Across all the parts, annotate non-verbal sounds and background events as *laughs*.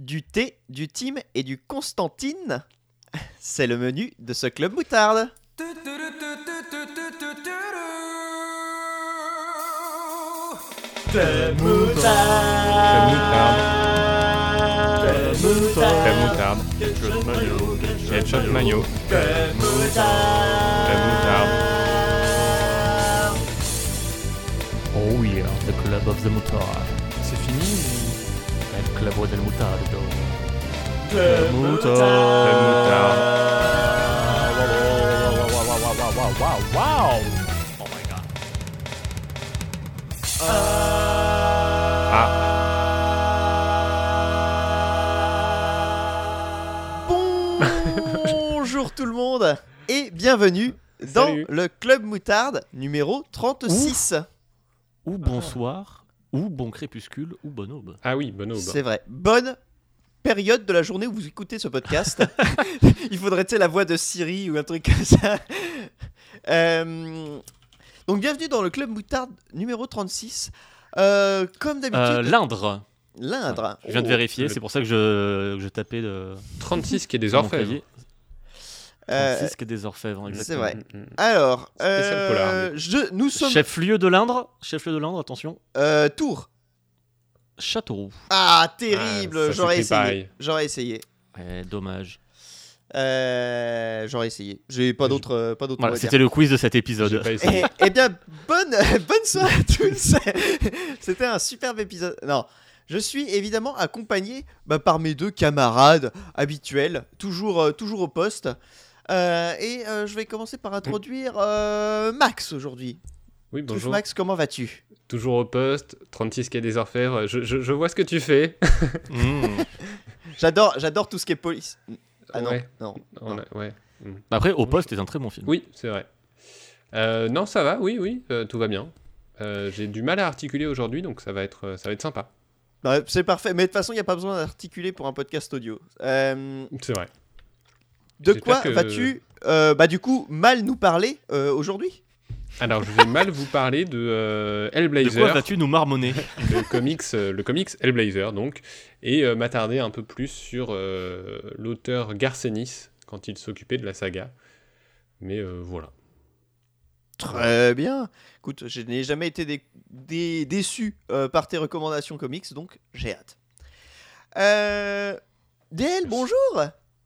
du thé, du team et du Constantine. *laughs* C'est le menu de ce club moutarde. Club Club moutarde. Moutarde. Oh yeah, the club of the mutard. C'est fini Del mutardo. Oh my god. Bonjour tout le monde et bienvenue dans Salut. le club moutarde numéro 36. Ou bonsoir, ou bon crépuscule, ou bonne aube. Ah oui, bonne aube. C'est vrai. Bonne période de la journée où vous écoutez ce podcast. *laughs* Il faudrait, tu la voix de Siri ou un truc comme ça. Euh, Donc, bienvenue dans le club moutarde numéro 36. Euh, comme Euh, d'habitude, L'Indre. l'Indre. Je viens de Oh. vérifier, le- c'est pour ça que je, que je tapais de 36 qui est des orfèvres. Clavier. Euh, 36 qui est des orfèvres, c'est exactement. vrai. Mm, mm. Alors, Spécial euh, je, nous sommes Chef-lieu de l'Indre, chef-lieu de l'Indre, attention. euh, Tours. Châteauroux. Ah, terrible. Ah, ça J'aurais essayé. J'aurais essayé. Ouais, dommage. Euh, J'aurais essayé. J'ai pas d'autres. euh, Pas d'autres. Voilà, c'était le quiz de cet épisode. pas essayé. Eh, eh bien, bonne, *laughs* bonne soirée à tous. *laughs* C'était un superbe épisode. Non, je suis évidemment accompagné bah, par mes deux camarades habituels, toujours, euh, toujours au poste. Euh, et euh, je vais commencer par introduire euh, Max aujourd'hui. Oui, Touche bonjour. Max, comment vas-tu? Toujours au poste, 36 qui est des orfèvres. Je, je, je vois ce que tu fais. *laughs* Mmh. J'adore, j'adore tout ce qui est police. Ah non, Ouais. non. On a- ouais. Après, Au Poste est un très bon film. Oui, c'est vrai. Euh, non, ça va, oui, oui, euh, tout va bien. Euh, J'ai du mal à articuler aujourd'hui, donc ça va être, ça va être sympa. Bah, c'est parfait, mais de toute façon, il n'y a pas besoin d'articuler pour un podcast audio. Euh, C'est vrai. De quoi que- vas-tu, euh, bah, du coup, mal nous parler euh, aujourd'hui? Alors, je vais mal vous parler de euh, De quoi Hellblazer, vas-tu nous marmonner? Le comics, euh, le comics Hellblazer, donc, et euh, m'attarder un peu plus sur euh, l'auteur Garcenis quand il s'occupait de la saga. Mais euh, voilà. Très bien. Écoute, je n'ai jamais été dé- dé- déçu euh, par tes recommandations comics, donc j'ai hâte. Euh... DL, bonjour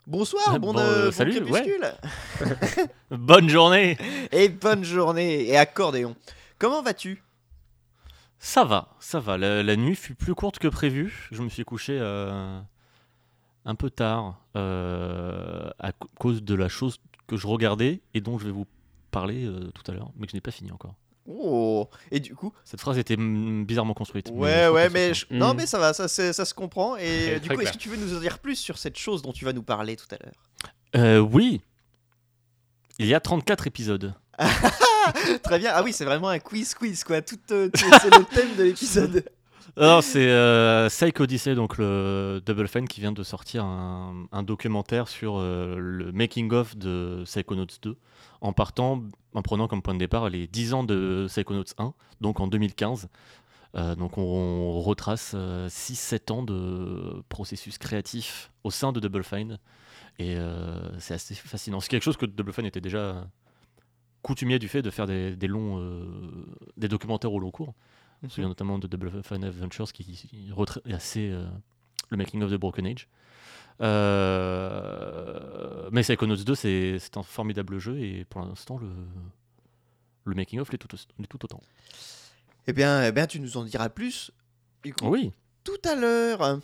Bonsoir, Ah, bon, bon, euh, euh, bon salut. *laughs* Bonne journée Et bonne journée, et accordéon. Comment vas-tu? Ça va, ça va. La, la nuit fut plus courte que prévu. Je me suis couché euh, un peu tard euh, à cause de la chose que je regardais et dont je vais vous parler tout à l'heure, mais que je n'ai pas fini encore. Oh Et du coup Cette phrase était bizarrement construite. Ouais, ouais, mais... je- Non, Mm. mais ça va, ça, se comprend. Et du coup, est-ce que tu veux nous en dire plus sur cette chose dont tu vas nous parler tout à l'heure? Euh, oui Il y a 34 épisodes. *laughs* Très bien. Ah oui, c'est vraiment un quiz quiz quoi. Tout, euh, tout- c'est le *laughs* thème de l'épisode. Alors, c'est euh, Psych Odyssey, donc le Double Fine, qui vient de sortir un, documentaire sur euh, le making-of de Psychonauts 2, en partant, en prenant comme point de départ les 10 ans de Psychonauts 1, donc en 2015. Euh, donc on, retrace 6-7 ans de processus créatif au sein de Double Fine. Et euh, c'est assez fascinant. C'est quelque chose que Double Fine était déjà coutumier du fait de faire des, longs euh, des documentaires au long cours. Je me souviens notamment de Double Fine Adventures qui, qui retrace assez euh, le making of the Broken Age. Euh, mais Psychonauts 2, c'est c'est un formidable jeu et pour l'instant, le, le making of l'est tout, l'est tout autant. Eh bien, eh bien, tu nous en diras plus. du coup, Oui. Tout à l'heure.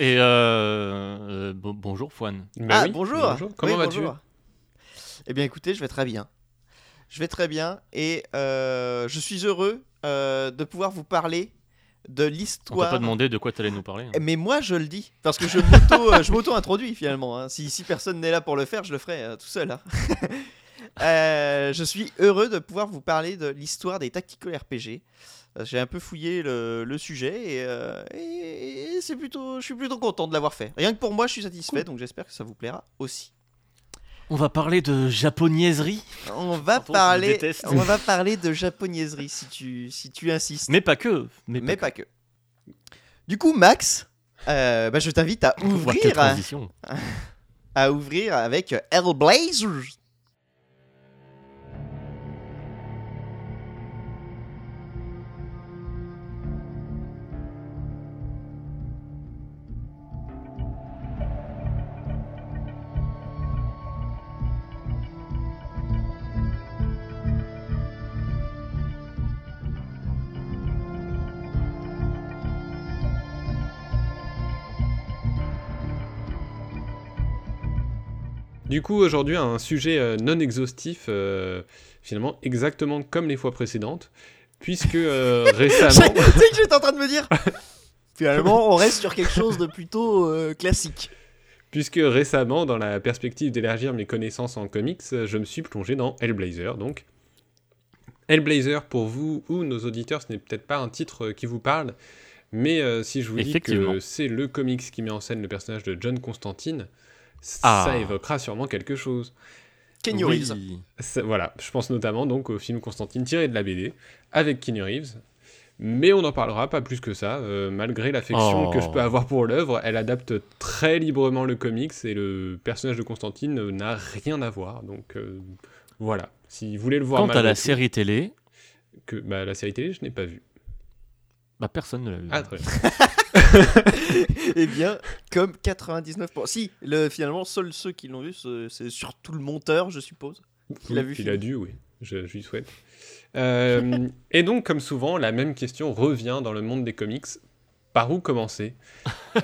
Et euh, euh, bon- bonjour, Fouane. Bah ah, oui, bonjour. Comment Oui, vas-tu. Eh bien, écoutez, je vais très bien. Je vais très bien et euh, je suis heureux euh, de pouvoir vous parler de On t'a l'histoire. pas demandé de quoi tu allais nous parler. hein. Mais moi, je le dis parce que je euh, m'auto-introduis finalement. hein. Si, si personne n'est là pour le faire, je le ferai euh, tout seul. hein. *laughs* Euh, je suis heureux de pouvoir vous parler de l'histoire des tactical RPG. J'ai un peu fouillé le, le sujet et, euh, et- et c'est plutôt, je suis plutôt content de l'avoir fait. Rien que pour moi, je suis satisfait, donc j'espère que ça vous plaira aussi. On va parler de japonaiserie, On va Pardon, parler, déteste. on va parler de japonaiserie si tu, si tu insistes, mais pas que. Mais, mais pas pas que. Du coup, Max, Euh, bah, je t'invite à ouvrir, à, *laughs* à ouvrir avec Hellblazers. Du coup, aujourd'hui, un sujet euh, non exhaustif, euh, finalement exactement comme les fois précédentes, puisque euh, Tu *laughs* récemment, sais que j'étais en train de me dire. *laughs* Finalement, on reste sur quelque chose de plutôt euh, classique. puisque récemment, dans la perspective d'élargir mes connaissances en comics, je me suis plongé dans Hellblazer. Donc, Hellblazer, pour vous ou nos auditeurs, ce n'est peut-être pas un titre qui vous parle, mais euh, si je vous dis que c'est le comics qui met en scène le personnage de John Constantine, Ah. ça évoquera sûrement quelque chose. Kenny Oui. Reeves. Voilà, je pense notamment donc au film Constantine tiré de la BD avec Keanu Reeves. Mais on n'en parlera pas plus que ça, euh, malgré l'affection Oh. que je peux avoir pour l'œuvre, elle adapte très librement le comics et le personnage de Constantine n'a rien à voir. Donc euh, voilà, si vous voulez le voir Quant à la tout, série télé, que, bah, la série télé, je n'ai pas vu. bah, personne ne l'a vu. Ah, très bien. *laughs* *laughs* Eh bien, comme 99%. Si, le, finalement, seuls ceux qui l'ont vu, ce- c'est surtout le monteur, je suppose. Il a vu Il a dû, oui. Je, je lui souhaite. Euh, *laughs* et donc, comme souvent, la même question revient dans le monde des comics. Par où commencer?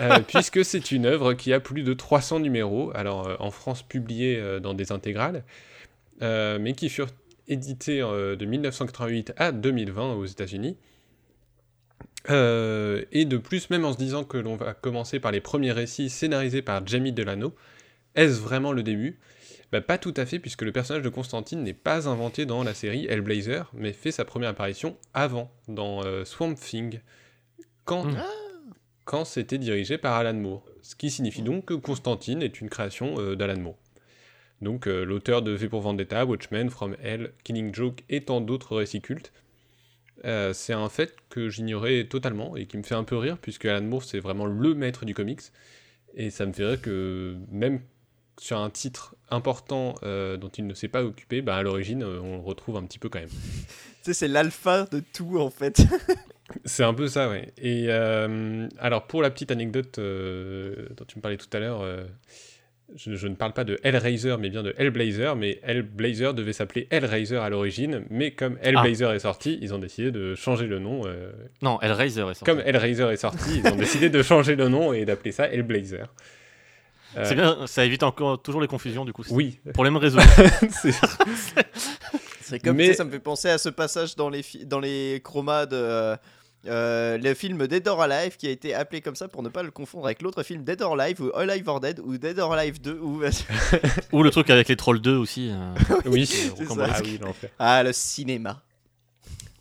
Euh, *laughs* Puisque c'est une œuvre qui a plus de 300 numéros, alors euh, en France publiée dans des intégrales, mais qui furent édités de 1988 à 2020 aux États-Unis. Euh, et de plus, même en se disant que l'on va commencer par les premiers récits scénarisés par Jamie Delano, est-ce vraiment le début? Bah, Pas tout à fait, puisque le personnage de Constantine n'est pas inventé dans la série Hellblazer, mais fait sa première apparition avant, dans euh, Swamp Thing, quand, Mm. quand c'était dirigé par Alan Moore. Ce qui signifie donc que Constantine est une création euh, d'Alan Moore. Donc l'auteur de V pour Vendetta, Watchmen, From Hell, Killing Joke et tant d'autres récits cultes. Euh, c'est un fait que j'ignorais totalement et qui me fait un peu rire, puisque Alan Moore c'est vraiment le maître du comics. Et ça me fait rire que même sur un titre important euh, dont il ne s'est pas occupé, bah, à l'origine euh, on le retrouve un petit peu quand même. *laughs* Tu sais, c'est l'alpha de tout, en fait. *laughs* C'est un peu ça, ouais. Et alors, pour la petite anecdote dont tu me parlais tout à l'heure, je, je ne parle pas de Hellraiser, mais bien de Hellblazer. Mais Hellblazer devait s'appeler Hellraiser à l'origine, mais comme Hellblazer est sorti, ils ont décidé de changer le nom. euh, Non, Hellraiser est sorti. comme Hellraiser est sorti, ils ont décidé de changer le nom et d'appeler ça Hellblazer. Euh, C'est bien, ça évite encore toujours les confusions du coup. Oui, Problème résolu. *laughs* c'est comme, Mais- sais, ça me fait penser à ce passage dans les, fi- dans les chromas de euh, le film Dead or Alive qui a été appelé comme ça pour ne pas le confondre avec l'autre film Dead or Alive ou Alive or Dead ou Dead or Alive 2 ou... *laughs* Ou le truc avec les trolls 2 aussi. *laughs* euh, oui, c'est ça. Ah oui, l'enfer. Ah, le cinéma.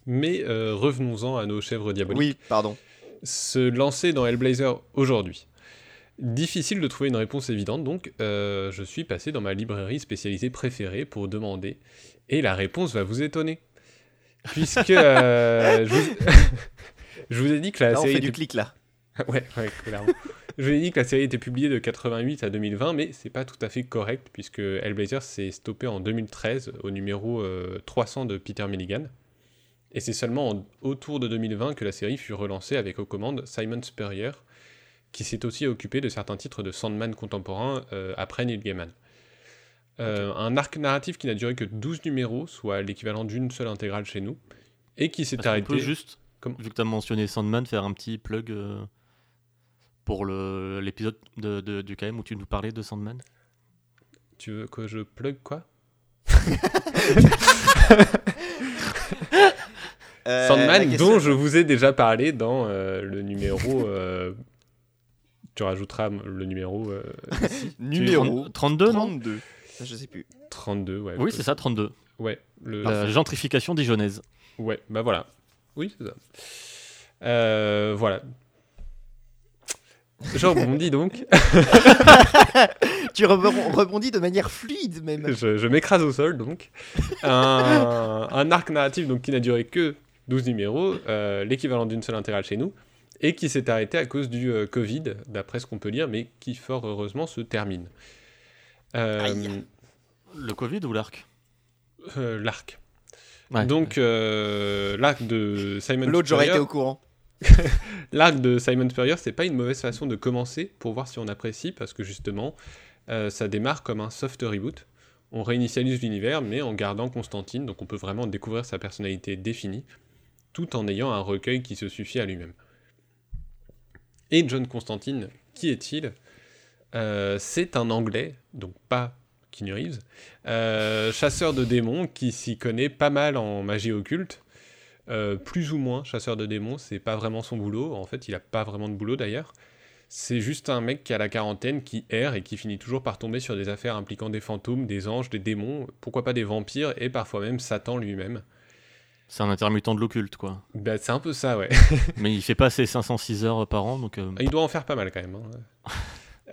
Mais euh, revenons-en à nos chèvres diaboliques. Oui, pardon. se lancer dans Hellblazer aujourd'hui. Difficile de trouver une réponse évidente, donc euh, je suis passé dans ma librairie spécialisée préférée pour demander, et la réponse va vous étonner. Puisque euh, *laughs* je, vous... je vous ai dit que la Là, on série fait du était- clic là. *laughs* ouais, ouais, clairement. je vous ai dit que la série était publiée de 88 à 2020, mais c'est pas tout à fait correct, puisque Hellblazer s'est stoppé en 2013 au numéro euh, 300 de Peter Milligan. Et c'est seulement en- autour de 2020 que la série fut relancée avec aux commandes Simon Spurrier, qui s'est aussi occupé de certains titres de Sandman contemporain euh, après Neil Gaiman. Euh, Un arc narratif qui n'a duré que 12 numéros, soit l'équivalent d'une seule intégrale chez nous, et qui s'est arrêté. peut juste, Comme- vu que tu as mentionné Sandman, faire un petit plug euh, pour l'épisode de, de- du KM où tu nous parlais de Sandman? Tu veux que je plug quoi? *laughs* Euh, Sandman, dont je vous ai déjà parlé dans euh, le numéro. euh, tu rajouteras le numéro euh, *laughs* Numéro 32, non? 32. Je sais plus. 32, ouais. Oui, c'est ça, 32. Ouais, le... La gentrification dijonnaise. ouais, bah voilà. Oui, c'est ça. Euh, voilà. Je rebondis donc. Tu rebond- rebondis de manière fluide même. *laughs* je je m'écrase au sol donc. Un, un arc narratif donc, qui n'a duré que 12 numéros, euh, l'équivalent d'une seule intégrale chez nous, et qui s'est arrêté à cause du euh, Covid, d'après ce qu'on peut lire, mais qui fort heureusement se termine. Euh, Aïe. Le Covid ou l'arc? euh, l'arc. Ouais. Donc euh, l'arc de Simon L'autre, j'aurais été Spurrier, au courant. *laughs* l'arc de Simon Spurrier, c'est pas une mauvaise façon de commencer pour voir si on apprécie, parce que justement, euh, ça démarre comme un soft reboot. On réinitialise l'univers, mais en gardant Constantine, donc on peut vraiment découvrir sa personnalité définie, tout en ayant un recueil qui se suffit à lui-même. Et John Constantine, qui est-il? Euh, C'est un Anglais, donc pas Keanu Reeves, euh, chasseur de démons qui s'y connaît pas mal en magie occulte. Euh, plus ou moins chasseur de démons, c'est pas vraiment son boulot. En fait, il a pas vraiment de boulot d'ailleurs. C'est juste un mec qui a la quarantaine, qui erre et qui finit toujours par tomber sur des affaires impliquant des fantômes, des anges, des démons, pourquoi pas des vampires et parfois même Satan lui-même. C'est un intermittent de l'occulte, quoi. Bah, c'est un peu ça, ouais. *laughs* Mais il fait pas ses 506 heures par an, donc. euh, Il doit en faire pas mal quand même. hein. *laughs*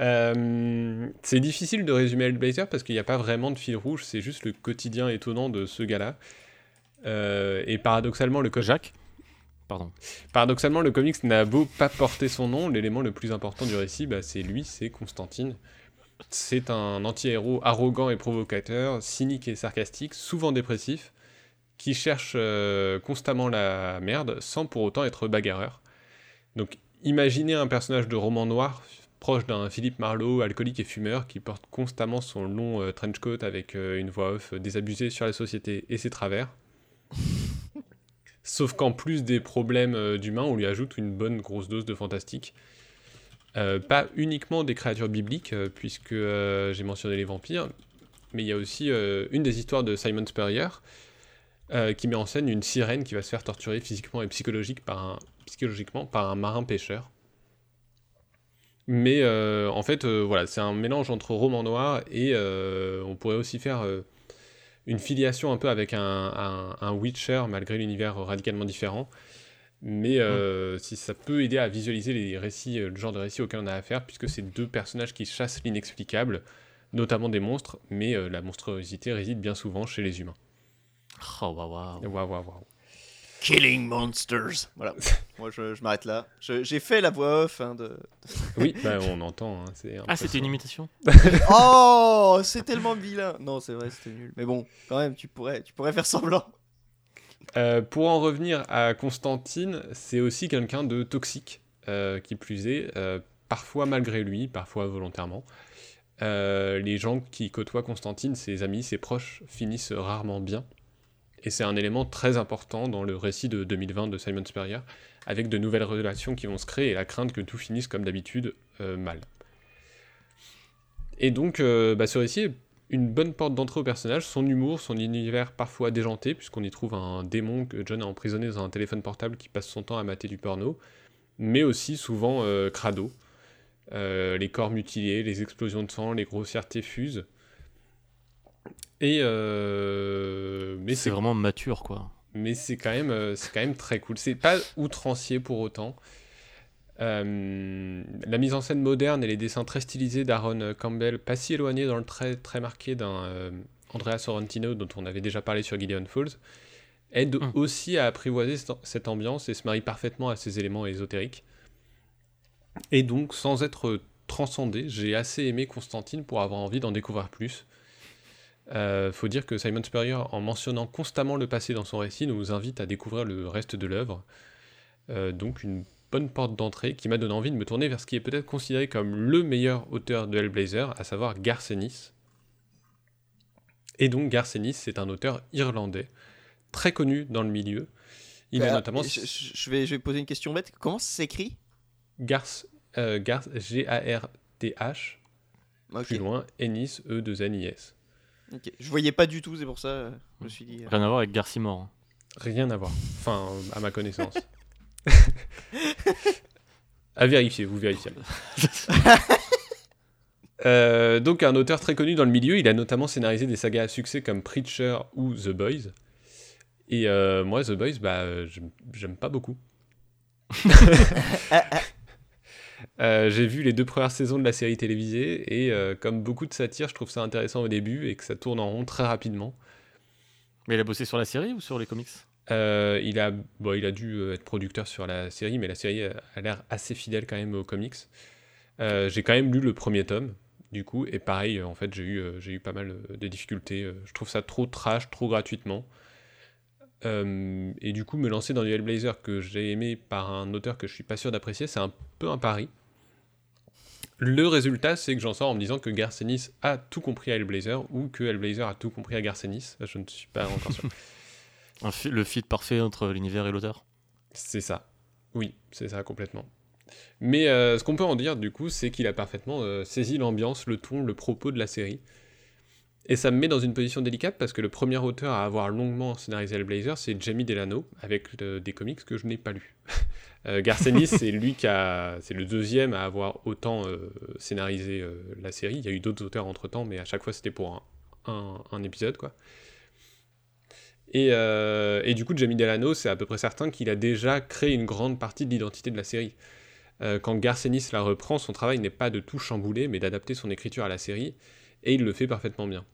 Euh, c'est difficile de résumer Hellblazer parce qu'il n'y a pas vraiment de fil rouge, c'est juste le quotidien étonnant de ce gars-là. Euh, et paradoxalement, le co- Jacques Pardon. paradoxalement, le comics n'a beau pas porter son nom, l'élément le plus important du récit, bah, c'est lui, c'est Constantine. C'est un anti-héros arrogant et provocateur, cynique et sarcastique, souvent dépressif, qui cherche euh, constamment la merde sans pour autant être bagarreur. Donc imaginez un personnage de roman noir proche d'un Philippe Marlowe, alcoolique et fumeur, qui porte constamment son long euh, trench coat avec euh, une voix off euh, désabusée sur la société et ses travers. Sauf qu'en plus des problèmes d'humains, on lui ajoute une bonne grosse dose de fantastique. Pas uniquement des créatures bibliques, puisque j'ai mentionné les vampires, mais il y a aussi une des histoires de Simon Spurrier qui met en scène une sirène qui va se faire torturer physiquement et psychologiquement par un marin pêcheur. Mais euh, en fait, euh, voilà, c'est un mélange entre roman noir et euh, on pourrait aussi faire une filiation un peu avec un, un- un Witcher, malgré l'univers radicalement différent. Mais euh, si ça peut aider à visualiser les récits, le genre de récits auxquels on a affaire, puisque c'est deux personnages qui chassent l'inexplicable, notamment des monstres, mais euh, la monstruosité réside bien souvent chez les humains. Oh, waouh, waouh. Waouh, waouh, waouh. Killing Monsters. Voilà. *laughs* Moi, je, je m'arrête là. J'ai fait la voix off hein, de. Oui, bah, on entend. hein, c'est Ah, c'était une imitation *laughs* Oh, c'est tellement vilain. Non, c'est vrai, c'était nul. Mais bon, quand même, tu pourrais, tu pourrais faire semblant. Euh, pour en revenir à Constantine, c'est aussi quelqu'un de toxique, euh, qui plus est, euh, parfois malgré lui, parfois volontairement. Euh, les gens qui côtoient Constantine, ses amis, ses proches, finissent rarement bien. Et c'est un élément très important dans le récit de 2020 de Simon Spurrier, avec de nouvelles relations qui vont se créer et la crainte que tout finisse comme d'habitude euh, mal. Et donc, euh, bah, ce récit est une bonne porte d'entrée au personnage, son humour, son univers parfois déjanté, puisqu'on y trouve un démon que John a emprisonné dans un téléphone portable qui passe son temps à mater du porno, mais aussi souvent euh, crado. Les corps mutilés, les explosions de sang, les grossièretés fusent. Et euh, mais C'est vraiment mature, quoi. mais c'est quand même euh, c'est quand même très cool. C'est pas outrancier pour autant. Euh, la mise en scène moderne et les dessins très stylisés d'Aaron Campbell, pas si éloignés dans le trait très marqué d'un euh, Andrea Sorrentino dont on avait déjà parlé sur Gideon Falls, aident Mm. aussi à apprivoiser cette- cette ambiance et se marient parfaitement à ces éléments ésotériques. Et donc, sans être transcendé, j'ai assez aimé Constantine pour avoir envie d'en découvrir plus. Euh, faut dire que Simon Spurrier, en mentionnant constamment le passé dans son récit, nous invite à découvrir le reste de l'œuvre. Euh, donc une bonne porte d'entrée qui m'a donné envie de me tourner vers ce qui est peut-être considéré comme le meilleur auteur de Hellblazer, à savoir Garth Ennis. Et donc Garth Ennis, c'est un auteur irlandais, très connu dans le milieu. Il a Bah, notamment je, vais, je vais poser une question bête. Comment ça s'écrit? Garth, euh, Garth, G-A-R-T-H, plus loin, Ennis, E-2-N-I-S. Ok. Je voyais pas du tout, c'est pour ça. euh, Je me suis dit. euh, Rien à voir avec Garcimore. Rien à voir. Enfin, à ma connaissance. *laughs* à vérifier, vous vérifiez. *laughs* Euh, donc un auteur très connu dans le milieu, il a notamment scénarisé des sagas à succès comme Preacher ou The Boys. Et euh, moi, The Boys, bah, j'aime- j'aime pas beaucoup. *laughs* Euh, J'ai vu les deux premières saisons de la série télévisée et euh, comme beaucoup de satires, je trouve ça intéressant au début et que ça tourne en rond très rapidement. Mais il a bossé sur la série ou sur les comics? Euh, il, a, bon, il a dû être producteur sur la série, mais la série a, l'air assez fidèle quand même aux comics. J'ai quand même lu le premier tome, du coup, et pareil, en fait, j'ai eu, j'ai eu pas mal de difficultés. Je trouve ça trop trash, trop gratuitement. Euh, et du coup, me lancer dans du Hellblazer que j'ai aimé par un auteur que je suis pas sûr d'apprécier, c'est un peu un pari. Le résultat, c'est que j'en sors en me disant que Garcenis a tout compris à Hellblazer ou que Hellblazer a tout compris à Garcenis. Je ne suis pas encore sûr. *laughs* Un fi- le fit parfait entre l'univers et l'auteur? C'est ça. Oui, c'est ça complètement. Mais euh, ce qu'on peut en dire du coup, c'est qu'il a parfaitement euh, saisi l'ambiance, le ton, le propos de la série. Et ça me met dans une position délicate parce que le premier auteur à avoir longuement scénarisé Hellblazer, c'est Jamie Delano, avec des comics que je n'ai pas lus. *laughs* euh, c'est lui qui a, c'est le deuxième à avoir autant euh, scénarisé euh, la série. Il y a eu d'autres auteurs entre temps, mais à chaque fois c'était pour un, épisode, quoi. Et, euh, et du coup, Jamie Delano, c'est à peu près certain qu'il a déjà créé une grande partie de l'identité de la série. Quand Garcenis la reprend, son travail n'est pas de tout chambouler, mais d'adapter son écriture à la série, et il le fait parfaitement bien.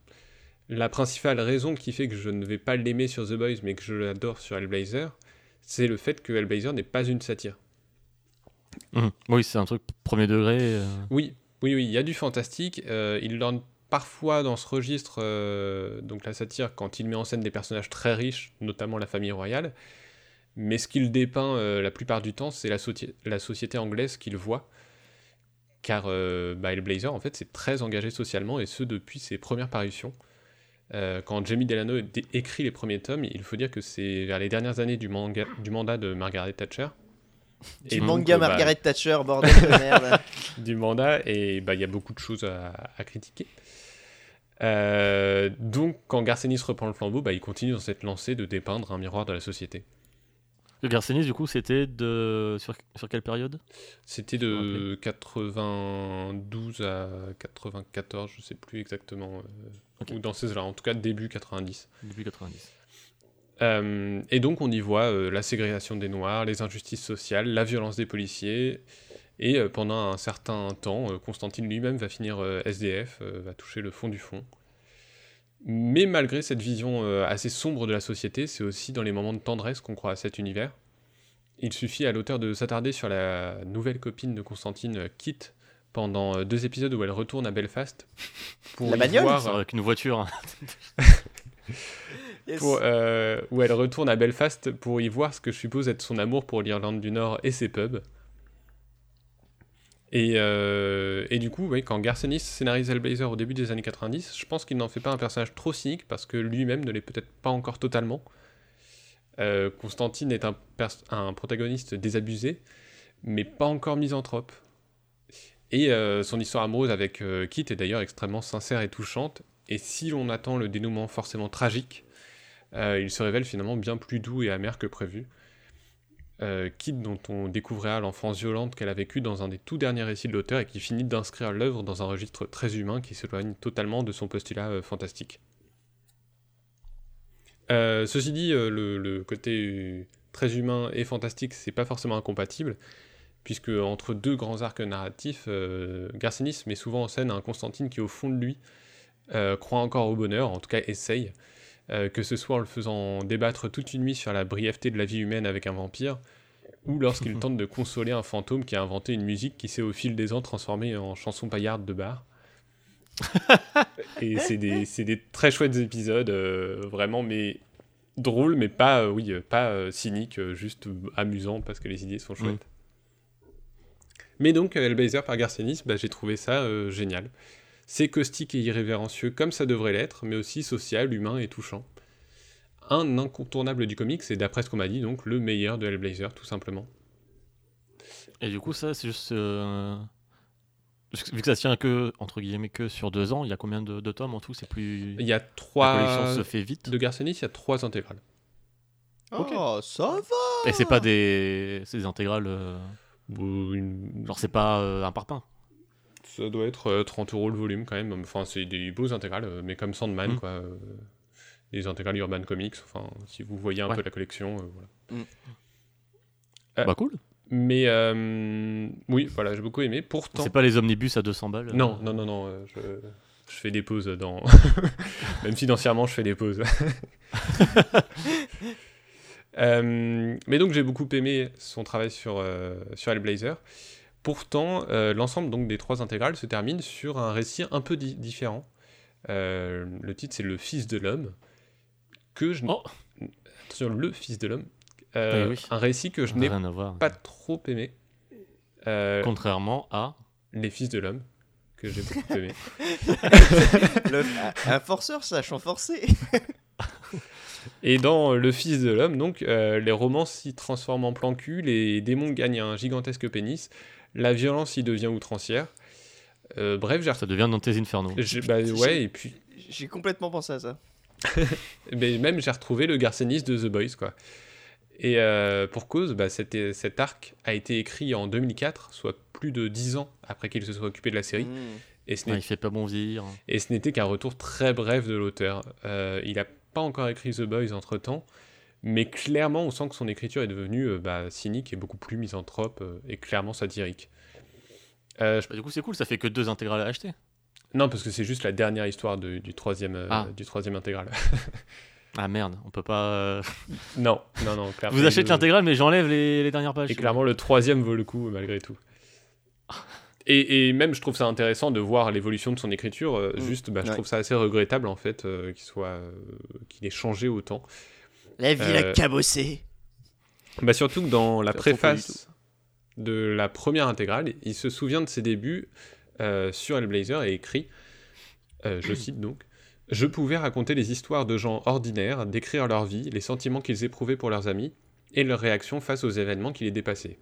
La principale raison qui fait que je ne vais pas l'aimer sur The Boys, mais que je l'adore sur Hellblazer, c'est le fait que Hellblazer n'est pas une satire. Mhm. Oui, c'est un truc premier degré. euh, Oui, oui, oui, il y a du fantastique. euh, il lorne parfois dans ce registre, euh, donc la satire, quand il met en scène des personnages très riches, notamment la famille royale. Mais ce qu'il dépeint la plupart du temps, c'est la, soci- la société anglaise qu'il voit. Car euh, bah, Hellblazer, en fait, c'est très engagé socialement, et ce depuis ses premières parutions. Euh, quand Jamie Delano écrit les premiers tomes, il faut dire que c'est vers les dernières années du, manga- du mandat de Margaret Thatcher. Du Et donc, manga euh, bah, Margaret Thatcher, bordel de *laughs* merde. du mandat et bah, il y a beaucoup de choses à, à critiquer. Euh, donc quand Garcenis reprend le flambeau, bah, il continue dans cette lancée de dépeindre un miroir de la société. Le Garcenis, du coup, c'était de. Sur, sur quelle période? C'était de 92 à 94, je sais plus exactement, ou dans ces là en tout cas début 90. Début 90. Euh, et donc on y voit euh, la ségrégation des Noirs, les injustices sociales, la violence des policiers. Et euh, pendant un certain temps, euh, Constantine lui-même va finir SDF, va toucher le fond du fond. Mais malgré cette vision assez sombre de la société, c'est aussi dans les moments de tendresse qu'on croit à cet univers. Il suffit à l'auteur de s'attarder sur la nouvelle copine de Constantine, Kit, pendant euh, deux épisodes où elle retourne à Belfast. *laughs* Pour La y bagnole voir, Avec une voiture. hein. Yes. pour, euh, où elle retourne à Belfast pour y voir ce que je suppose être son amour pour l'Irlande du Nord et ses pubs. Et, euh, et du coup, oui, quand Garcenis scénarise Hellblazer au début des années 90, je pense qu'il n'en fait pas un personnage trop cynique parce que lui-même ne l'est peut-être pas encore totalement. Euh, Constantine est un protagoniste désabusé, mais pas encore misanthrope. Et euh, son histoire amoureuse avec euh, Kit est d'ailleurs extrêmement sincère et touchante. Et si l'on attend le dénouement forcément tragique, euh, il se révèle finalement bien plus doux et amer que prévu. Kit, dont on découvrira l'enfance violente qu'elle a vécue dans un des tout derniers récits de l'auteur et qui finit d'inscrire l'œuvre dans un registre très humain qui s'éloigne totalement de son postulat fantastique. Ceci dit, le côté très humain et fantastique, c'est pas forcément incompatible, puisque entre deux grands arcs narratifs, euh, Garcenis met souvent en scène un Constantine qui, au fond de lui, euh, croit encore au bonheur, en tout cas essaye, euh, que ce soit en le faisant débattre toute une nuit sur la brièveté de la vie humaine avec un vampire, ou lorsqu'il *laughs* tente de consoler un fantôme qui a inventé une musique qui s'est au fil des ans transformée en chanson paillarde de bar. *laughs* Et c'est des, très chouettes épisodes, euh, vraiment, mais drôles, mais pas, oui, pas cyniques, juste amusants parce que les idées sont chouettes. Mais donc, Hellblazer par Garcenis, bah, j'ai trouvé ça euh, génial. C'est caustique et irrévérencieux comme ça devrait l'être, mais aussi social, humain et touchant. Un incontournable du comics, et d'après ce qu'on m'a dit, donc le meilleur de Hellblazer, tout simplement. Et du coup, ça, c'est juste. euh, Vu que ça tient que, entre guillemets, que sur deux ans, il y a combien de, de tomes en tout? C'est plus. Il y a La trois... collection se fait vite. De Garcenis, il y a trois intégrales. Oh, ça va Et c'est pas des, c'est des intégrales. euh, une- Genre, c'est pas euh, un parpaing. Ça doit être euh, 30 euros le volume quand même. Enfin, c'est des beaux intégrales, euh, mais comme Sandman, Mm. quoi. euh, des intégrales Urban Comics. Enfin, si vous voyez un Ouais. peu la collection, euh, voilà. Euh, Bah cool. Mais euh, oui, voilà, j'ai beaucoup aimé. Pourtant, C'est pas les omnibus à 200 balles. euh. non, non, non, non. euh, je, je fais des pauses dans. *laughs* *laughs* Même financièrement, je fais des pauses. *laughs* Euh, mais donc j'ai beaucoup aimé son travail sur, euh, sur Hellblazer. Pourtant, euh, l'ensemble donc des trois intégrales se termine sur un récit un peu di- différent. Euh, le titre c'est Le Fils de l'homme. Que je Oh. Attention, Le Fils de l'homme. Euh, Oui, oui. Un récit que je n'ai pas trop aimé. Euh, Contrairement à. Les Fils de l'homme, que j'ai beaucoup *laughs* aimé. Le- un forceur sachant forcer. Et dans Le Fils de l'homme, donc, euh, les romans s'y transforment en plan cul, les démons gagnent un gigantesque pénis, la violence y devient outrancière. Euh, bref, j'ai Ça devient Dante's Inferno. j'ai- bah, ouais, et puis J'ai complètement pensé à ça. *laughs* mais même j'ai retrouvé le garçoniste de The Boys, quoi. Et euh, pour cause, bah, cet arc a été écrit en 2004, soit plus de 10 ans après qu'il se soit occupé de la série, Mm. et ce Ouais, il fait pas bon vieillir. et ce n'était qu'un retour très bref de l'auteur. Euh, il n'a pas encore écrit The Boys entre-temps, mais clairement on sent que son écriture est devenue euh, bah, cynique et beaucoup plus misanthrope euh, et clairement satirique. Euh, je- Bah, du coup, c'est cool, ça fait que deux intégrales à acheter. Non, parce que c'est juste la dernière histoire de- du, troisième, Ah. du troisième intégral. Ah merde, on peut pas. *laughs* non, non, non. clairement, Vous achetez le- l'intégrale, mais j'enlève les, les dernières pages. Et clairement, le troisième vaut le coup, malgré tout. Et, et même, je trouve ça intéressant de voir l'évolution de son écriture. euh, Mm. Juste, bah, je Ouais. trouve ça assez regrettable, en fait, euh, qu'il soit, euh, qu'il ait changé autant. La ville Euh, a cabossé. Bah, surtout que dans la préface de la première intégrale, il se souvient de ses débuts euh, sur Hellblazer et écrit, euh, je *clears throat* cite donc, Je pouvais raconter les histoires de gens ordinaires, décrire leur vie, les sentiments qu'ils éprouvaient pour leurs amis, et leurs réactions face aux événements qui les dépassaient.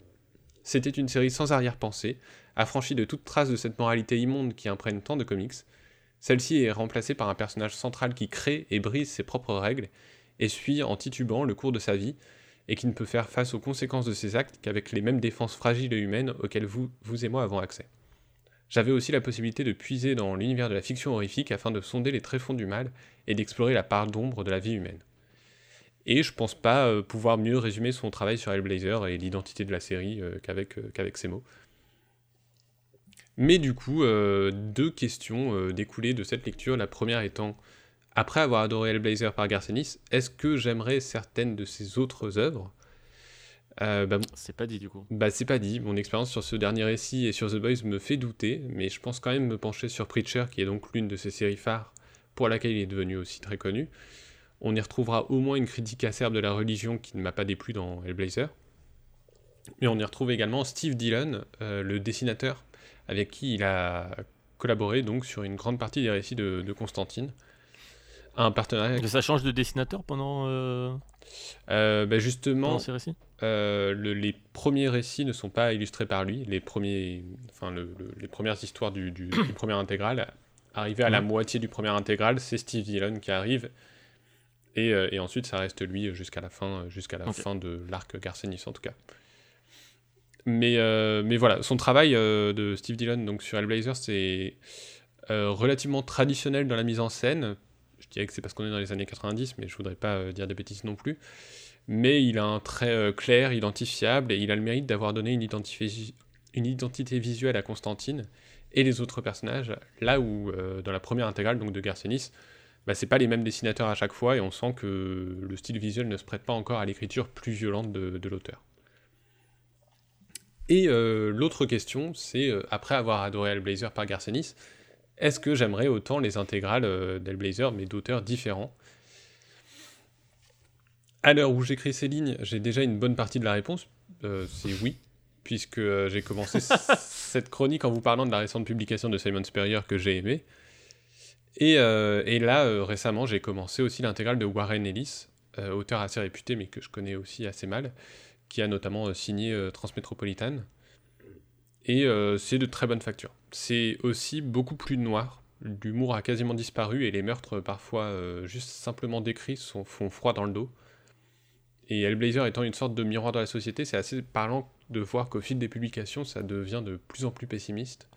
C'était une série sans arrière-pensée, affranchie de toute trace de cette moralité immonde qui imprègne tant de comics. Celle-ci est remplacée par un personnage central qui crée et brise ses propres règles, et suit en titubant le cours de sa vie, et qui ne peut faire face aux conséquences de ses actes qu'avec les mêmes défenses fragiles et humaines auxquelles vous, et moi avons accès. J'avais aussi la possibilité de puiser dans l'univers de la fiction horrifique afin de sonder les tréfonds du mal et d'explorer la part d'ombre de la vie humaine. Et je pense pas euh, pouvoir mieux résumer son travail sur Hellblazer et l'identité de la série euh, euh, qu'avec ces mots. Mais du coup, euh, deux questions euh, découlées de cette lecture. La première étant, après avoir adoré Hellblazer par Garcenis, est-ce que j'aimerais certaines de ses autres œuvres? Euh, bah, C'est pas dit du coup. bah, c'est pas dit. Mon expérience sur ce dernier récit et sur The Boys me fait douter, mais je pense quand même me pencher sur Preacher, qui est donc l'une de ses séries phares, pour laquelle il est devenu aussi très connu. On y retrouvera au moins une critique acerbe de la religion qui ne m'a pas déplu dans Hellblazer. Mais on y retrouve également Steve Dillon, euh, le dessinateur, avec qui il a collaboré donc sur une grande partie des récits de, de Constantine. Un partenariat. Ça change de dessinateur pendant, euh, Euh, bah, justement, pendant ces récits? Euh, le- les premiers récits ne sont pas illustrés par lui. Les, premiers, enfin, le- le- les premières histoires du, du, du premier intégral, arrivé à la moitié du premier intégral, c'est Steve Dillon qui arrive. Et, et ensuite, ça reste lui jusqu'à la fin, jusqu'à la fin de l'arc Garcenis en tout cas. Mais, euh, mais voilà, son travail euh, de Steve Dillon donc, sur Hellblazer, c'est euh, relativement traditionnel dans la mise en scène. Je dirais que c'est parce qu'on est dans les années 90, mais je voudrais pas dire de bêtises non plus mais il a un trait clair, identifiable, et il a le mérite d'avoir donné une, identité visuelle à Constantine et les autres personnages, là où dans la première intégrale donc de Garcenis, bah, c'est pas les mêmes dessinateurs à chaque fois, et on sent que le style visuel ne se prête pas encore à l'écriture plus violente de l'auteur. Et euh, l'autre question, c'est, euh, après avoir adoré Hellblazer par Garcenis, est-ce que j'aimerais autant les intégrales euh, d'Hellblazer, mais d'auteurs différents? À l'heure où j'écris ces lignes, j'ai déjà une bonne partie de la réponse. Euh, c'est oui, puisque j'ai commencé *laughs* cette chronique en vous parlant de la récente publication de Simon Spurrier que j'ai aimé. Et, et là, récemment, j'ai commencé aussi l'intégrale de Warren Ellis, auteur assez réputé, mais que je connais aussi assez mal, qui a notamment euh, signé euh, Transmétropolitane. Et euh, c'est de très bonne facture. C'est aussi beaucoup plus noir. L'humour a quasiment disparu et les meurtres, parfois juste simplement décrits, sont, font froid dans le dos. Et Hellblazer étant une sorte de miroir de la société, c'est assez parlant de voir qu'au fil des publications, ça devient de plus en plus pessimiste.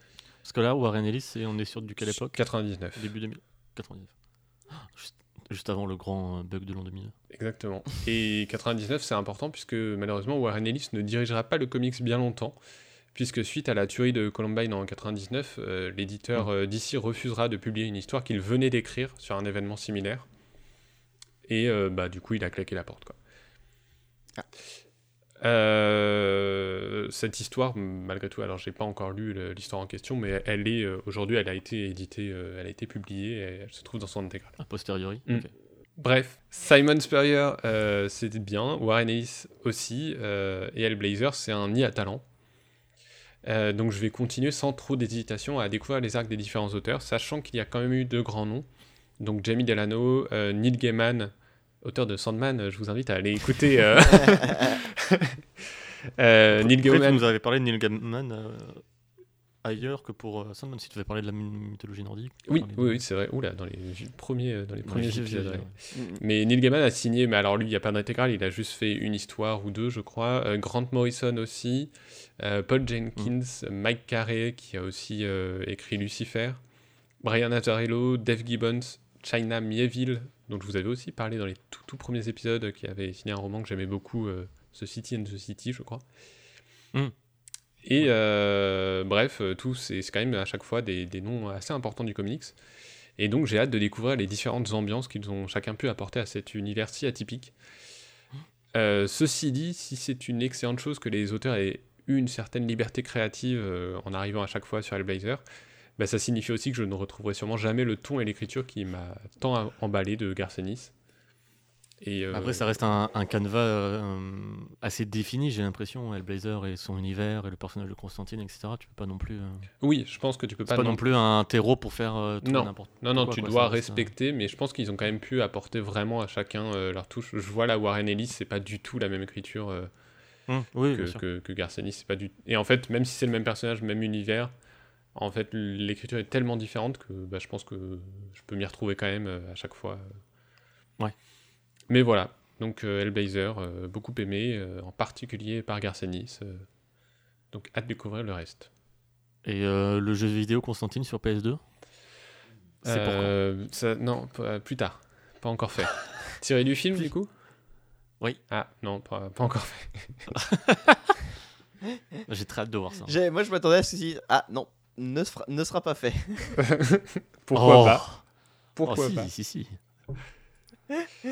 Parce que là, Warren Ellis, on est sur du quelle époque? 99. Début 2099. Ah, Juste, juste avant le grand euh, bug de l'an 2000. Exactement. Et 99, c'est important puisque malheureusement, Warren Ellis ne dirigera pas le comics bien longtemps. Puisque suite à la tuerie de Columbine en 99, euh, l'éditeur euh, d'ici refusera de publier une histoire qu'il venait d'écrire sur un événement similaire. Et euh, bah, du coup, il a claqué la porte. Quoi. Euh, cette histoire, malgré tout, alors j'ai pas encore lu l'histoire en question, mais elle est euh, aujourd'hui, elle a été éditée, euh, elle a été publiée, et elle se trouve dans son intégrale. A posteriori. Mm. Bref, Simon Spurrier, euh, c'était bien, Warren Ellis aussi, euh, et Hellblazer, c'est un nid à talent. Euh, donc je vais continuer sans trop d'hésitation à découvrir les arcs des différents auteurs, sachant qu'il y a quand même eu deux grands noms. Donc Jamie Delano, euh, Neil Gaiman, auteur de Sandman, je vous invite à aller écouter. *laughs* euh, Neil Gaiman, vous avez parlé de Neil Gaiman euh, ailleurs que pour euh, Sandman, si tu devais parler de la my- mythologie nordique. oui, de- oui, c'est vrai. Oula, dans les premiers, euh, dans les premiers épisodes. j'ai- ouais. ouais. Mm. Mais Neil Gaiman a signé, mais alors lui, il n'y a pas d'intégrale, il a juste fait une histoire ou deux, je crois. Euh, Grant Morrison aussi, euh, Paul Jenkins, Mike Carey, qui a aussi euh, écrit Lucifer, Brian Azzarello, Dave Gibbons, China Mieville, dont je vous avais aussi parlé dans les tout, tout premiers épisodes, qui avait signé un roman que j'aimais beaucoup, euh, The City and the City, je crois. Mm. Et euh, bref, tout, c'est c'est quand même à chaque fois des, des noms assez importants du comics. Et donc j'ai hâte de découvrir les différentes ambiances qu'ils ont chacun pu apporter à cet univers si atypique. Euh, ceci dit, si c'est une excellente chose que les auteurs aient eu une certaine liberté créative euh, en arrivant à chaque fois sur Hellblazer, bah, ça signifie aussi que je ne retrouverai sûrement jamais le ton et l'écriture qui m'a tant emballé de Garcenis. Et, euh, Après, ça reste un, un canevas euh, assez défini, j'ai l'impression. Hellblazer et son univers et le personnage de Constantine, etc. Tu peux pas non plus. euh, Oui, je pense que tu peux pas, pas, non plus un terreau pour faire tout Non. n'importe Non, non, quoi, tu quoi, dois respecter, mais je pense qu'ils ont quand même pu apporter vraiment à chacun leur touche. Je vois là Warren Ellis, c'est pas du tout la même écriture oui, que, que, que Garcenis, c'est pas du. Et en fait, même si c'est le même personnage, même univers, en fait, l'écriture est tellement différente que bah, je pense que je peux m'y retrouver quand même à chaque fois. Ouais. Mais voilà, donc euh, Hellblazer, euh, beaucoup aimé, euh, en particulier par Garcenis. euh. donc hâte de découvrir le reste. Et euh, le jeu vidéo Constantine sur PS2 C'est pour ça- Non, plus tard. Pas encore fait. *laughs* Tiré du film, du coup? Oui. Ah, non, pas, pas encore fait. *laughs* J'ai très hâte de voir ça. J'ai- Moi, je m'attendais à ce que Ah non, ne, sera- ne sera pas fait. *laughs* Pourquoi Oh. pas? Oh, Pourquoi si, pas? si, si.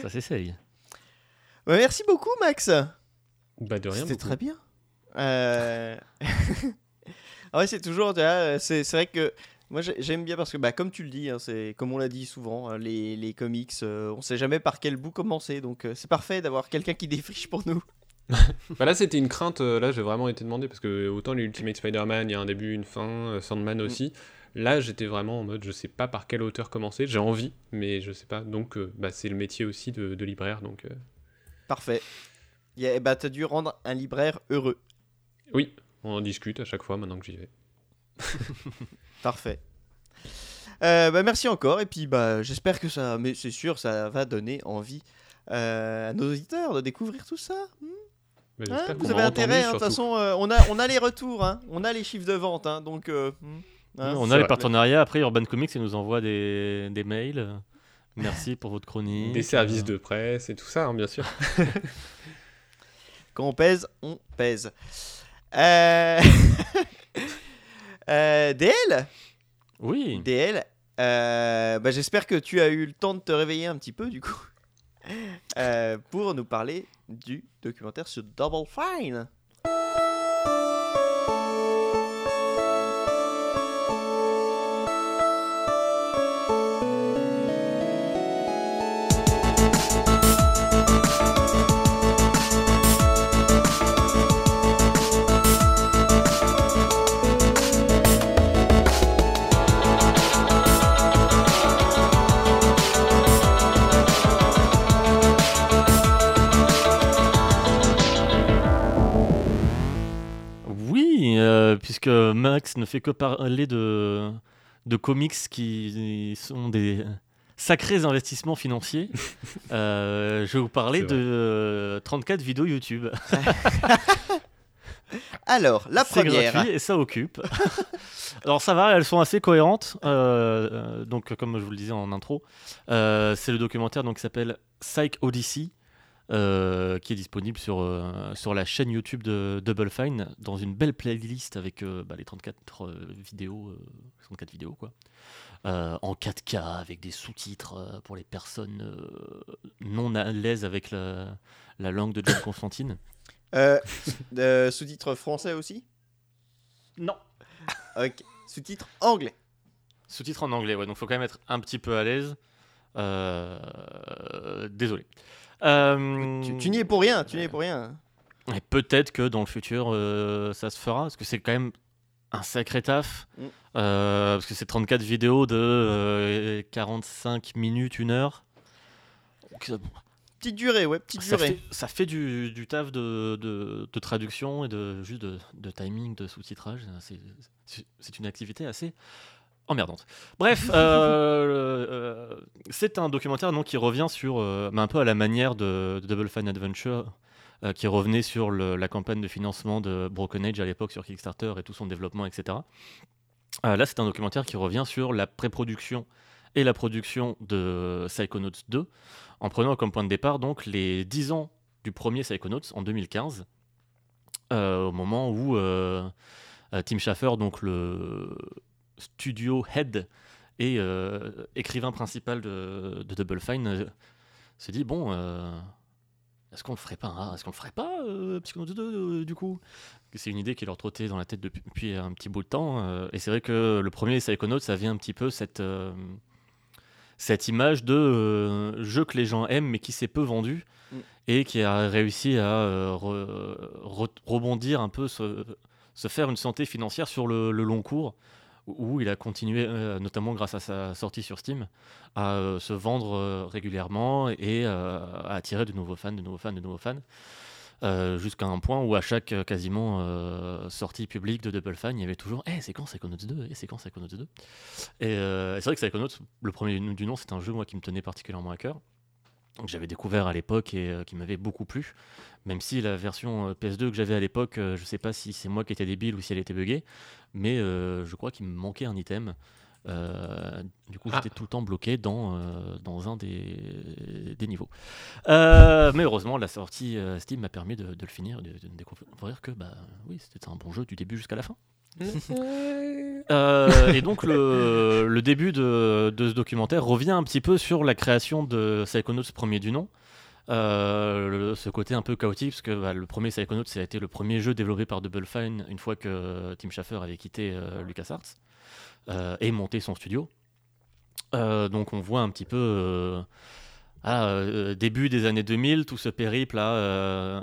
Ça s'essaye. Merci beaucoup, Max. Bah de rien. C'était très bien. Euh... *laughs* ah ouais, c'est toujours, vois, c'est c'est vrai que moi j'ai- j'aime bien parce que, bah, comme tu le dis, hein, c'est comme on l'a dit souvent, hein, les, les comics, euh, on sait jamais par quel bout commencer, donc euh, c'est parfait d'avoir quelqu'un qui défriche pour nous. *laughs* Bah là, c'était une crainte. euh, Là, j'ai vraiment été demandé parce que autant les Ultimate Spider-Man, il y a un début, une fin, euh, Sandman aussi. Là, j'étais vraiment en mode, je sais pas par quelle hauteur commencer. J'ai envie, mais je sais pas. Donc, euh, bah, c'est le métier aussi de, de libraire. Donc, euh, Parfait. Y a- bah, t'as dû rendre un libraire heureux. oui, on en discute à chaque fois maintenant que j'y vais. *laughs* Parfait. Euh, bah, merci encore, et puis bah, j'espère que ça, mais c'est sûr, ça va donner envie à nos auditeurs de découvrir tout ça. Hmm Bah, Hein, vous avez intérêt, hein, de toute façon, on, a, on a les retours, hein, on a les chiffres de vente, hein, donc. hmm, hein, on a les vrai. partenariats. Après, Urban Comics, ils nous envoie des, des mails. Merci pour votre chronique. Des services de presse et tout ça, hein, bien sûr. *laughs* Quand on pèse, on pèse. Euh... *laughs* euh, DL Oui. DL, euh, bah, j'espère que tu as eu le temps de te réveiller un petit peu, du coup, *laughs* euh, pour nous parler du documentaire sur Double Fine. Max ne fait que parler de, de comics qui sont des sacrés investissements financiers, *laughs* euh, je vais vous parler de euh, 34 vidéos YouTube. *laughs* Alors, la première. gratuit et ça occupe. *laughs* Alors ça va, elles sont assez cohérentes. euh, euh, donc comme je vous le disais en intro, euh, c'est le documentaire donc, qui s'appelle Psych Odyssey. Euh, qui est disponible sur, euh, sur la chaîne YouTube de Double Fine dans une belle playlist avec euh, bah, les 34 euh, vidéos, euh, 34 vidéos quoi, Euh, en 4K avec des sous-titres euh, pour les personnes euh, non à l'aise avec la, la langue de John Constantine. Euh, euh, Sous-titres français aussi? Non. Ok. Sous-titres anglais. Sous-titres en anglais, ouais, donc faut quand même être un petit peu à l'aise. Euh, désolé. Tu, tu n'y es pour rien, tu n'y es pour rien. Et peut-être que dans le futur, euh, ça se fera, parce que c'est quand même un sacré taf. Mm. Euh, parce que c'est 34 vidéos de euh, 45 minutes, une heure. Donc, ça, Petite durée, ouais, petite ça durée. fait, ça fait du, du taf de, de- de traduction et de, juste de, de timing, de sous-titrage. C'est une activité assez emmerdante. Bref, euh, euh, c'est un documentaire donc, qui revient sur, euh, bah, un peu à la manière de, Double Fine Adventure, euh, qui revenait sur la campagne de financement de Broken Age à l'époque sur Kickstarter et tout son développement, etc. Là, c'est un documentaire qui revient sur la pré-production et la production de Psychonauts 2, en prenant comme point de départ donc les 10 ans du premier Psychonauts en 2015, euh, au moment où Tim Schafer, donc le studio head et euh, écrivain principal de, de Double Fine, euh, se dit bon, euh, est-ce qu'on le ferait pas hein Est-ce qu'on le ferait pas euh, Psychonauts 2 euh, du coup? C'est une idée qui leur trottait dans la tête depuis, depuis un petit bout de temps. euh, et c'est vrai que le premier Psychonauts, ça vient un petit peu cette cette image de jeu que les gens aiment mais qui s'est peu vendu Mm. et qui a réussi à re- re- rebondir un peu, se, se faire une santé financière sur le, le long cours où il a continué, euh, notamment grâce à sa sortie sur Steam, à euh, se vendre euh, régulièrement et à attirer de nouveaux fans, de nouveaux fans, de nouveaux fans. Jusqu'à un point où à chaque quasiment sortie publique de Double Fine, il y avait toujours Eh, c'est quand Psychonauts 2 Eh, c'est quand Psychonauts 2 Et c'est vrai que Psychonauts, le premier du nom, c'est un jeu moi, qui me tenait particulièrement à cœur que j'avais découvert à l'époque et euh, qui m'avait beaucoup plu. Même si la version euh, PS2 que j'avais à l'époque, euh, je sais pas si c'est moi qui étais débile ou si elle était buggée, mais je crois qu'il me manquait un item. Du coup, Ah. j'étais tout le temps bloqué dans, dans un des, des niveaux. Mais heureusement, la sortie Steam m'a permis de, de le finir, de, de découvrir que bah, oui, c'était un bon jeu du début jusqu'à la fin. Euh, et donc le, début de, ce documentaire revient un petit peu sur la création de Psychonauts premier du nom. Euh, ce côté un peu chaotique, parce que bah, le premier Psychonauts, ça a été le premier jeu développé par Double Fine une fois que Tim Schafer avait quitté euh, LucasArts euh, et monté son studio. Euh, donc on voit un petit peu euh, ah, euh, début des années 2000, tout ce périple à euh,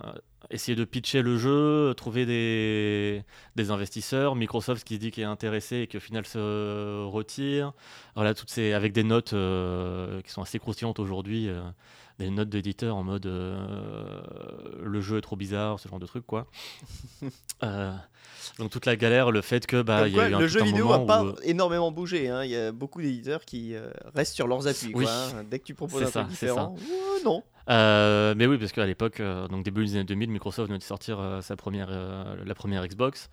essayer de pitcher le jeu, trouver des, investisseurs, Microsoft qui se dit qu'il est intéressé et qui au final se retire. Voilà, toutes ces, avec des notes euh, qui sont assez croustillantes aujourd'hui, euh, des notes d'éditeurs en mode euh, le jeu est trop bizarre, ce genre de truc quoi. *laughs* Euh, donc toute la galère, le fait que bah Comme il y quoi, a eu un, le jeu vidéo n'a pas où, euh, énormément bougé. hein. Il y a beaucoup d'éditeurs qui euh, restent sur leurs appuis. Oui. quoi, hein. Dès que tu proposes un ça, truc c'est différent, euh, non. Mais oui, parce qu'à l'époque, donc début des années 2000, Microsoft venait de sortir sa première, la première Xbox.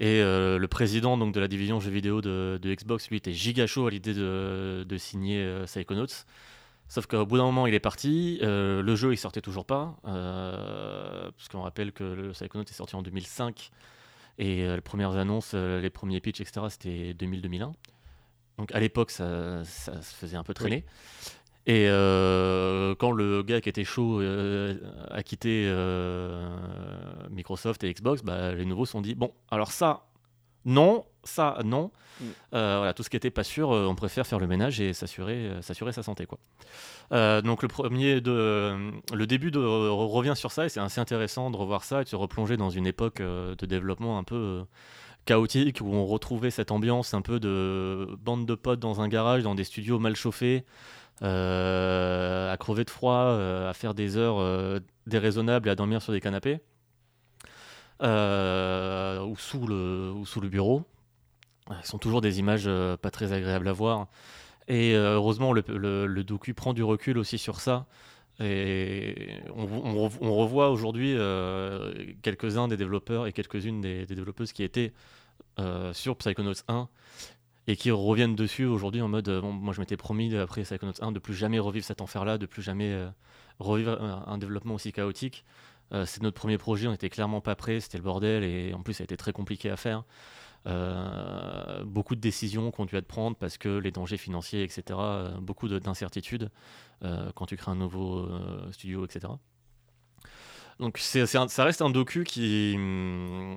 Et euh, le président donc, de la division jeux vidéo de, de Xbox, lui, était giga chaud à l'idée de, de signer euh, Psychonauts. Sauf qu'au bout d'un moment, il est parti. euh, le jeu, il sortait toujours pas. Euh, parce qu'on rappelle que le Psychonauts est sorti en 2005. Et euh, les premières annonces, les premiers pitchs, etc., c'était 2000-2001. Donc à l'époque, ça, ça se faisait un peu traîner. Et quand le gars qui était chaud a quitté Microsoft et Xbox, bah, les nouveaux se sont dit bon, alors ça, non, ça, non. Mm. Euh, voilà, tout ce qui était pas sûr, euh, on préfère faire le ménage et s'assurer, euh, s'assurer sa santé, quoi. Euh, donc le premier de, le début de revient sur ça et c'est assez intéressant de revoir ça et de se replonger dans une époque de développement un peu chaotique où on retrouvait cette ambiance un peu de bande de potes dans un garage, dans des studios mal chauffés, euh, à crever de froid, à faire des heures déraisonnables et à dormir sur des canapés ou, sous le, ou sous le bureau. Euh, Ce sont toujours des images euh, pas très agréables à voir. Et euh, heureusement, le, le- docu prend du recul aussi sur ça. Et on, on rev- on revoit aujourd'hui euh, quelques-uns des développeurs et quelques-unes des, développeuses qui étaient euh, sur Psychonauts 1 et qui reviennent dessus aujourd'hui en mode bon, moi je m'étais promis après Psychonauts 1 de plus jamais revivre cet enfer-là, de plus jamais revivre un, développement aussi chaotique. C'est notre premier projet, on était clairement pas prêt, c'était le bordel et en plus ça a été très compliqué à faire. Euh, beaucoup de décisions qu'on dû être prendre parce que les dangers financiers, etc., euh, beaucoup d'incertitudes euh, quand tu crées un nouveau studio, etc. Donc ça reste un docu qui, mm,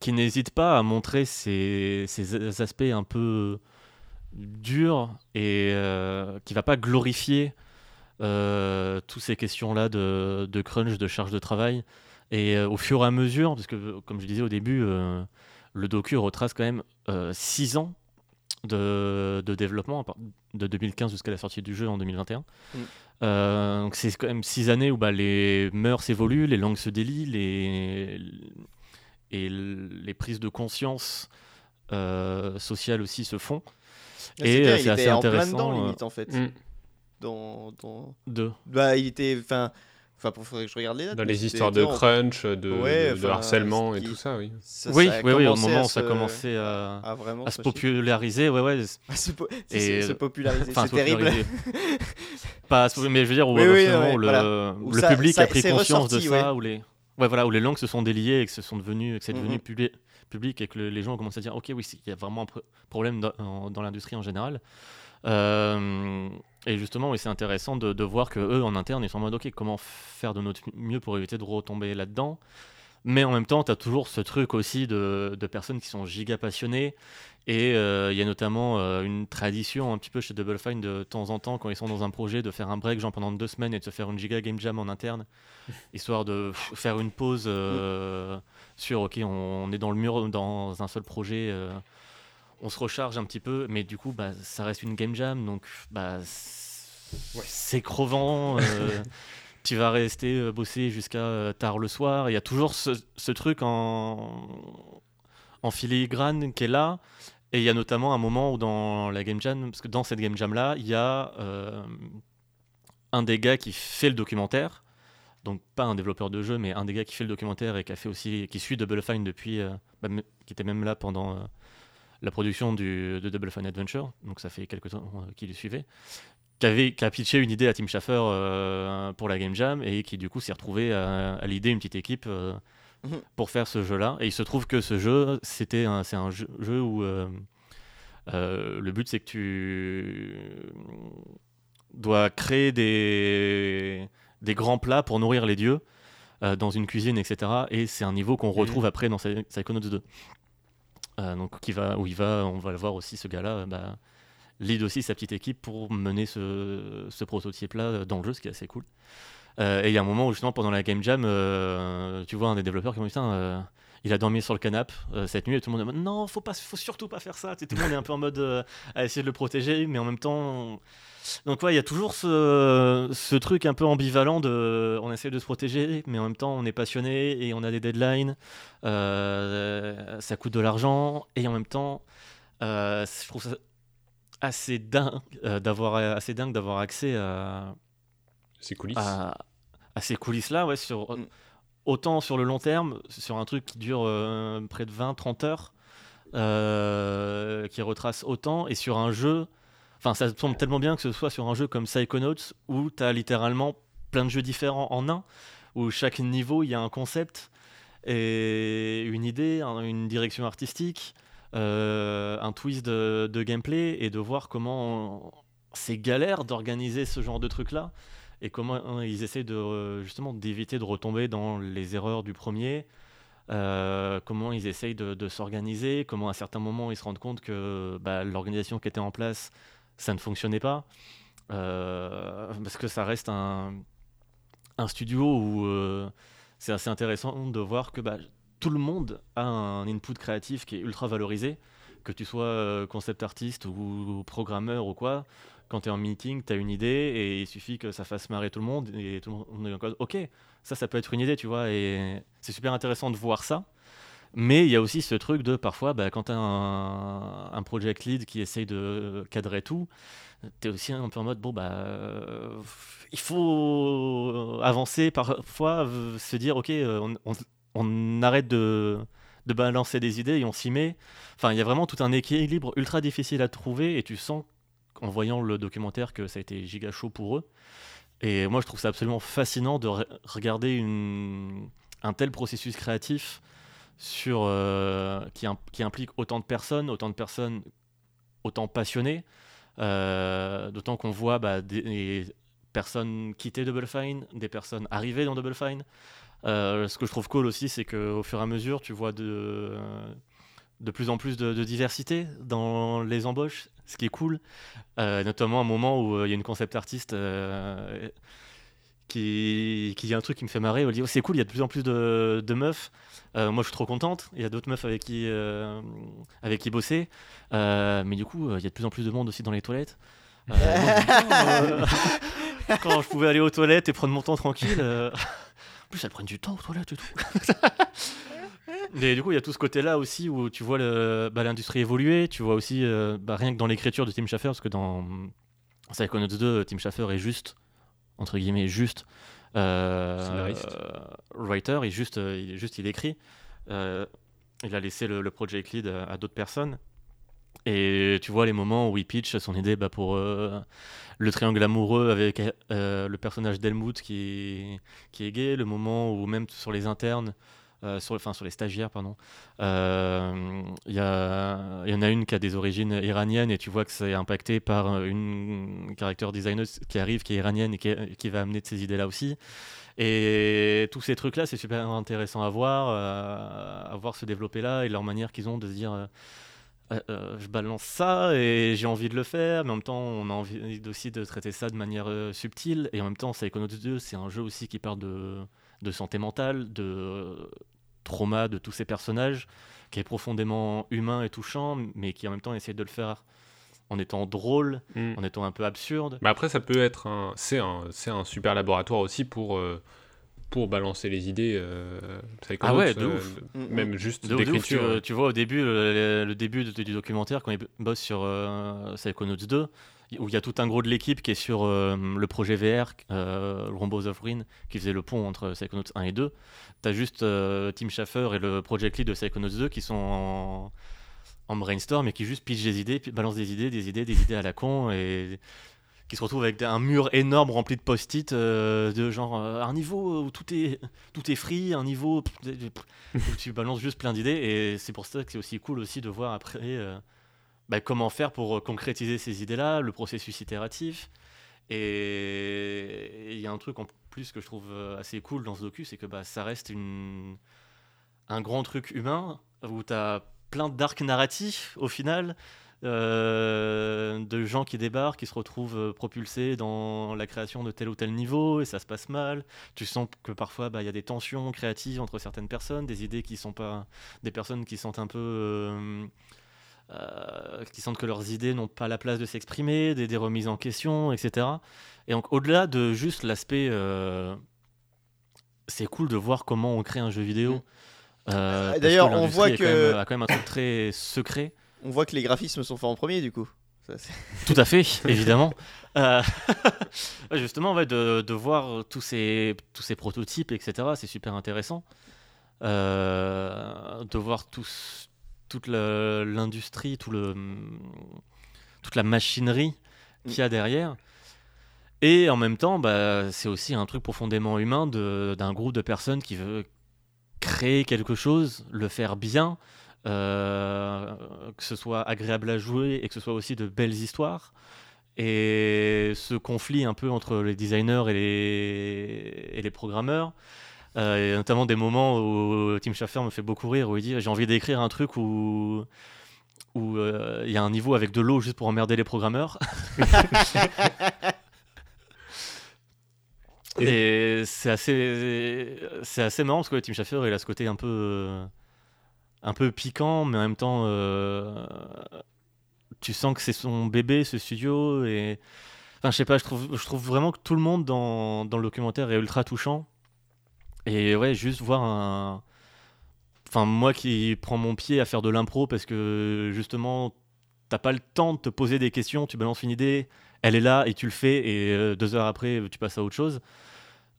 qui n'hésite pas à montrer ces, ces, aspects un peu durs et qui va pas glorifier toutes ces questions-là de, de, crunch, de charge de travail. Et au fur et à mesure, parce que comme je disais au début, le docu retrace quand même 6 euh, ans de, développement, de 2015 jusqu'à la sortie du jeu en 2021. Mm. Euh, donc c'est quand même 6 années où bah, les mœurs évoluent, les langues se délient, les, et les prises de conscience euh, sociales aussi se font. et c'est assez en intéressant. Plein dedans, limite, en fait. Mm. Dans, dans... Deux. Bah, il était. Enfin, Enfin, faudrait que je regarde les dates. Dans les histoires de crunch, de, harcèlement et tout ça, oui. oui, oui, oui, au moment où ça a commencé à, à, vraiment se populariser, ouais, ouais. À se, *laughs* et... se populariser, c'est terrible. *laughs* Pas, mais je veux dire, où, le, public a pris conscience de ça, où les, ouais, voilà, où les langues se sont déliées et que ce sont devenus, que c'est devenu public et que les gens ont commencé à dire, ok, oui, il y a vraiment un problème dans, dans l'industrie en général. Euh, et justement, c'est intéressant de, voir que eux, en interne, ils sont en mode, ok, comment faire de notre mieux pour éviter de retomber là-dedans? Mais en même temps, tu as toujours ce truc aussi de, personnes qui sont giga passionnées. Et euh, il y a notamment euh, une tradition un petit peu chez Double Fine de temps en temps, quand ils sont dans un projet, de faire un break genre pendant deux semaines et de se faire une giga game jam en interne, *laughs* histoire de faire une pause sur, ok, on, est dans le mur dans un seul projet on se recharge un petit peu, mais du coup, bah, ça reste une game jam, donc bah, c'est crevant. Euh, *laughs* tu vas rester euh, bosser jusqu'à euh, tard le soir. Il y a toujours ce, truc en, en filigrane qui est là. Et il y a notamment un moment où dans la game jam, parce que dans cette game jam là, il y a un des gars qui fait le documentaire. Donc pas un développeur de jeu, mais un des gars qui fait le documentaire et qui a fait aussi, qui suit Double Fine depuis, bah, qui était même là pendant la production du, de Double Fine Adventure, donc ça fait quelques temps euh, qu'il le suivait, qui, avait, qui a pitché une idée à Tim Schafer euh, pour la Game Jam et qui du coup s'est retrouvé à, l'idée une petite équipe euh, mhm. pour faire ce jeu-là. Et il se trouve que ce jeu, c'était c'est un jeu, où le but c'est que tu dois créer des, des grands plats pour nourrir les dieux dans une cuisine, etc. Et c'est un niveau qu'on mhm. retrouve après dans Psychonauts 2. Euh, donc qui va, où il va, on va le voir aussi, ce gars-là, euh, bah, lead aussi sa petite équipe pour mener ce, prototype-là dans le jeu, ce qui est assez cool. Euh, et il y a un moment où justement pendant la game jam, tu vois un des développeurs qui me dit putain, il a dormi sur le canapé cette nuit et tout le monde dit non, faut pas, faut surtout pas faire ça. tout le monde est un peu en mode à essayer de le protéger, mais en même temps, donc ouais, il y a toujours ce, ce, truc un peu ambivalent de on essaie de se protéger, mais en même temps on est passionné et on a des deadlines, euh, ça coûte de l'argent, et en même temps euh, je trouve ça assez dingue euh, d'avoir assez dingue d'avoir accès à ces coulisses. À, ces coulisses là, ouais, sur, mm. autant sur le long terme, sur un truc qui dure près de 20-30 heures, qui retrace autant, et sur un jeu Enfin, ça tombe tellement bien que ce soit sur un jeu comme Psychonauts où tu as littéralement plein de jeux différents en un, où chaque niveau il y a un concept et une idée, une direction artistique, euh, un twist de, gameplay et de voir comment c'est galère d'organiser ce genre de truc là et comment hein, ils essaient de justement d'éviter de retomber dans les erreurs du premier. Euh, comment ils essayent de, s'organiser, comment à certains moments ils se rendent compte que bah, l'organisation qui était en place ça ne fonctionnait pas. Euh, parce que ça reste un, un studio où euh, c'est assez intéressant de voir que bah, tout le monde a un input créatif qui est ultra valorisé, que tu sois euh, concept artiste ou programmeur ou quoi. Quand tu es en meeting, tu as une idée et il suffit que ça fasse marrer tout le monde et tout le monde est en. Ok, ça, ça peut être une idée, tu vois, et c'est super intéressant de voir ça. Mais il y a aussi ce truc de parfois, bah, quand tu as un, project lead qui essaye de cadrer tout, tu es aussi un peu en mode bon, bah, euh, il faut avancer parfois, se dire ok, on, on, arrête de de balancer des idées et on s'y met. Enfin, il y a vraiment tout un équilibre ultra difficile à trouver et tu sens en voyant le documentaire que ça a été giga chaud pour eux. Et moi, je trouve ça absolument fascinant de regarder une, un tel processus créatif sur, euh, qui, implique autant de personnes, autant de personnes autant passionnées. Euh, d'autant qu'on voit bah, des, personnes quitter Double Fine, des personnes arriver dans Double Fine. Euh, ce que je trouve cool aussi, c'est qu'au fur et à mesure, tu vois de, de plus en plus de, diversité dans les embauches, ce qui est cool. Notamment un moment où il y a une concept artiste qui, qui dit un truc qui me fait marrer. Elle dit oh, C'est cool, il y a de plus en plus de, meufs. moi, je suis trop contente. Il y a d'autres meufs avec qui, avec qui bosser. mais du coup, il y a de plus en plus de monde aussi dans les toilettes. *laughs* quand je pouvais aller aux toilettes et prendre mon temps tranquille. Euh, en plus, elles prennent du temps aux toilettes et tout. *laughs* Mais du coup, il y a tout ce côté-là aussi où tu vois bah, l'industrie évoluer. Tu vois aussi, euh, bah, rien que dans l'écriture de Tim Schafer, parce que dans Psychonauts 2, Tim Schafer est juste, entre guillemets, juste. Euh, writer, il, juste, il, juste, il écrit. il a laissé le, le project lead à d'autres personnes. Et tu vois les moments où il pitch son idée bah, pour euh, le triangle amoureux avec euh, le personnage d'Helmut qui, qui est gay, le moment où même sur les internes, euh, sur, enfin, sur les stagiaires, pardon, il y, y, en a une qui a des origines iraniennes et tu vois que c'est impacté par une character designer qui arrive, qui est iranienne et qui, qui va amener de ces idées-là aussi. Et tous ces trucs-là, c'est super intéressant à voir, à voir se développer là et leur manière qu'ils ont de se dire euh, euh, je balance ça et j'ai envie de le faire, mais en même temps, on a envie aussi de traiter ça de manière euh, subtile. Et en même temps, Psychonauts 2, c'est un jeu aussi qui parle de, de santé mentale, de trauma de tous ces personnages, qui est profondément humain et touchant, mais qui en même temps essaie de le faire en étant drôle, mm. en étant un peu absurde. Mais après, ça peut être un. C'est un, un super laboratoire aussi pour pour balancer les idées. Euh, ah ouais, de ouf. Mm, mm. Même juste d'écriture. Tu, vois au début, le, début du documentaire, quand il bosse sur euh, Psychonauts 2, où il y a tout un gros de l'équipe qui est sur euh, le projet VR, euh, Rombos of Ruin, qui faisait le pont entre Psychonauts 1 et 2. Tu as juste Tim Schafer et le project lead de Psychonauts 2 qui sont en, brainstorm et qui juste pitchent des idées, balancent des idées, des idées, des idées à la con. Et qui se retrouve avec un mur énorme rempli de post-it euh, de genre euh, un niveau où tout est tout est free, un niveau où tu balances juste plein d'idées et c'est pour ça que c'est aussi cool aussi de voir après euh, bah, comment faire pour concrétiser ces idées-là, le processus itératif. Et il y a un truc en plus que je trouve assez cool dans ce docu, c'est que bah, ça reste un grand truc humain où tu as plein d'arcs narratifs au final. Euh, de gens qui débarquent, qui se retrouvent euh, propulsés dans la création de tel ou tel niveau, et ça se passe mal. Tu sens que parfois, bah, il y a des tensions créatives entre certaines personnes, des idées qui sont pas... des personnes qui sont un peu... Euh, qui sentent que leurs idées n'ont pas la place de s'exprimer, des, remises en question, etc. Et donc, au-delà de juste l'aspect... c'est cool de voir comment on crée un jeu vidéo. Mm. D'ailleurs, on voit que... a quand même un truc très secret *laughs* on voit que les graphismes sont faits en premier, du coup. *laughs* Tout à fait, évidemment. Euh, *laughs* justement, de, voir tous ces, tous ces prototypes, etc., c'est super intéressant. Euh, de voir tous, toute l'industrie, tout le, toute la machinerie qu'il y a derrière. Et en même temps, bah, c'est aussi un truc profondément humain d'un groupe de personnes qui veut créer quelque chose, le faire bien, euh, que ce soit agréable à jouer et que ce soit aussi de belles histoires. Et ce conflit un peu entre les designers et les, et les programmeurs, euh, notamment des moments où Tim Schafer me fait beaucoup rire, où il dit j'ai envie d'écrire un truc où où euh, il y a un niveau avec de l'eau juste pour emmerder les programmeurs. *laughs* et c'est assez c'est assez marrant parce que Tim Schafer il a ce côté un peu un peu piquant, mais en même temps, euh, tu sens que c'est son bébé, ce studio. Et... Enfin, je sais pas, je trouve, je trouve vraiment que tout le monde dans, dans le documentaire est ultra touchant. Et ouais, juste voir un. Enfin, moi qui prends mon pied à faire de l'impro parce que justement, t'as pas le temps de te poser des questions, tu balances une idée, elle est là et tu le fais, et euh, deux heures après, tu passes à autre chose.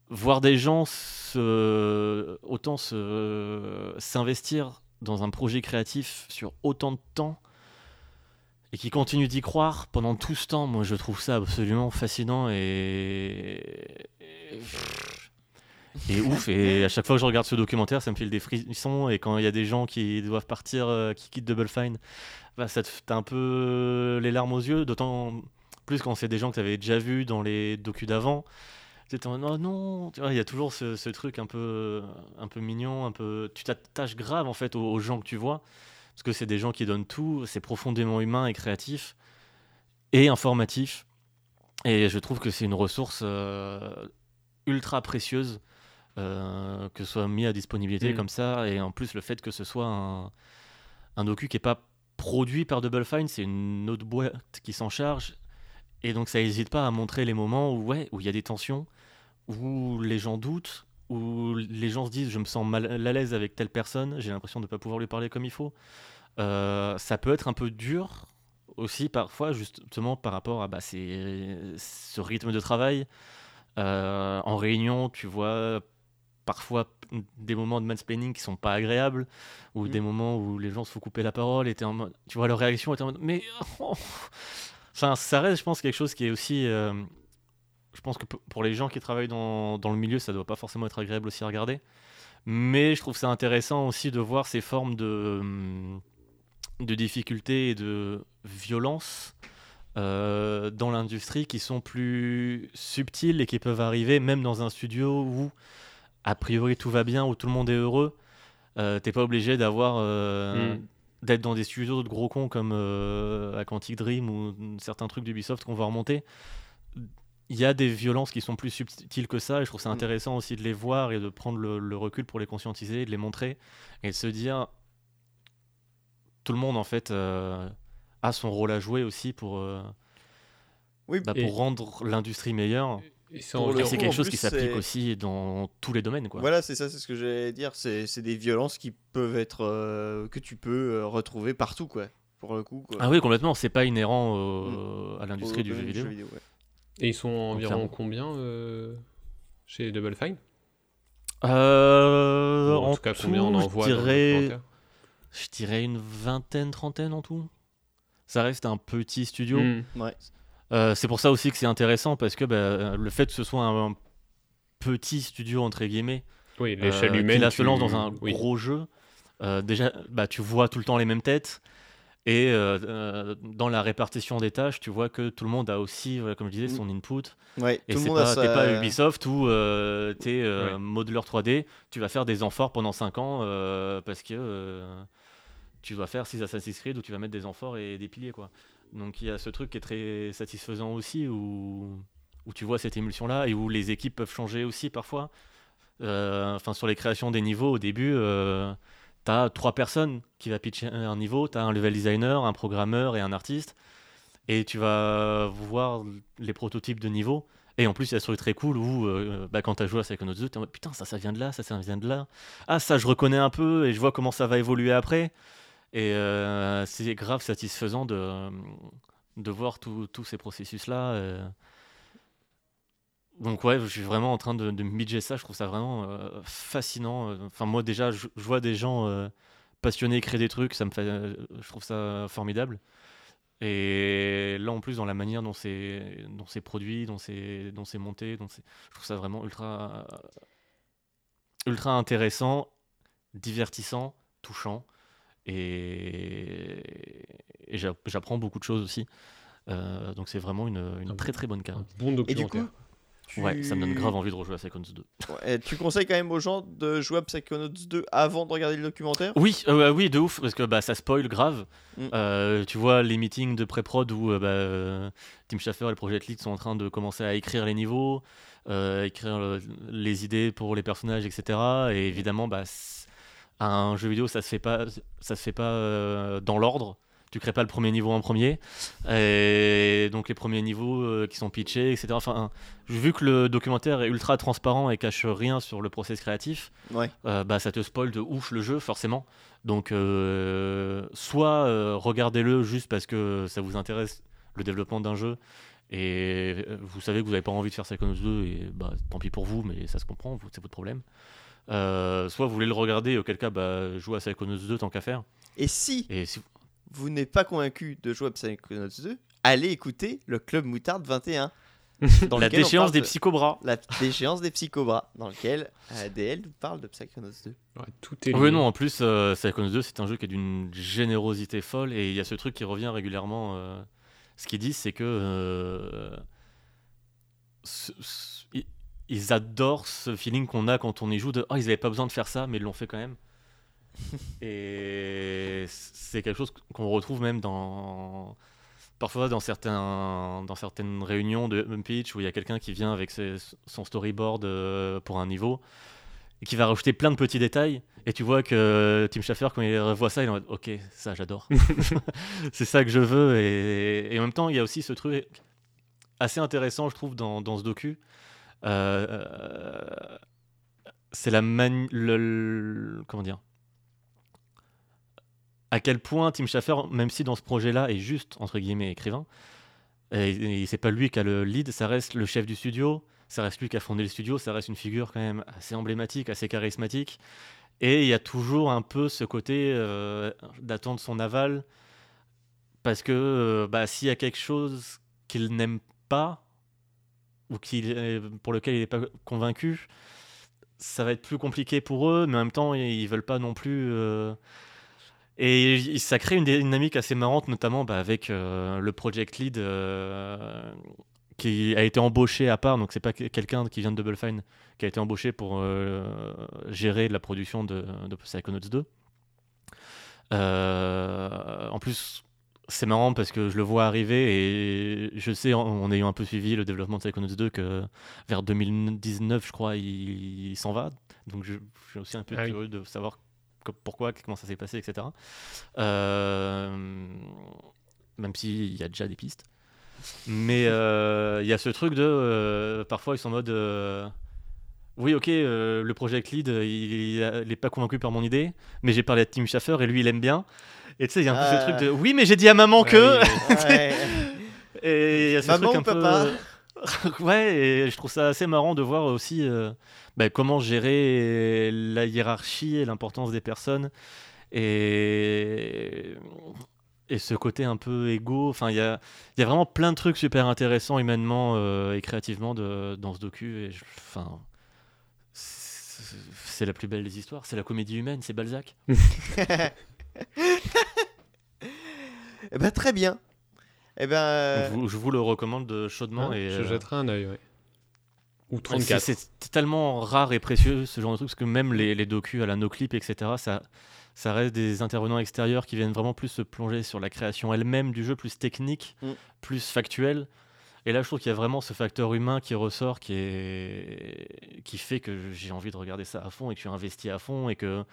Voir des gens se... autant s'investir dans un projet créatif sur autant de temps et qui continue d'y croire pendant tout ce temps, moi je trouve ça absolument fascinant et, ouf. Et à chaque fois que je regarde ce documentaire, ça me file des frissons. Et quand il y a des gens qui doivent partir, euh, qui quittent Double Fine, bah, ça fait un peu les larmes aux yeux, d'autant plus quand c'est des gens que tu avais déjà vus dans les docus d'avant. Oh non, il y a toujours ce, ce, truc un peu, un peu mignon, un peu. Tu t'attaches grave en fait aux, gens que tu vois, parce que c'est des gens qui donnent tout, c'est profondément humain et créatif et informatif. Et je trouve que c'est une ressource euh, ultra précieuse euh, que ce soit mis à disponibilité mm. comme ça. Et en plus, le fait que ce soit un, un docu qui n'est pas produit par Double Fine, c'est une autre boîte qui s'en charge. Et donc, ça n'hésite pas à montrer les moments où ouais, où il y a des tensions, où les gens doutent, où les gens se disent je me sens mal à l'aise avec telle personne, j'ai l'impression de ne pas pouvoir lui parler comme il faut. Euh, ça peut être un peu dur aussi parfois, justement par rapport à bah, ce rythme de travail. Euh, en réunion, tu vois parfois des moments de mansplaining qui sont pas agréables ou mm. des moments où les gens se font couper la parole et en mode, tu vois leur réaction était en mode mais *laughs* enfin ça reste je pense quelque chose qui est aussi euh, je pense que pour les gens qui travaillent dans, dans, le milieu ça doit pas forcément être agréable aussi à regarder mais je trouve ça intéressant aussi de voir ces formes de hum, de difficultés et de violence euh, dans l'industrie qui sont plus subtiles et qui peuvent arriver même dans un studio où a priori tout va bien, où tout le monde est heureux, euh, t'es pas obligé d'avoir euh, hmm. d'être dans des studios de gros cons comme euh, Dream ou certains trucs d'Ubisoft qu'on va remonter. Il y a des violences qui sont plus subtiles que ça, et je trouve ça hmm. intéressant aussi de les voir et de prendre le, recul pour les conscientiser, de les montrer, et de se dire tout le monde en fait a son rôle à jouer aussi pour, oui, bah, pour rendre l'industrie meilleure. Et c'est quelque chose qui s'applique aussi dans tous les domaines. Quoi. Voilà, c'est ça, c'est ce que j'allais dire. C'est des violences qui peuvent être. Euh, que tu peux euh, retrouver partout, quoi. Pour le coup. Ah oui, complètement. C'est pas inhérent mm. à l'industrie du jeu vidéo. Et ils sont environ combien euh, chez Double Fine? En, tout cas, combien on en voit je dirais, je dirais une vingtaine, trentaine en tout. Ça reste un petit studio. Mm. Ouais. Euh, c'est pour ça aussi que c'est intéressant parce que bah, le fait que ce soit un, petit studio entre guillemets, oui, l'échelle euh, humaine, qui se lance dans un gros jeu, euh, déjà bah, tu vois tout le temps les mêmes têtes. Et dans la répartition des tâches, tu vois que tout le monde a aussi, comme je disais, son input. Ouais, et c'est pas, pas, Ubisoft où tu es modeleur 3D, tu vas faire des amphores pendant 5 ans parce que tu dois faire 6 Assassin's Creed où tu vas mettre des amphores et des piliers. quoi. Donc il y a ce truc qui est très satisfaisant aussi, où, tu vois cette émulsion-là, et où les équipes peuvent changer aussi parfois. Euh, enfin, sur les créations des niveaux, au début, euh, tu as trois personnes qui va pitcher un niveau, tu as un level designer, un programmeur et un artiste, et tu vas voir les prototypes de niveaux. Et en plus, il y a ce truc très cool où, euh, bah, quand tu as joué à Psychonauts 2, tu es en mode putain, ça, ça vient de là, ça, ça vient de là. Ah, ça, je reconnais un peu et je vois comment ça va évoluer après. Et euh, c'est grave satisfaisant de, de voir tous ces processus-là. Euh. Donc ouais, je suis vraiment en train de, de midger ça, je trouve ça vraiment euh, fascinant. Enfin moi déjà, je, vois des gens passionnés créer des trucs, ça me je trouve ça formidable. Et là en plus dans la manière dont c'est dont c'est produit, dont c'est dont c'est monté, dont je trouve ça vraiment ultra ultra intéressant, divertissant, touchant et, j'apprends beaucoup de choses aussi. Euh, donc c'est vraiment une, très très bonne carte. Bon documentaire. Ouais, ça me donne grave envie de rejouer à Psychonauts 2. et tu conseilles quand même aux gens de jouer à Psychonauts 2 avant de regarder le documentaire? Oui, euh, oui, de ouf, parce que bah, ça spoil grave. Mm. Euh, tu vois les meetings de pré-prod où bah, Tim Schafer et le Project Lead sont en train de commencer à écrire les niveaux, écrire les idées pour les personnages, etc. Et évidemment, bah, un jeu vidéo, ça se fait pas, ça se fait pas euh, dans l'ordre. Tu crées pas le premier niveau en premier. Et donc les premiers niveaux euh, qui sont pitchés, etc. Enfin, vu que le documentaire est ultra transparent et cache rien sur le process créatif, euh, bah, ça te spoil de ouf le jeu, forcément. Donc, soit regardez-le juste parce que ça vous intéresse le développement d'un jeu et vous savez que vous n'avez pas envie de faire Psychonauts 2 et bah, tant pis pour vous, mais ça se comprend, c'est votre problème. Euh, soit vous voulez le regarder, auquel cas, bah, jouez à Psychonauts 2 tant qu'à faire. Et si Et si- vous n'êtes pas convaincu de jouer à Psychonauts 2, allez écouter le Club Moutarde 21. *laughs* dans la déchéance des de- psychobras. La déchéance des psychobras, dans lequel euh, DL nous parle de Psychonauts 2. Ouais, tout est. Oui, non, en plus, euh, Psychonauts 2, c'est un jeu qui est d'une générosité folle et il y a ce truc qui revient régulièrement. euh, ce qu'ils disent, c'est que. euh, ils- adorent ce feeling qu'on a quand on y joue de Oh, ils n'avaient pas besoin de faire ça, mais ils l'ont fait quand même. *laughs* et c'est quelque chose qu'on retrouve même dans. Parfois dans, certains, dans certaines réunions de Home Pitch où il y a quelqu'un qui vient avec ses- son storyboard euh, pour un niveau et qui va rajouter plein de petits détails. Et tu vois que Tim Schafer, quand il revoit ça, il est en mode Ok, ça j'adore. *laughs* *laughs* c'est ça que je veux. Et, et en même temps, il y a aussi ce truc assez intéressant, je trouve, dans, dans ce docu. Euh, euh, c'est la mani- le, Comment dire? À quel point Tim Schafer, même si dans ce projet-là est juste, entre guillemets, écrivain, et, c'est pas lui qui a le lead, ça reste le chef du studio, ça reste lui qui a fondé le studio, ça reste une figure quand même assez emblématique, assez charismatique. Et il y a toujours un peu ce côté euh, d'attendre son aval, parce que bah, s'il y a quelque chose qu'il n'aime pas, ou est- pour lequel il n'est pas convaincu, ça va être plus compliqué pour eux, mais en même temps, ils veulent pas non plus. euh, Et ça crée une dynamique assez marrante, notamment bah, avec euh, le project lead euh, qui a été embauché à part, donc c'est pas que- quelqu'un qui vient de Double Fine qui a été embauché pour gérer la production de, de Psychonauts 2. Euh, en plus, c'est marrant parce que je le vois arriver et je sais, en, en ayant un peu suivi le développement de Psychonauts 2, que vers 2019, je crois, il, il s'en va. Donc je, je suis aussi un peu Ah oui. curieux de savoir pourquoi, comment ça s'est passé, etc. Euh, même s'il y a déjà des pistes. Mais euh, il y a ce truc de. euh, parfois, ils sont en mode. Oui, ok, euh, le project lead, euh, il, il est pas convaincu par mon idée, mais j'ai parlé à Tim Schafer et lui, il aime bien. Et tu sais, il y a un peu ce truc de. Oui, mais j'ai dit à maman que. Ouais. *laughs* Et il y a ce Maman truc un peu... *laughs* ouais, et je trouve ça assez marrant de voir aussi euh, bah, comment gérer la hiérarchie et l'importance des personnes. Et, et ce côté un peu égo. Enfin, il y a, y a vraiment plein de trucs super intéressants humainement euh, et créativement de, dans ce docu. Et je- enfin, c'est la plus belle des histoires. C'est la comédie humaine, c'est Balzac. *laughs* Eh ben, très bien. Eh ben, euh, Je, vous, je vous le recommande chaudement. Ah, et, je euh, jetterai un œil, ouais. Ou Ouais, 34. C'est tellement rare et précieux ce genre de truc parce que même les, les docus à la noclip, etc., ça, ça reste des intervenants extérieurs qui viennent vraiment plus se plonger sur la création elle-même du jeu, plus technique, Mm. plus factuel. Et là, je trouve qu'il y a vraiment ce facteur humain qui ressort, qui, est... qui fait que j'ai envie de regarder ça à fond et que je suis investi à fond et que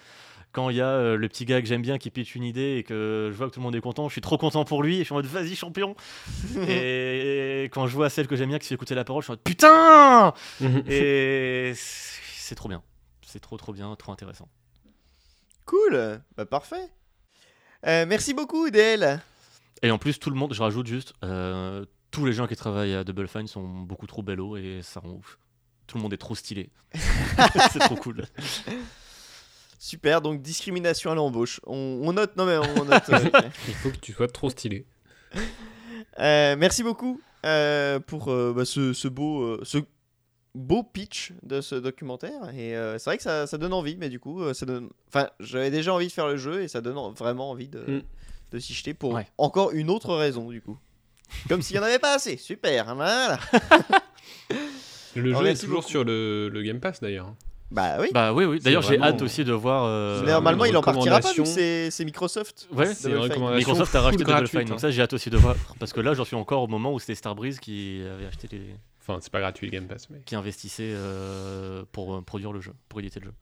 quand il y a euh, le petit gars que j'aime bien qui pitch une idée et que je vois que tout le monde est content, je suis trop content pour lui et je suis en mode vas-y champion. *laughs* et quand je vois celle que j'aime bien qui fait écouter la parole, je suis en mode putain *laughs* et c'est trop bien. C'est trop trop bien, trop intéressant. cool. Bah, parfait. Euh, merci beaucoup, DL. Et en plus, tout le monde, je rajoute juste, euh, tous les gens qui travaillent à Double Fine sont beaucoup trop bellos et ça rend ouf. Tout le monde est trop stylé. *laughs* *laughs* c'est trop cool. Super, donc discrimination à l'embauche. On, on note, non mais on note. *laughs* euh, Il faut que tu sois trop stylé. Euh, merci beaucoup euh, pour euh, bah, ce, ce beau, euh, ce beau pitch de ce documentaire. Et euh, c'est vrai que ça, ça donne envie, mais du coup, ça donne. Enfin, j'avais déjà envie de faire le jeu et ça donne en- vraiment envie de, Mm. de s'y jeter pour Ouais. encore une autre raison, du coup. Comme s'il n'y en avait pas assez. Super, voilà. *laughs* Le jeu est toujours beaucoup. sur le, le Game Pass d'ailleurs. hein. Bah oui. Bah oui, oui. D'ailleurs, j'ai vraiment- hâte aussi de voir. euh, normalement, il en partira pas vu que recommandation. c'est Microsoft. Ouais, C'est Microsoft a racheté Double Fine, donc hein. ça j'ai hâte aussi de voir. Parce que là, j'en suis encore au moment où c'était Starbreeze qui avait acheté les... Enfin, c'est pas gratuit le Game Pass, mais. qui investissait euh, pour euh, produire le jeu, pour éditer le jeu.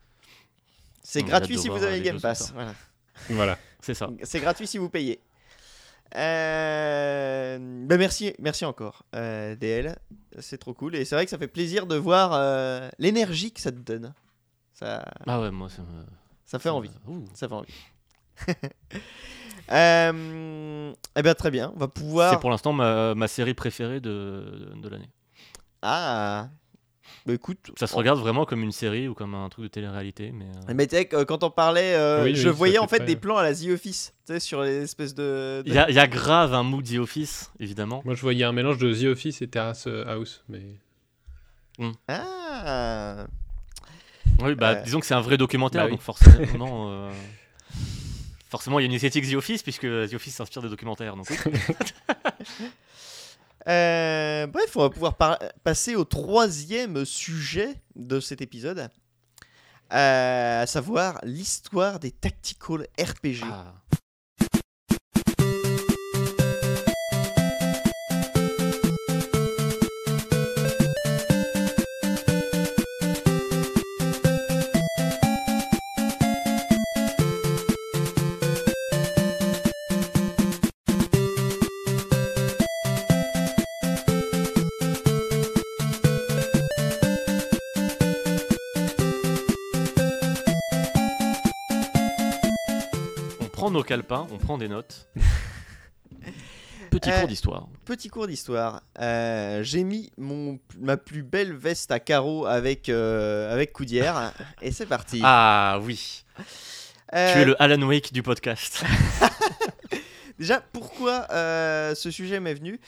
C'est gratuit si vous avez Game Pass. Voilà. Voilà. C'est ça. C'est gratuit si vous payez. Euh, ben merci, merci encore, euh, DL. C'est trop cool. Et c'est vrai que ça fait plaisir de voir euh, l'énergie que ça te donne. Ça, Ah ouais, moi ça me. ça fait ça envie. Ça fait envie. *laughs* eh bien, très bien. On va pouvoir. C'est pour l'instant ma, ma série préférée de, de l'année. Ah Bah écoute, Ça se regarde vraiment comme une série ou comme un truc de télé-réalité, mais euh, Mais tu sais, que, quand on parlait, euh, Oui, je voyais en fait des plans à la The Office, tu sais, sur les espèces de. de- il y, a- il y a grave un mood The Office, évidemment. Moi, je voyais un mélange de The Office et Terrace House, mais Ah Oui, bah Euh, disons que c'est un vrai documentaire, bah oui. donc forcément, euh, forcément il y a une esthétique The Office puisque The Office s'inspire des documentaires. Donc. *laughs* Euh, bref, on va pouvoir passer au troisième sujet de cet épisode, euh, à savoir l'histoire des tactical RPG. Ah. Prend nos calepins, on prend des notes. *laughs* Petit Euh, cours d'histoire. Petit cours d'histoire. Euh, J'ai mis mon, ma plus belle veste à carreaux avec, euh, avec coudière, *laughs* et c'est parti. Ah oui, Euh, tu es le Alan Wake du podcast. *laughs* Déjà, pourquoi euh, ce sujet m'est venu?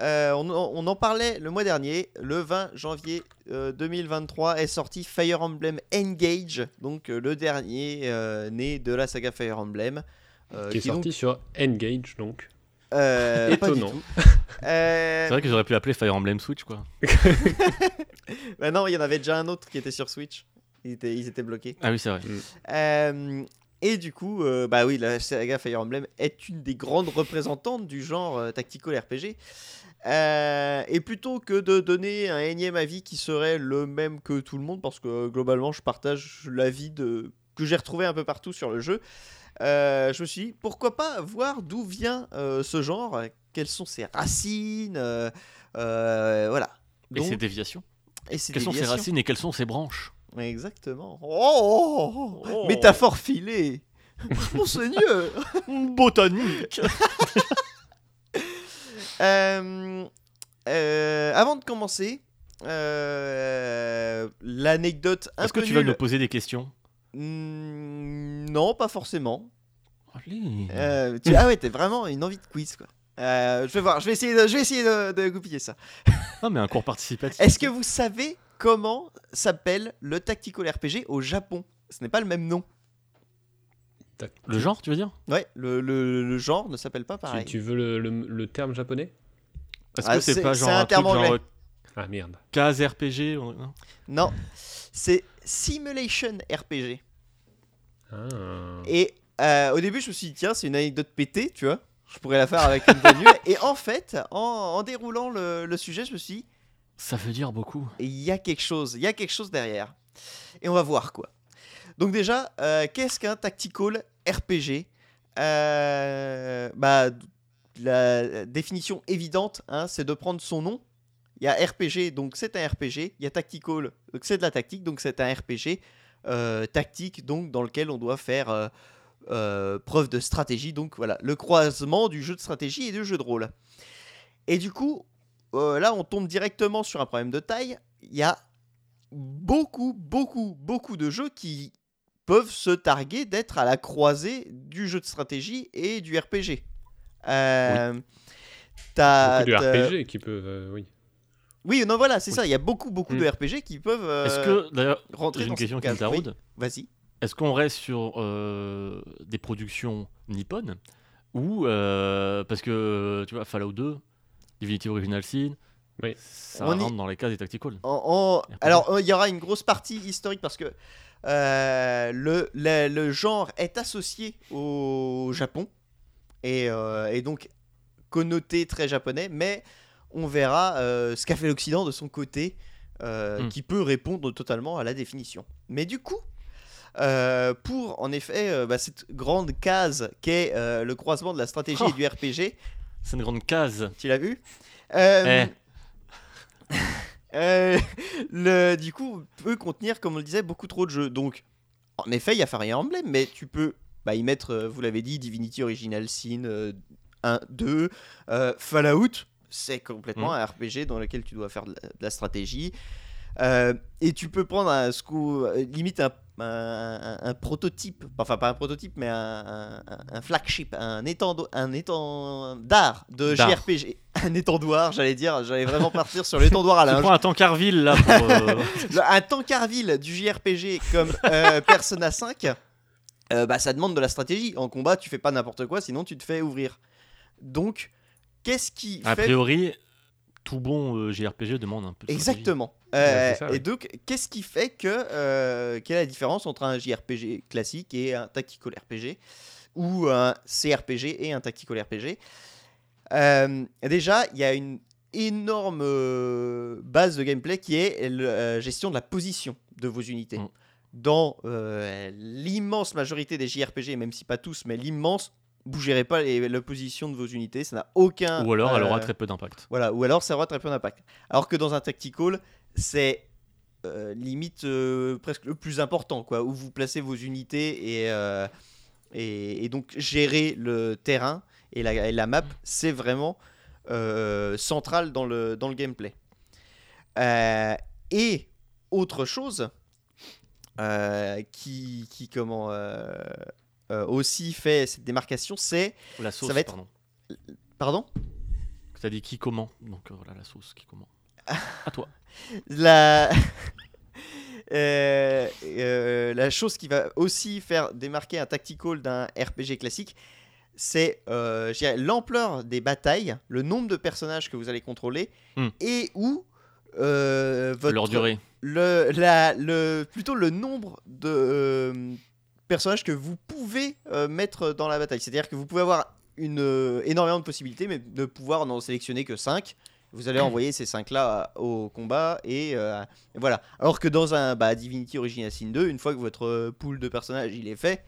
Euh, on, on en parlait le mois dernier, le 20 janvier euh, 2023 est sorti Fire Emblem Engage, donc euh, le dernier euh, né de la saga Fire Emblem. euh, qui est sorti sur Engage, donc. euh, Étonnant. *laughs* Euh, C'est vrai qu'ils auraient pu l'appeler Fire Emblem Switch quoi. *laughs* bah non, il y en avait déjà un autre qui était sur Switch. Ils étaient, ils étaient bloqués. Ah oui, c'est vrai. Euh, et du coup, euh, bah oui, la saga Fire Emblem est une des grandes représentantes du genre euh, tactical RPG. Euh, et plutôt que de donner un énième avis qui serait le même que tout le monde, parce que euh, globalement je partage l'avis de... que j'ai retrouvé un peu partout sur le jeu, euh, je me suis dit pourquoi pas voir d'où vient euh, ce genre, quelles sont ses racines, voilà. Et ses déviations. et ses Quelles sont ses racines et quelles sont ses branches? Exactement. Oh, oh, oh, Oh. Métaphore filée. *laughs* Monseigneur. *laughs* Botanique *laughs* avant de commencer, euh, l'anecdote un Est-ce que tu vas nous poser des questions? Hmm, Non, pas forcément. Allez. Euh, tu- Ah ouais, t'es vraiment une envie de quiz quoi. Euh, je vais voir, je vais essayer de, je vais essayer de, de goupiller ça. *laughs* Ah mais un cours participatif. Est-ce que vous savez comment s'appelle le tactical RPG au Japon? Ce n'est pas le même nom. Le genre, tu veux dire? Ouais, le, le- le genre ne s'appelle pas Tu, pareil. tu veux le, le- le terme japonais? Est-ce Ah, que c'est c'est- pas genre un un, truc terme genre euh, Ah merde. case RPG ou- non? Non, c'est Simulation RPG. Ah. Et euh, au début, je me suis dit, tiens, c'est une anecdote pétée, tu vois. Je pourrais la faire avec une nulle. Et en fait, en, en déroulant le, le sujet, je me suis dit, Ça veut dire beaucoup. il y a quelque chose, il y a quelque chose derrière. Et on va voir quoi. Donc déjà, euh, qu'est-ce qu'un tactical RPG Euh, Bah, la définition évidente, hein, c'est de prendre son nom. Il y a RPG, donc c'est un RPG. Il y a tactical, donc c'est de la tactique, donc c'est un RPG euh, tactique, donc dans lequel on doit faire preuve de stratégie. Donc voilà, le croisement du jeu de stratégie et du jeu de rôle. Et du coup, là, on tombe directement sur un problème de taille. Il y a beaucoup, beaucoup, beaucoup de jeux qui peuvent se targuer d'être à la croisée du jeu de stratégie et du RPG. Euh, t'as- Beaucoup de RPG qui peuvent. euh, oui. Oui, non, voilà, c'est Oui. ça. Il y a beaucoup, beaucoup de RPG qui peuvent euh, Est-ce que, d'ailleurs, rentrer j'ai une dans question qui me case. Oui, taraude. Vas-y. Est-ce qu'on reste sur euh, des productions nippones ou euh, parce que tu vois Fallout 2, Divinity Original Sin, Oui. ça On y- rentre dans les cases des tactical. En-. Alors, euh, il y aura une grosse partie historique parce que euh, le, le- le genre est associé au Japon et, euh, et donc connoté très japonais, mais on verra euh, ce qu'a fait l'Occident de son côté Hmm. qui peut répondre totalement à la définition. Mais du coup, pour en effet bah, cette grande case qu'est le croisement de la stratégie Oh. et du RPG, C'est une grande case. tu l'as vu? Eh. *laughs* euh, *laughs* le, Du coup, peut contenir, comme on le disait, beaucoup trop de jeux. Donc, en effet, il y a Fire Emblem, mais tu peux bah, y mettre, euh, vous l'avez dit, Divinity Original Sin euh, 1, 2, euh, Fallout, c'est complètement Mhm. un RPG dans lequel tu dois faire de la, de la stratégie. Et tu peux prendre un, euh, limite un, un- prototype, enfin pas un prototype, mais un, flagship, un étendard, de. JRPG. *laughs* Un étendoir, j'allais dire, j'allais vraiment partir sur *laughs* l'étendoir à Tu linge. prends un tankerville là pour. euh, *laughs* un tankerville du JRPG comme euh, Persona 5, euh, bah, ça demande de la stratégie. En combat, tu fais pas n'importe quoi, sinon tu te fais ouvrir. Donc, qu'est-ce qui a fait priori, tout bon euh, JRPG demande un peu de. Exactement. Euh, ça, Et donc, qu'est-ce qui fait que. euh, quelle est la différence entre un JRPG classique et un tactical RPG Ou un CRPG et un tactical RPG Euh, Déjà, il y a une énorme base de gameplay qui est la gestion de la position de vos unités. Mm. Dans l'immense majorité des JRPG, même si pas tous, mais l'immense, vous gérez pas les- la position de vos unités, ça n'a aucun. Ou alors elle aura euh, très peu d'impact. voilà, ou alors ça aura très peu d'impact. Alors que dans un tactical, c'est euh, limite euh, presque le plus important, quoi, où vous placez vos unités et, et, et donc gérer le terrain et la, et la map, c'est vraiment central dans le, dans le gameplay. Et autre chose euh, qui, qui comment, euh, aussi fait cette démarcation, c'est... La sauce, va être- pardon. Pardon Tu as dit qui comment Donc euh, voilà la sauce qui comment. À toi. *laughs* la... *laughs* Euh, euh, la chose qui va aussi faire démarquer un tactical d'un RPG classique, c'est euh, l'ampleur des batailles, le nombre de personnages que vous allez contrôler, Hmm. et euh, votre Leur durée. le, la- le, plutôt le nombre de euh, personnages que vous pouvez euh, mettre dans la bataille. C'est-à-dire que vous pouvez avoir une, euh, énormément de possibilités, mais de pouvoir n'en sélectionner que 5. Vous allez *clears throat* envoyer ces 5-là au combat et, euh, et voilà. Alors que dans un bah, Divinity Original Sin 2, une fois que votre euh, pool de personnages il est fait,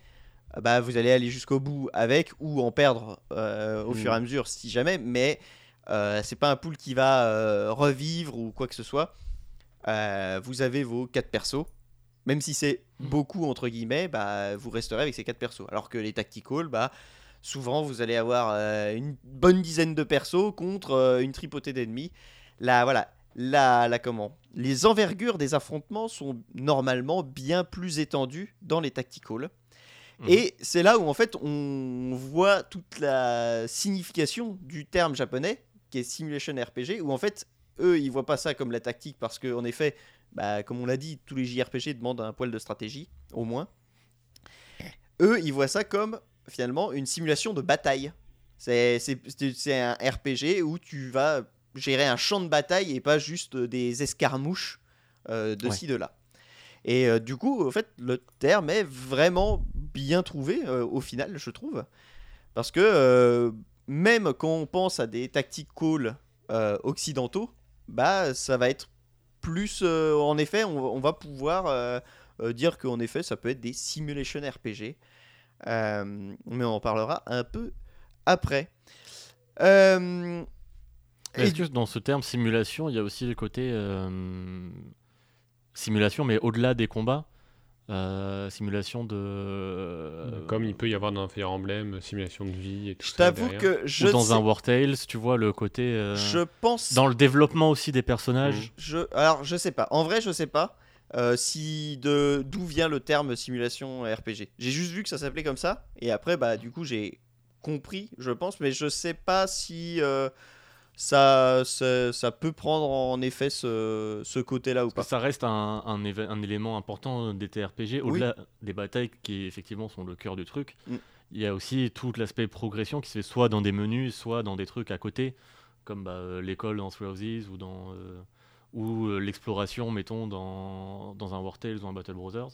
euh, bah, vous allez aller jusqu'au bout avec ou en perdre euh, au Mm. fur et à mesure si jamais, mais euh, c'est pas un pool qui va euh, revivre ou quoi que ce soit. Euh, vous avez vos 4 persos. Même si c'est Mm. beaucoup entre guillemets, bah, vous resterez avec ces 4 persos. Alors que les tacticals, bah, souvent vous allez avoir euh, une bonne dizaine de persos contre euh, une tripotée d'ennemis. Là, voilà. La, la comment? Les envergures des affrontements sont normalement bien plus étendues dans les tacticals. Mhm. Et c'est là où en fait on voit toute la signification du terme japonais qui est simulation RPG, où en fait eux ils voient pas ça comme la tactique parce que en effet, bah, comme on l'a dit, tous les JRPG demandent un poil de stratégie au moins. Eux ils voient ça comme finalement une simulation de bataille. C'est un RPG où tu vas gérer un champ de bataille et pas juste des escarmouches euh, de Ouais. ci de là. Et euh, du coup, en fait, le terme est vraiment bien trouvé euh, au final, je trouve. Parce que euh, même quand on pense à des tactiques call euh, occidentaux, bah ça va être plus. euh, en effet, on, on va pouvoir euh, euh, dire qu'en effet, ça peut être des simulation RPG. Mais on en parlera un peu après. Est-ce que dans ce terme simulation, il y a aussi le côté simulation, mais au-delà des combats? Euh, Simulation de. Comme il peut y avoir dans un Fire Emblem, simulation de vie et tout je ça. t'avoue que je Ou dans sais- un War Tales, tu vois le côté. euh, je pense Dans le développement aussi des personnages. Je, alors, je sais pas. En vrai, je sais pas euh, si de d'où vient le terme simulation RPG. J'ai juste vu que ça s'appelait comme ça, et après, bah, du coup, j'ai compris, je pense, mais je sais pas si euh, ça, ça, ça peut prendre en effet ce, ce côté-là ou Parce pas. que ça reste un, un, élément important des TRPG, au-delà des batailles qui effectivement sont le cœur du truc. Mm. Il y a aussi tout l'aspect progression qui se fait soit dans des menus, soit dans des trucs à côté, comme bah, euh, l'école dans Three Houses ou dans euh, ou euh, l'exploration, mettons, dans, dans un War Tales ou un Battle Brothers,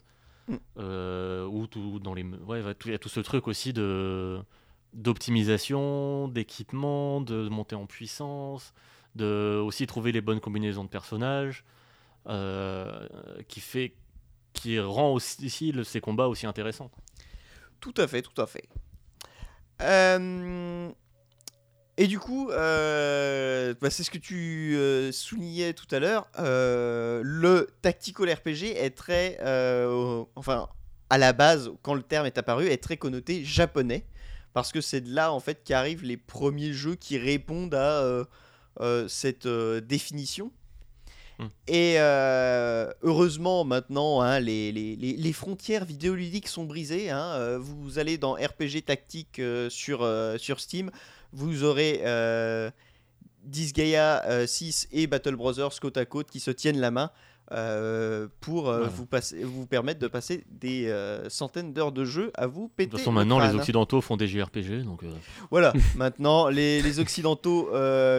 Mm. Euh, ou tout dans les ouais, il y a tout ce truc aussi de d'optimisation, d'équipement, de montée en puissance, de aussi trouver les bonnes combinaisons de personnages, euh, qui fait qui rend aussi ces combats aussi intéressants. Tout à fait, tout à fait. Euh, Et du coup, euh, bah, c'est ce que tu soulignais tout à l'heure. le tactical RPG est très, enfin, à la base, quand le terme est apparu, est très connoté japonais, parce que c'est de là en fait qu'arrivent les premiers jeux qui répondent à euh, euh, cette euh, définition. Hmm. Et heureusement, maintenant, hein, les, les- les- frontières vidéoludiques sont brisées. hein. Vous allez dans RPG Tactique sur, sur Steam, vous aurez Disgaea euh, 6 et Battle Brothers côte à côte qui se tiennent la main euh, pour euh, Voilà. vous, passer, vous permettre de passer des euh, centaines d'heures de jeu à vous péter. De toute façon, maintenant, les crâne. Occidentaux font des JRPG, donc Voilà, *laughs* maintenant les, les Occidentaux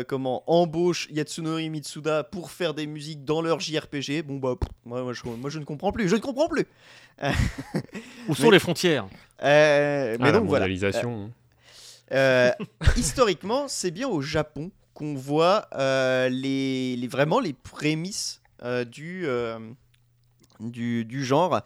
comment embauchent Yatsunori Mitsuda pour faire des musiques dans leur JRPG. Bon bah pff, moi, moi, je, moi, je ne comprends plus, je ne comprends plus. *laughs* où sont Mais- les frontières? Mais Ah, la donc voilà. mondialisation. hein. *laughs* Historiquement, c'est bien au Japon qu'on voit les, les- vraiment les prémices du, euh, du, du genre.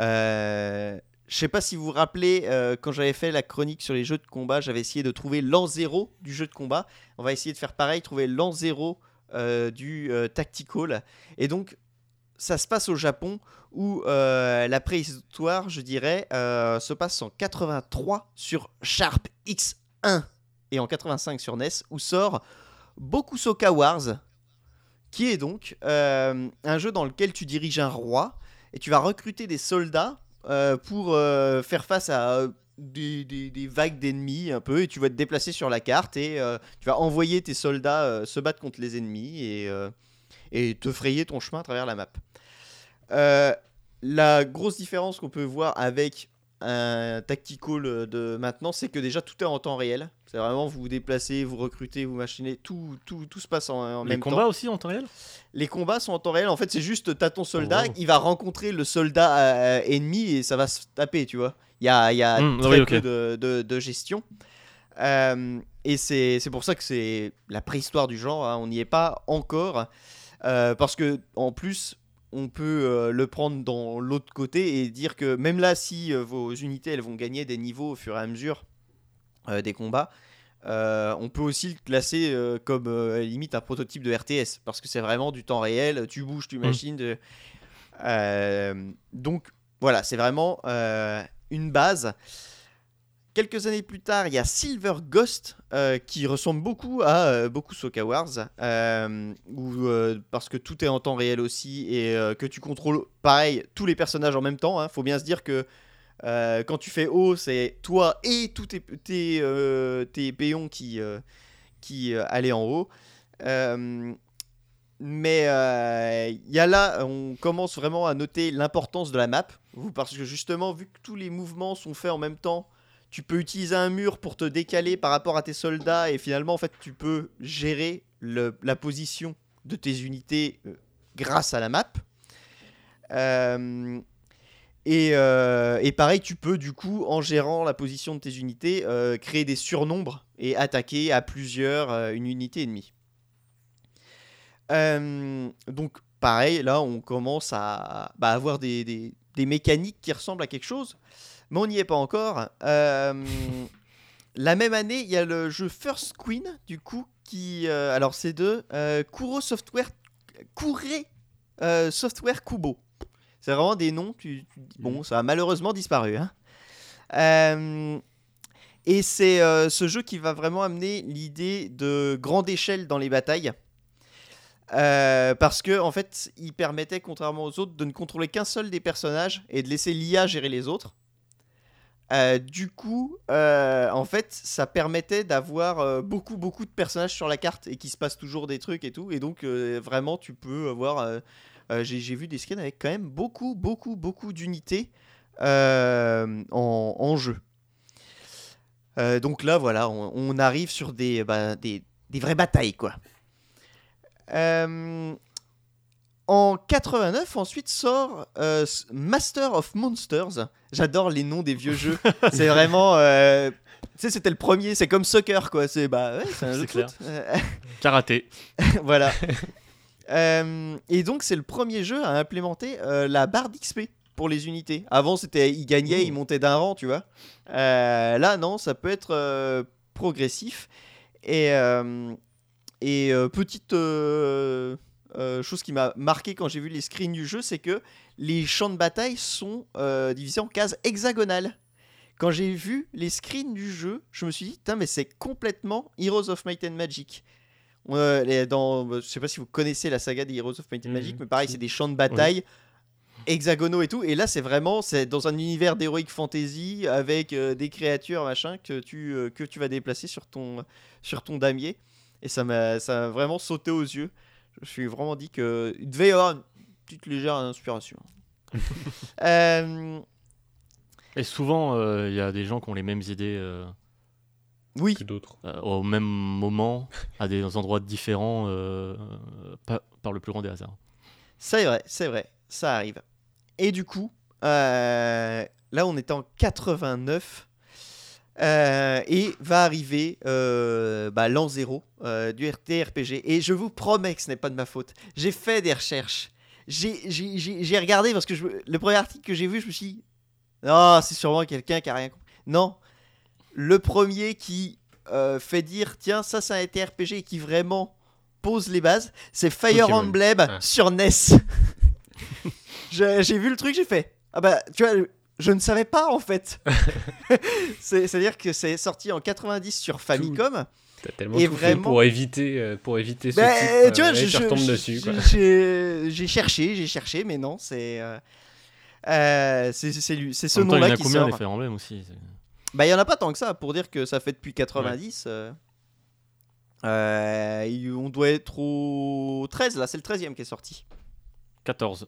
Euh, je sais pas si vous vous rappelez, euh, quand j'avais fait la chronique sur les jeux de combat, j'avais essayé de trouver l'an zéro du jeu de combat. On va essayer de faire pareil, trouver l'an zéro euh, du euh, tactical. Et donc, ça se passe au Japon où euh, la préhistoire, je dirais, euh, se passe en 83 sur Sharp X1 et en 85 sur NES où sort Bokusoka Wars, qui est donc euh, un jeu dans lequel tu diriges un roi et tu vas recruter des soldats euh, pour euh, faire face à des, vagues d'ennemis un peu et tu vas te déplacer sur la carte et tu vas envoyer tes soldats se battre contre les ennemis et, et te frayer ton chemin à travers la map. La grosse différence qu'on peut voir avec un tactical de maintenant, c'est que déjà tout est en temps réel. C'est vraiment vous vous déplacez, vous recrutez, vous machinez, tout, tout, tout se passe en, en Les même combats temps. aussi en temps réel? Les combats sont en temps réel. En fait, c'est juste t'as ton soldat, wow. il va rencontrer le soldat euh, ennemi et ça va se taper, tu vois. Il y a, y a Hmm, très oui, peu de, de- de gestion. Euh, et c'est c'est pour ça que c'est la préhistoire du genre. hein, on n'y est pas encore. Euh, parce que en plus, on peut euh, le prendre dans l'autre côté et dire que même là, si euh, vos unités elles vont gagner des niveaux au fur et à mesure euh, des combats, euh, on peut aussi le classer euh, comme euh, limite un prototype de RTS parce que c'est vraiment du temps réel. Tu bouges, tu machines. de- Euh, donc voilà, c'est vraiment une base. Quelques années plus tard, il y a Silver Ghost euh, qui ressemble beaucoup à euh, beaucoup Soka Wars, euh, parce que tout est en temps réel aussi et que tu contrôles pareil tous les personnages en même temps. Il faut bien se dire que quand tu fais haut, c'est toi et tous tes, tes, tes péons qui, qui allaient en haut. Mais il y a là, on commence vraiment à noter l'importance de la map, parce que justement, vu que tous les mouvements sont faits en même temps, tu peux utiliser un mur pour te décaler par rapport à tes soldats, et finalement, en fait, tu peux gérer la position de tes unités euh, grâce à la map. Euh, et, euh, et pareil, tu peux du coup, en gérant la position de tes unités, créer des surnombres et attaquer à plusieurs une unité ennemie. Donc pareil, là on commence à bah, avoir des mécaniques qui ressemblent à quelque chose, mais on n'y est pas encore. Euh, *laughs* la même année, il y a le jeu First Queen, du coup, qui... euh, alors c'est de euh, Kuro Software... Kure euh, Software Kubo. C'est vraiment des noms, tu, tu dis, bon, ça a malheureusement disparu. hein. Et c'est ce jeu qui va vraiment amener l'idée de grande échelle dans les batailles. Euh, parce que en fait, il permettait, contrairement aux autres, de ne contrôler qu'un seul des personnages et de laisser l'IA gérer les autres. Euh, du coup, euh, en fait, ça permettait d'avoir euh, beaucoup, beaucoup de personnages sur la carte et qu'il se passe toujours des trucs et tout. Et donc, vraiment, tu peux avoir. J'ai vu des screens avec quand même beaucoup, beaucoup, beaucoup d'unités en, jeu. Donc là, voilà, on, arrive sur des, bah, des, des vraies batailles, quoi. En 89, ensuite sort euh, Master of Monsters. J'adore les noms des vieux jeux. *laughs* c'est vraiment. euh, tu sais, c'était le premier. C'est comme Soccer, quoi. C'est bah, ouais, c'est un jeu clair. Euh, *laughs* Karaté. *laughs* voilà. Euh, et donc, c'est le premier jeu à implémenter la barre d'XP pour les unités. Avant, c'était il gagnait, Ouh. il montait d'un rang, tu vois. Là, non, ça peut être progressif. Et, et petite euh, chose qui m'a marqué quand j'ai vu les screens du jeu, c'est que les champs de bataille sont euh, divisés en cases hexagonales. Quand j'ai vu les screens du jeu, je me suis dit, mais c'est complètement Heroes of Might and Magic. Euh, dans, je sais pas si vous connaissez la saga des Heroes of Might and Mhm. Magic, mais pareil, c'est des champs de bataille hexagonaux et tout. Et là, c'est vraiment, c'est dans un univers d'heroic fantasy avec euh, des créatures machin que tu euh, que tu vas déplacer sur ton sur ton damier. Et ça m'a ça m'a vraiment sauté aux yeux. Je me suis vraiment dit que il devait y avoir une petite légère inspiration. *laughs* Euh, Et souvent, euh, il y a des gens qui ont les mêmes idées euh, oui, Que d'autres. euh, au même moment, à des endroits différents, euh, pas- par le plus grand des hasards. C'est vrai, c'est vrai, ça arrive. Et du coup, euh, là on est en 89 euh, et va arriver euh, bah, l'an 0 euh, du RTRPG. Et je vous promets que ce n'est pas de ma faute. J'ai fait des recherches. J'ai- J'ai j'ai- j'ai regardé parce que je, le premier article que j'ai vu, je me suis dit, non, c'est sûrement quelqu'un qui a rien compris. Non, le premier qui fait dire, tiens, ça c'est un RTRPG et qui vraiment pose les bases, c'est Fire Pokémon. Emblem Ah. sur NES. *laughs* J'ai vu le truc, j'ai fait, ah bah, tu vois, je ne savais pas en fait. *laughs* C'est- C'est-à-dire que c'est sorti en 90 sur Famicom. T'as tellement Et tout fait vraiment- pour éviter, euh, pour éviter ce Bah, tu vois, euh, je, tu je- retombes je- dessus. j'ai cherché, j'ai cherché, mais non, c'est euh, euh, c'est c'est lui- c'est ce En même temps, il y en nom-là a qui combien sort. des Fire Emblem aussi Bah, il y en a pas tant que ça pour dire que ça fait depuis 90. euh, euh, il- on doit être au 13 là, c'est le 13e qui est sorti. 14.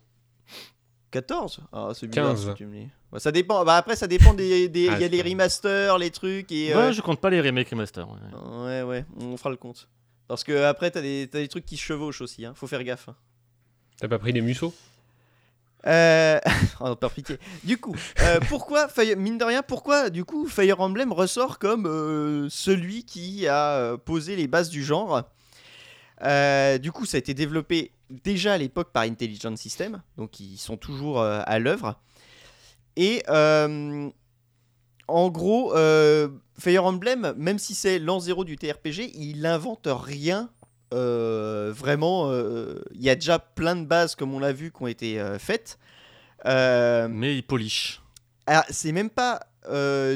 14 Ah, c'est bizarre 15. si tu me dis. Bah, ça dépend. Bah, après, ça dépend des. des- Il Ah, y a les remasters, les trucs. Et, Ouais, euh, je compte pas les remakes remaster. ouais. ouais, ouais, on fera le compte. Parce que après, t'as des, t'as des trucs qui se chevauchent aussi. Hein. Faut faire gaffe. hein. T'as pas pris les museaux Euh... *laughs* oh, par pitié. Du coup, euh, pourquoi, Fire- mine de rien, pourquoi du coup Fire Emblem ressort comme euh, celui qui a euh, posé les bases du genre? Euh, Du coup, ça a été développé déjà à l'époque par Intelligent System, donc ils sont toujours euh, à l'œuvre. Et euh, en gros, euh, Fire Emblem, même si c'est l'an zéro du TRPG, il n'invente rien. euh, vraiment, euh, il y a déjà plein de bases, comme on l'a vu, qui ont été euh, faites. Mais il polish. alors, c'est même pas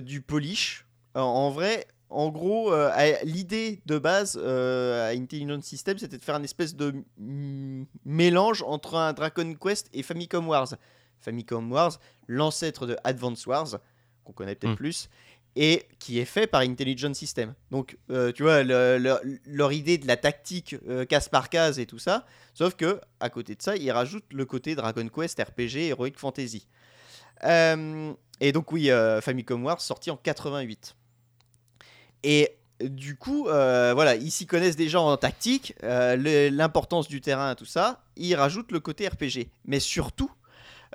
du polish. En, en vrai, en gros, euh, l'idée de base euh, à Intelligent System, c'était de faire une espèce de mélange entre un Dragon Quest et Famicom Wars. Famicom Wars, l'ancêtre de Advance Wars, qu'on connaît peut-être Mm. plus, et qui est fait par Intelligent System. Donc, euh, tu vois, le- le- leur idée de la tactique case par case et tout ça, sauf que à côté de ça, ils rajoutent le côté Dragon Quest, RPG, Heroic Fantasy. Et donc oui, Famicom Wars sorti en 88. Et du coup, euh, voilà, ils s'y connaissent déjà en tactique, euh, l'importance du terrain, tout ça. Ils rajoutent le côté RPG. Mais surtout,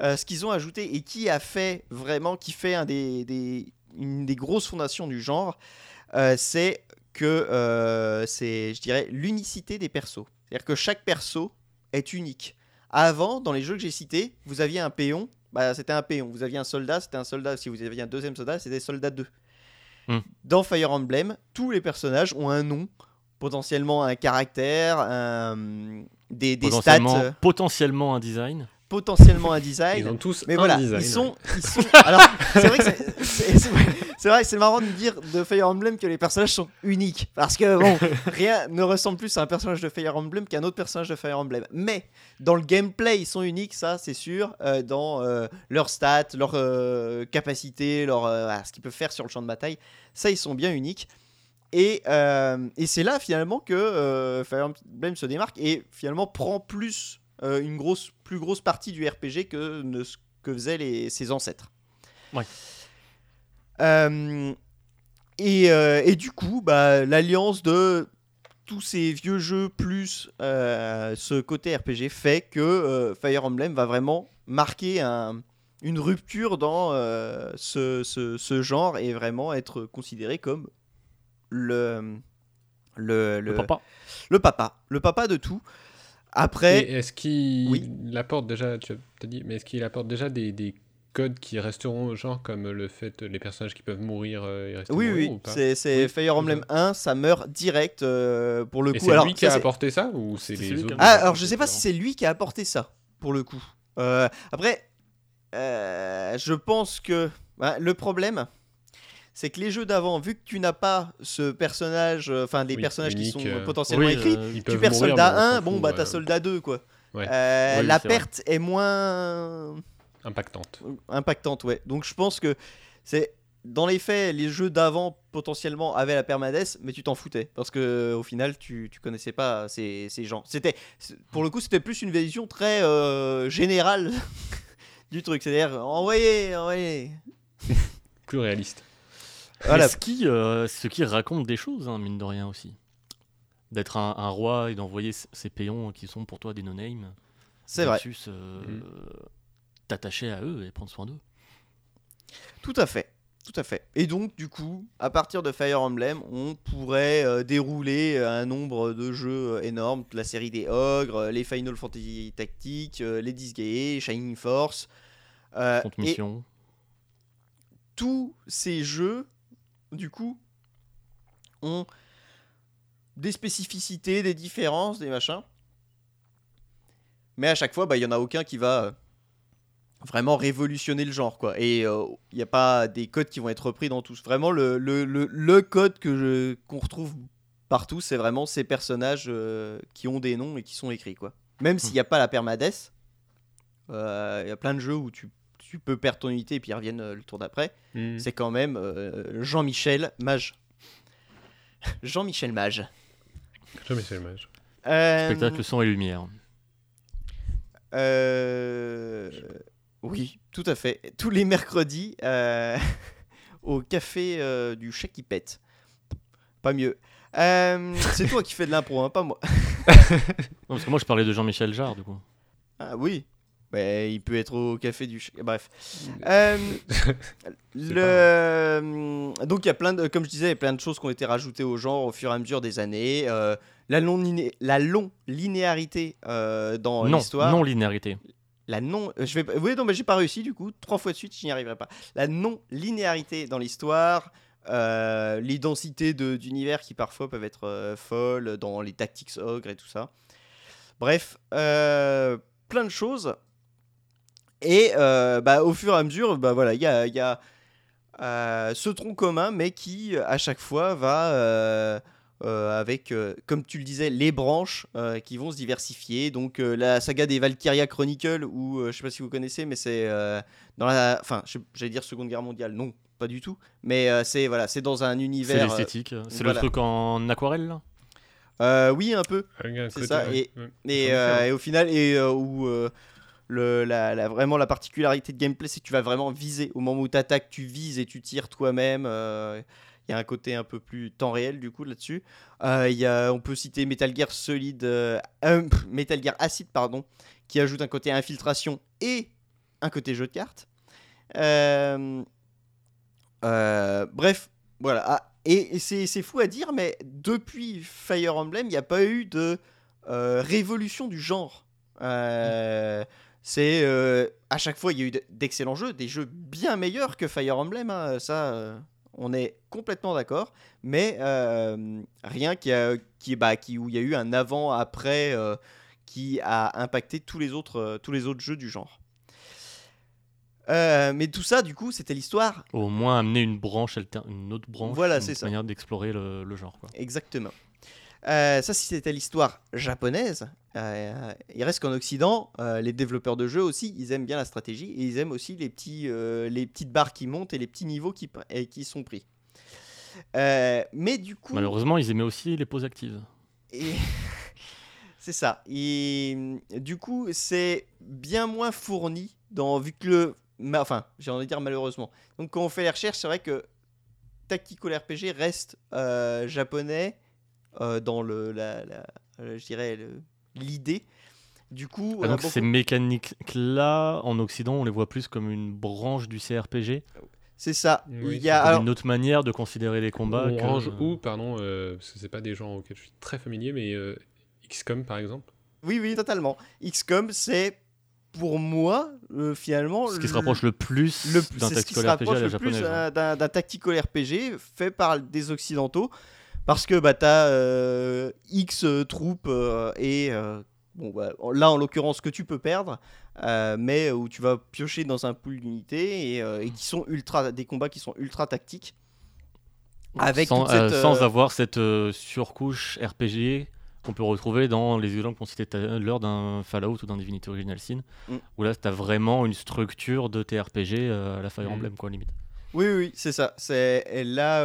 euh, ce qu'ils ont ajouté et qui a fait vraiment, qui fait une des grosses fondations du genre, c'est que c'est, je dirais, l'unicité des persos. C'est-à-dire que chaque perso est unique. Avant, dans les jeux que j'ai cités, vous aviez un péon, bah, c'était un péon. Vous aviez un soldat, c'était un soldat. Si vous aviez un deuxième soldat, c'était soldat 2. Hmm. Dans Fire Emblem, tous les personnages ont un nom, potentiellement un caractère, un- des, des stats, Potentiellement, euh, potentiellement un design. potentiellement un *laughs* design. Ils ont tous Mais un voilà, design. ils sont, ils sont. Alors, c'est vrai que c'est- c'est vrai- c'est marrant de dire de Fire Emblem que les personnages sont uniques, parce que bon, *laughs* rien ne ressemble plus à un personnage de Fire Emblem qu'un autre personnage de Fire Emblem. Mais dans le gameplay, ils sont uniques, ça c'est sûr, euh, dans euh, leurs stats, leurs euh, capacités, leur, ce qu'ils peuvent faire sur le champ de bataille, ça ils sont bien uniques. Et, et c'est là finalement que Fire Emblem se démarque et finalement prend plus une grosse, plus grosse partie du RPG que ne, ce que faisaient les, ses ancêtres. Ouais. Euh, et, euh, et du coup, bah, l'alliance de tous ces vieux jeux plus euh, ce côté RPG fait que Fire Emblem va vraiment marquer un- une rupture dans euh, ce, ce- ce genre et vraiment être considéré comme le, le, Le papa. le papa, le papa de tout. Après, est-ce qu'il Oui. apporte déjà, tu as dit, mais est-ce qu'il apporte déjà des, des codes qui resteront au genre comme le fait les personnages qui peuvent mourir euh, et rester oui, mourir oui, c'est c'est Oui, Fire Emblem c'est 1, ça meurt direct euh, pour le Et coup. c'est Alors, lui qui ça, a c'est- apporté ça ou c'est C'est les autres Ah, alors je sais pas si c'est lui qui a apporté ça pour le coup. Euh, après, euh, je pense que bah, le problème, c'est que les jeux d'avant, vu que tu n'as pas ce personnage, euh, enfin des Oui, personnages qui sont euh, potentiellement Oui, écrits, euh, tu perds mourir, soldat mais on s'en 1, bon bah euh, t'as soldat 2 quoi. Ouais. Euh, Oui, la perte est moins impactante. impactante, ouais. Donc je pense que c'est dans les faits, les jeux d'avant potentiellement avaient la permadesse, mais tu t'en foutais parce que au final tu, tu connaissais pas ces, ces gens. C'était pour le coup c'était plus une vision très euh, générale *laughs* du truc, c'est-à-dire envoyez, envoyez. *laughs* Plus réaliste. Voilà. Ce qui, euh, ce qui raconte des choses, hein, mine de rien aussi? D'être un, un roi et d'envoyer ces péons qui sont pour toi des no-names. C'est vrai, euh, Mhm. T'attacher à eux et prendre soin d'eux. tout à fait. Tout à fait. Et donc, du coup, à partir de Fire Emblem, on pourrait euh, dérouler un nombre de jeux euh, énormes, la série des Ogres, euh, les Final Fantasy Tactics, euh, les Disgaea, Shining Force. euh, mission. tous ces jeux, du coup, ont des spécificités, des différences, des machins. Mais à chaque fois, bah, il y en a aucun qui va euh, vraiment révolutionner le genre, quoi. Et il n'y a pas des codes qui vont être repris dans tous. Vraiment, le, le, le, le code que je, qu'on retrouve partout, c'est vraiment ces personnages euh, qui ont des noms et qui sont écrits, quoi. Même s'il n'y a pas la permadesse, euh, il y a plein de jeux où tu, tu peux perdre ton unité et puis ils reviennent euh, le tour d'après Hmm. c'est quand même euh, Jean-Michel Mage. *laughs* Jean-Michel Mage. Le mage. Euh, Spectacle son et lumière. euh, oui, tout à fait. Tous les mercredis euh, *laughs* au café euh, du chat qui pète. Pas mieux. Euh, *laughs* c'est toi qui fais de l'impro, hein, pas moi. *laughs* Non, parce que moi je parlais de Jean-Michel Jarre du coup. Ah oui. Ouais, il peut être au café du. Bref. Le... Donc il y a plein de, comme je disais, il y a plein de choses qui ont été rajoutées au genre au fur et à mesure des années. La liné- la long linéarité dans non, l'histoire. non linéarité. La non, euh, je vais, oui non mais j'ai pas réussi du coup trois fois de suite, je n'y arriverai pas. La non linéarité dans l'histoire. euh, les densités de- d'univers qui parfois peuvent être euh, folles dans les tactics ogre et tout ça. Bref, euh, plein de choses. Et bah, au fur et à mesure, bah, voilà, il y a, y a, ce tronc commun, mais qui à chaque fois va euh, avec, euh, comme tu le disais, les branches euh, qui vont se diversifier. Donc euh, la saga des Valkyria Chronicle, ou euh, je sais pas si vous connaissez, mais c'est euh, dans la, enfin, j'allais dire Seconde Guerre mondiale, non, pas du tout. Mais euh, c'est voilà, c'est dans un C'est univers. euh, l'esthétique. C'est voilà. le truc en aquarelle là? Euh, oui, un peu. C'est ça, et- ouais. Et, euh, au final, et euh, où euh, le, la, la- vraiment la particularité de gameplay, c'est que tu vas vraiment viser. Au moment où tu attaques, tu vises et tu tires toi-même. Il y a un côté un peu plus temps réel du coup là-dessus. Euh, on peut citer Metal Gear Solid, euh, euh, Metal Gear Acid pardon, qui ajoute un côté infiltration et un côté jeu de cartes. Bref, voilà. Ah, et c'est fou à dire, mais depuis Fire Emblem, il n'y a pas eu de révolution du genre. C'est euh, à chaque fois il y a eu d'excellents jeux, des jeux bien meilleurs que Fire Emblem. hein, ça, on est complètement d'accord. Mais euh, rien qui a, qui, bah, qui où il y a eu un avant-après euh, qui a impacté tous les autres, euh, tous les autres jeux du genre. Euh, mais tout ça, du coup, c'était l'histoire Au moins amener une branche, une autre branche. Voilà, une manière d'explorer le, le genre. Quoi. Exactement. Euh, ça, si c'était l'histoire japonaise, euh, il reste qu'en Occident, euh, les développeurs de jeux aussi, ils aiment bien la stratégie et ils aiment aussi les, petits, euh, les petites barres qui montent et les petits niveaux qui, pr- et qui sont pris. Mais du coup, Malheureusement, ils aimaient aussi les pauses actives. et- *laughs* c'est ça. Et, du coup, c'est bien moins fourni dans vu que le, enfin, j'ai envie de dire malheureusement. Donc, quand on fait les recherches, c'est vrai que Tactical RPG reste japonais dans le, la, la- je dirais le- l'idée. Du coup, Ah, donc beaucoup- ces mécaniques-là, en Occident, on les voit plus comme une branche du CRPG. c'est ça. Oui, Il y a alors, une autre manière de considérer les combats. On que- range où, pardon, euh, parce que c'est pas des gens auxquels je suis très familier, mais euh, XCOM par exemple. oui, oui, totalement. XCOM, c'est pour moi euh, finalement Ce qui se rapproche le plus d'un tactical RPG à la japonaise. euh, d'un tactical RPG fait par des occidentaux parce que bah t'as euh, X euh, troupes euh, et bon bah, là en l'occurrence que tu peux perdre euh, mais où tu vas piocher dans un pool d'unités et, euh, et qui sont ultra des combats qui sont ultra tactiques Avec sans, cette, euh, sans avoir cette surcouche RPG qu'on peut retrouver dans les exemples qu'on citait tout à l'heure d'un Fallout ou d'un Divinity Original Sin, Mm. où là, tu as vraiment une structure de TRPG à la Fire Mm. Emblem, quoi, limite. Oui, oui, c'est ça. C'est là,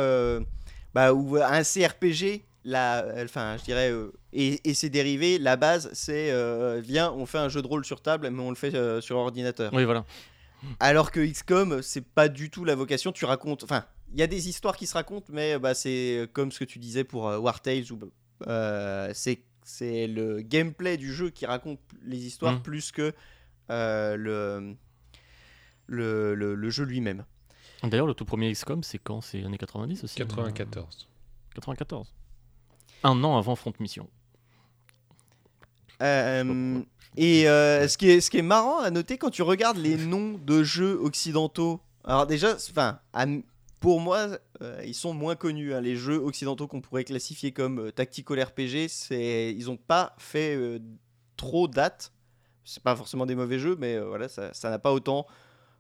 bah, où un CRPG, la, enfin, je dirais, euh, et, et ses dérivés, la base, c'est euh, viens, on fait un jeu de rôle sur table, mais on le fait euh, sur ordinateur. Oui, voilà. Alors que XCOM, c'est pas du tout la vocation. Tu racontes, enfin, il y a des histoires qui se racontent, mais bah, c'est comme ce que tu disais pour euh, War Tales, où euh, c'est le gameplay du jeu qui raconte les histoires Mm. plus que euh, le, le, le, le jeu lui-même. D'ailleurs, le tout premier XCOM, c'est quand? C'est années 90 aussi 94. 94. Un an avant Front Mission. Euh, et euh, ce, qui est, ce qui est marrant à noter quand tu regardes les *laughs* noms de jeux occidentaux, alors déjà, enfin, pour moi, euh, ils sont moins connus. hein, les jeux occidentaux qu'on pourrait classifier comme euh, tactical RPG, c'est, ils n'ont pas fait euh, trop date. C'est pas forcément des mauvais jeux, mais euh, voilà, ça ça n'a pas autant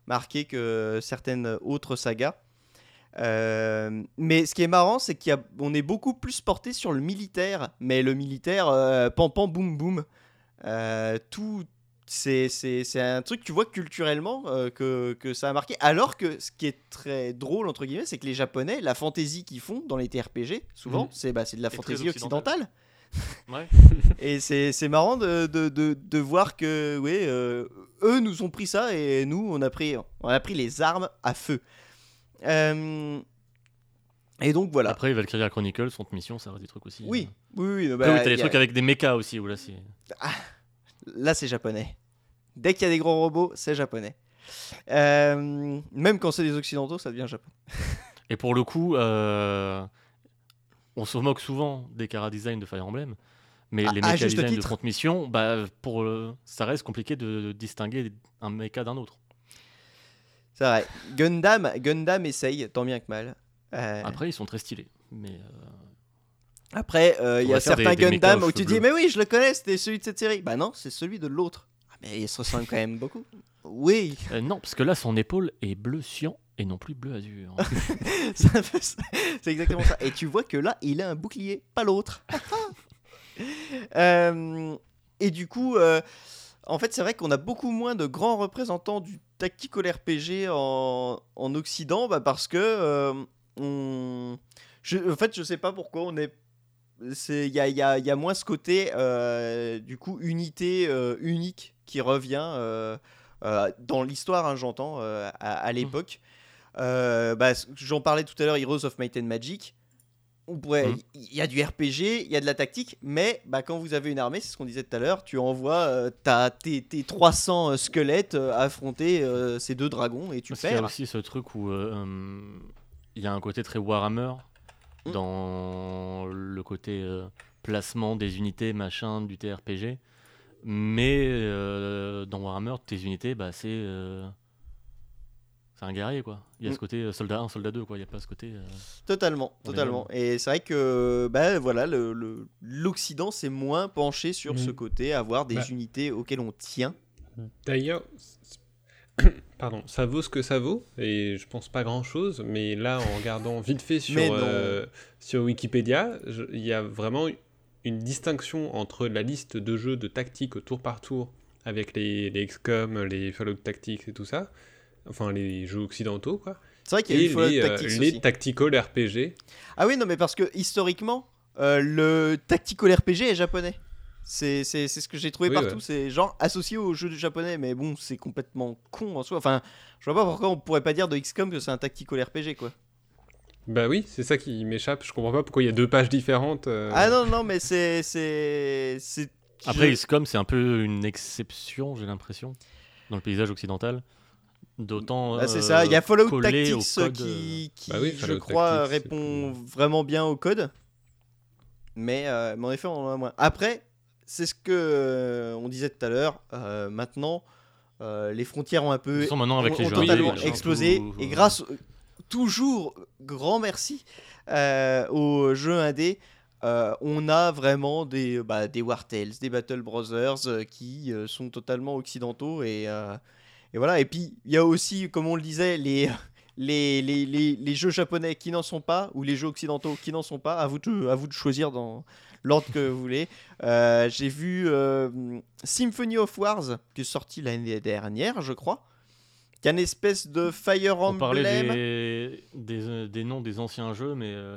marqué que certaines autres sagas. Euh, mais ce qui est marrant, c'est qu'on est beaucoup plus porté sur le militaire, mais le militaire, euh, pam pam boum boum, euh, tout, c'est c'est- c'est un truc, tu vois, culturellement, euh, que, que ça a marqué. Alors que ce qui est très drôle, entre guillemets, c'est que les Japonais, la fantaisie qu'ils font dans les TRPG, souvent, Mhm. c'est bah, c'est de la fantaisie occidentale. occidentale. Ouais. *laughs* Et c'est marrant de, de, de, de voir que, ouais, eux nous ont pris ça et nous, on a pris, on a pris les armes à feu. Euh, et donc voilà. Après, Valkyria Chronicles, Front Mission, ça reste des trucs aussi. oui, euh. oui, oui. bah, oui, t'as des a- trucs avec des mechas aussi, où là, c'est. Là, c'est japonais. Dès qu'il y a des gros robots, c'est japonais. Euh, même quand c'est des occidentaux, ça devient japonais. Et pour le coup, euh, on se moque souvent des cara design de Fire Emblem, mais À- les à mecha juste design de titre. Front Mission, bah, pour, euh, ça reste compliqué de distinguer un mecha d'un autre. C'est vrai. Gundam, Gundam essaye, tant bien que mal. Euh, Après, ils sont très stylés. Mais euh, Après, il y a certains des- Gundam où tu dis, mais oui, je le connais, c'était celui de cette série. Bah non, c'est celui de l'autre. Ah, mais ils se ressemblent quand même beaucoup. *laughs* Oui, non, parce que là, son épaule est bleu cyan et non plus bleu azur. *laughs* C'est exactement ça. Et tu vois que là, il a un bouclier, pas l'autre. *laughs* *laughs* Euh, et du coup, euh, en fait, c'est vrai qu'on a beaucoup moins de grands représentants du tactical RPG en, en Occident, bah, parce que euh, on... je, en fait, je sais pas pourquoi on est. c'est- Il y a, il y a- il y a moins ce côté, euh, du coup, unité euh, unique qui revient euh, euh, dans l'histoire, hein, j'entends, euh, à, à l'époque. Euh, bah, c- J'en parlais tout à l'heure, Heroes of Might and Magic. Mhm. il y a du RPG, il y a de la tactique, mais bah, quand vous avez une armée, c'est ce qu'on disait tout à l'heure, tu envoies euh, ta- tes, tes 300 squelettes euh, affronter euh, ces deux dragons et tu Parce qu'il y a perds. aussi ce truc où euh, hum, il y a un côté très Warhammer Mm. dans le côté euh, placement des unités, machin, du TRPG. Mais euh, dans Warhammer, tes unités, bah, c'est. C'est un guerrier, quoi. Il y a Mm. ce côté euh, soldat 1, soldat 2, quoi. Il n'y a pas ce côté. euh, Totalement, totalement. Et c'est vrai que bah, voilà, le- le- l'Occident s'est moins penché sur ce côté, avoir des Bah. unités auxquelles on tient. D'ailleurs, *coughs* pardon, ça vaut ce que ça vaut, et je pense pas grand chose, mais là, en regardant vite fait sur, euh, sur Wikipédia, il y a vraiment une distinction entre la liste de jeux de tactique au tour par tour, avec les, les XCOM, les Fallout Tactics et tout ça, enfin les jeux occidentaux, quoi, C'est vrai qu'il y a Fallout les, euh, Tactics les tactical RPG. Ah oui, non, mais parce que historiquement, euh, le tactical RPG est japonais. C'est c'est- c'est ce que j'ai trouvé Oui, partout. ouais. C'est genre associé aux jeux japonais, mais bon, c'est complètement con en soi. Enfin, je vois pas pourquoi on pourrait pas dire de XCOM que c'est un tactical RPG, quoi. Bah oui, c'est ça qui m'échappe, je comprends pas pourquoi il y a deux pages différentes. euh. Ah non, non, mais c'est. c'est c'est- Après, je- XCOM, c'est un peu une exception, j'ai l'impression, dans le paysage occidental. D'autant. Ah, c'est euh, ça, il y a Fallout Tactics euh, code, qui, qui, Bah oui, je crois, Tactics, répond vraiment bien au code. Mais, euh, mais en effet, on en a moins. Après, c'est ce que euh, on disait tout à l'heure. euh, maintenant, euh, les frontières ont un peu toute façon, maintenant, avec ont, les ont jeux totalement explosé. tout, et euh, grâce, toujours, grand merci euh, aux jeux indés. euh, on a vraiment des, bah, des War Tales, des Battle Brothers euh, qui euh, sont totalement occidentaux et, euh, et voilà. Et puis il y a aussi, comme on le disait, les, les, les, les, les jeux japonais qui n'en sont pas ou les jeux occidentaux qui n'en sont pas. À vous de, à vous de choisir dans l'ordre que vous voulez. Euh, J'ai vu euh, Symphony of Wars qui est sorti l'année dernière, je crois. Qui est une espèce de Fire On parlait Emblem. des, des, euh, des noms des anciens jeux, mais euh,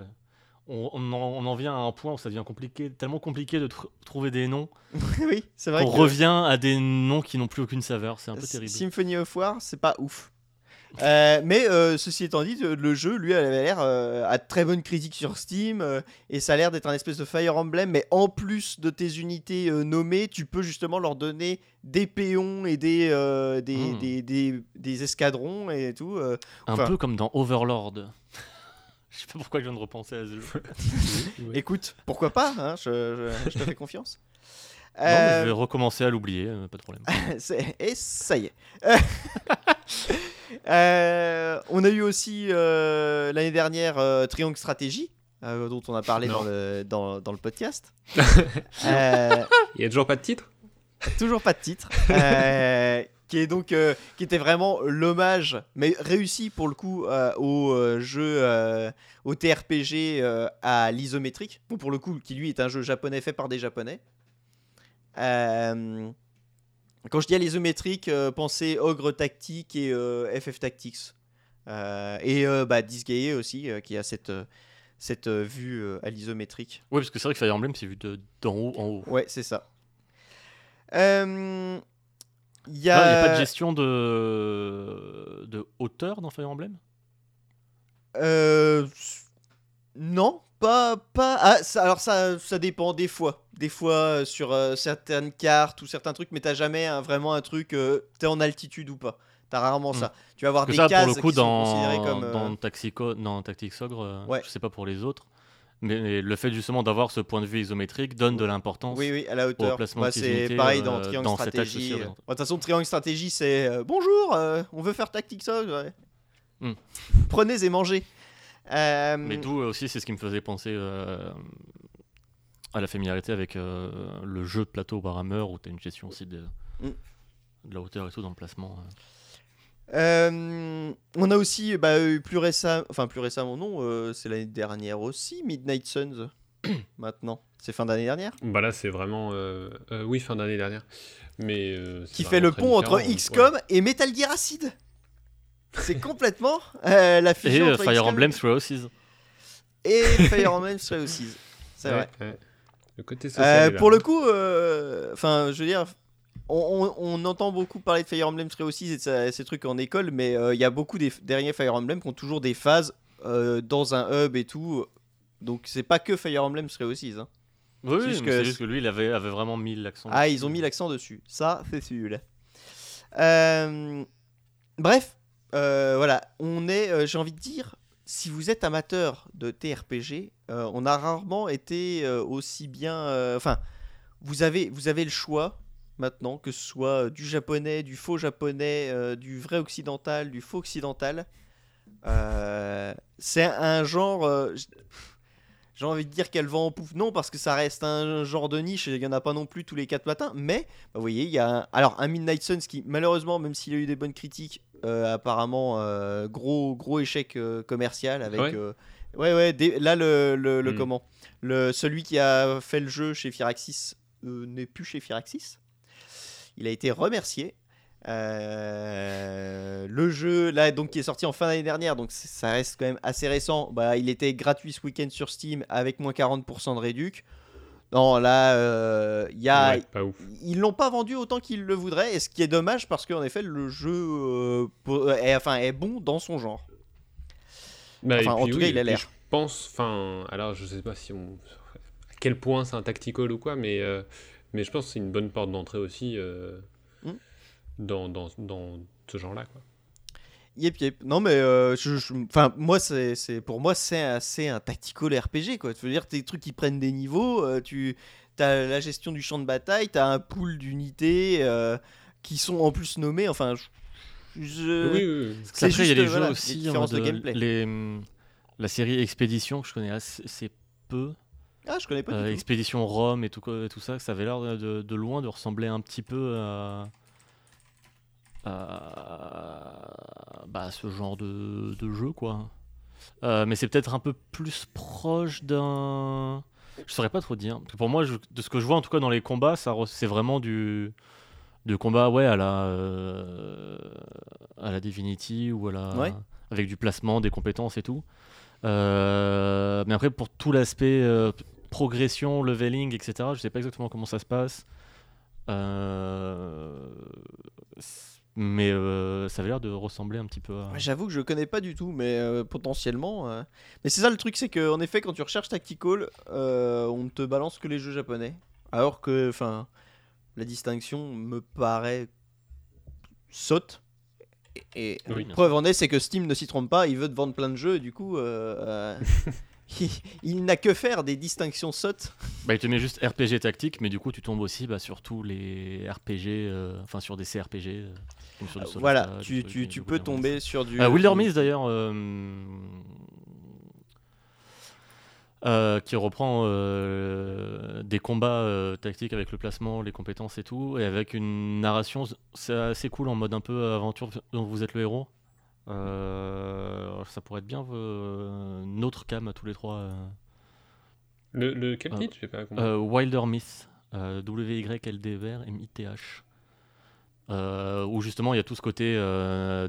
on, on en, on en vient à un point où ça devient compliqué, tellement compliqué de tr- trouver des noms *laughs* oui, c'est vrai. que revient à des noms qui n'ont plus aucune saveur. C'est un peu terrible. Symphony of War, c'est pas ouf. Euh, mais euh, ceci étant dit, euh, le jeu, lui, avait l'air euh, à de très bonnes critiques sur Steam et ça a l'air d'être un espèce de Fire Emblem. Mais en plus de tes unités nommées, tu peux justement leur donner des péons et des, des, Hmm. des, des- des escadrons et tout. Un enfin- peu comme dans Overlord. Je sais pas pourquoi je viens de repenser à ce jeu. *laughs* Écoute, pourquoi pas hein, je, je- je te fais confiance. Non, Euh, je vais recommencer à l'oublier, euh, pas de problème. *laughs* Et ça y est. *laughs* Euh, on a eu aussi euh, l'année dernière euh, Triangle Stratégie, euh, dont on a parlé dans le, dans, dans le podcast. Euh, Il y a toujours pas de titre? Toujours pas de titre. Qui est donc euh, qui était vraiment l'hommage, mais réussi pour le coup euh, au euh, jeu euh, au TRPG à l'isométrique. Bon, pour le coup, qui lui est un jeu japonais fait par des japonais. Quand je dis à l'isométrique, pensez Ogre Tactique et FF Tactics. Et bah, Disgaea aussi, qui a cette, cette vue à l'isométrique. Oui, parce que c'est vrai que Fire Emblem, c'est vu de- d'en haut en haut. Ouais, c'est ça. Euh, Il a... n'y a pas de gestion de, de hauteur dans Fire Emblem? Euh, non, pas pas. Ah, ça- alors ça, ça dépend des fois. Des fois euh, sur euh, certaines cartes ou certains trucs, mais t'as jamais vraiment un truc. T'es en altitude ou pas. T'as rarement Hmm. ça. Tu vas avoir Parce des que ça, cases pour le coup, qui sont dans, considérées comme. dans, Taxico, dans Tactics Ogre, euh, Ouais. je sais pas pour les autres, mais, le fait justement d'avoir ce point de vue isométrique donne de l'importance. Oui, oui, à la hauteur. placement Bah, c'est pareil dans euh, Triangle dans axe Stratégie. De toute façon, Triangle Stratégie, c'est euh, bonjour, euh, on veut faire Tactics ouais. Hmm. Prenez et mangez. Euh, Mais d'où aussi, c'est ce qui me faisait penser à la familiarité avec le jeu de plateau Warhammer où tu as une gestion aussi de, Mm. de la hauteur et tout dans le placement. Euh. On a aussi bah, eu plus récemment, enfin plus récemment non, euh, c'est l'année dernière aussi, Midnight Suns. *coughs* maintenant, c'est fin d'année dernière? Bah là, c'est vraiment. euh, euh, oui, fin d'année dernière. Mais. euh, Qui fait le pont entre XCOM et Metal Gear Acid. C'est complètement euh, la Et fusion entre Fire XCOM Emblem Three Houses. et Fire Emblem Three Houses. C'est ouais, vrai. ouais. Le côté social. Euh, est là. pour le coup, euh, enfin, je veux dire, on, entend beaucoup parler de Fire Emblem Three Houses et ces trucs en école, mais euh, il y a beaucoup des derniers Fire Emblem qui ont toujours des phases euh, dans un hub et tout. Donc c'est pas que Fire Emblem Three Houses. hein. Oui, C'est juste que- c'est juste que lui, il avait, avait vraiment mis l'accent. Ah, dessus. ils ont mis l'accent dessus. Ça, c'est sûr. Euh, bref, euh, voilà, on est, j'ai envie de dire, si vous êtes amateur de TRPG, on a rarement été aussi bien. Enfin, vous avez, vous avez le choix maintenant, que ce soit du japonais, du faux japonais, euh, du vrai occidental, du faux occidental. Euh, c'est un genre. euh, j'ai envie de dire qu'elle vend en poupe. Non, parce que ça reste un genre de niche et il n'y en a pas non plus tous les quatre matins. Mais, bah, vous voyez, il y a un, alors, un Midnight Suns qui, malheureusement, même s'il a eu des bonnes critiques, euh, apparemment, euh, gros, gros échec euh, commercial avec. Ouais. euh, ouais, ouais, des- là, le, le, le Hmm. comment? Le, Celui qui a fait le jeu chez Firaxis euh, n'est plus chez Firaxis? Il a été remercié. Euh, le jeu là donc qui est sorti en fin d'année dernière donc ça reste quand même assez récent bah, il était gratuit ce week-end sur Steam avec moins 40% de réduc non là euh, il y a Ouais, pas ouf. ils l'ont pas vendu autant qu'ils le voudraient et ce qui est dommage parce qu'en effet le jeu euh, pour- est, enfin, est bon dans son genre Bah, Enfin, en tout oui, cas, il a l'air. Je pense, enfin, alors je sais pas si on. À quel point c'est un tactical ou quoi, mais, euh, mais je pense que c'est une bonne porte d'entrée aussi euh, Hmm. dans, dans, dans ce genre-là. Quoi. Yep, yep. Non, mais euh, je, je- moi, c'est, c'est, pour moi, c'est un, c'est un tactical RPG, quoi. Tu veux dire, des trucs qui prennent des niveaux, euh, tu as la gestion du champ de bataille, tu as un pool d'unités euh, qui sont en plus nommées. Enfin, je. je- oui, oui, c'est après, il y a les jeux les aussi, différences en de mode, gameplay. les, hum, la série Expédition, que je connais assez, assez peu. Ah, je connais pas Euh, du tout. Expédition Rome et tout, ça, ça avait l'air de, loin de ressembler un petit peu à, à, bah, ce genre de, de jeu, quoi. Euh, mais c'est peut-être un peu plus proche d'un. Je saurais pas trop dire. Parce que pour moi, je- de ce que je vois en tout cas dans les combats, ça c'est vraiment du combat ouais à la euh, à la Divinity ou à la Ouais. avec du placement, des compétences et tout. Euh, mais après pour tout l'aspect euh, progression, leveling, etc. Je sais pas exactement comment ça se passe. Euh, mais ça avait l'air de ressembler un petit peu à. J'avoue que je connais pas du tout, mais potentiellement. Mais c'est ça le truc, c'est que en effet, quand tu recherches Tactical, on ne te balance que les jeux japonais. Alors que, enfin, la distinction me paraît saute. Et, Oui, preuve en est, c'est que Steam ne s'y trompe pas, il veut te vendre plein de jeux, et du coup, euh, euh, *laughs* il, il n'a que faire des distinctions sautes. Bah, il te met juste RPG tactique, mais du coup, tu tombes aussi bah, sur tous les RPG, euh, enfin sur des CRPG. euh, comme sur du Soul of voilà, tu, peux tomber sur du. Wilder Myth, d'ailleurs, euh, qui reprend euh, des combats euh, tactiques avec le placement, les compétences et tout, et avec une narration, c'est assez cool en mode un peu aventure dont vous êtes le héros. Ça pourrait être bien notre cam à tous les trois. Le, le quel titre? J'ai pas compris. Wilder Myth, euh, W-Y-L-D-E-R-M-I-T-H. Euh, où justement il y a tout ce côté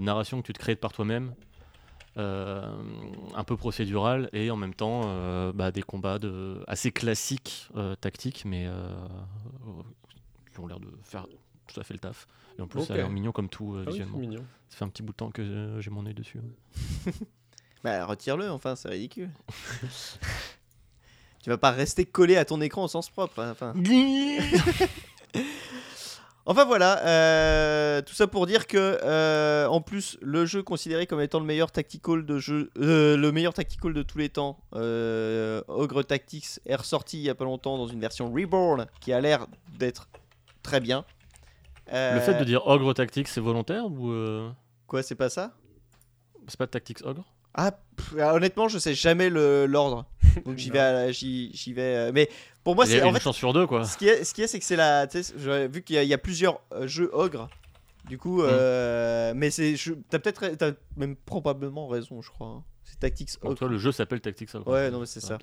narration que tu te crées par toi-même, un peu procédural, et en même temps euh, bah, des combats de, assez classiques, euh, tactiques, mais euh, qui ont l'air de faire tout à fait le taf. Et en plus, ça a l'air mignon comme tout euh, Ah oui, visuellement. mignon. Ça fait un petit bout de temps que euh, j'ai mon œil dessus. ouais. *laughs* Bah, retire-le, enfin, c'est ridicule. *laughs* tu vas pas rester collé à ton écran au sens propre. hein, Enfin, *laughs* enfin voilà, euh, tout ça pour dire que, euh, en plus, le jeu considéré comme étant le meilleur tactical de jeu, euh, le meilleur tactical de tous les temps, Ogre Tactics est ressorti il y a pas longtemps dans une version Reborn qui a l'air d'être très bien. Le fait de dire ogre tactique, c'est volontaire ou quoi, c'est pas ça? c'est pas tactics ogre? Ah, pff, honnêtement, je sais jamais le- l'ordre. *laughs* Donc j'y vais, j'y vais. mais pour moi, Il y a c'est en une fait, chance sur deux quoi. ce qui est, ce qui est, c'est que c'est la, vu qu'il y, a- il y a plusieurs euh, jeux ogres. Du coup, euh, mais c'est, t'as peut-être, t'as même probablement raison, je crois. hein. C'est Tactics Ogre. cas, le jeu s'appelle Tactics Ogre. Ouais, non, mais c'est ça.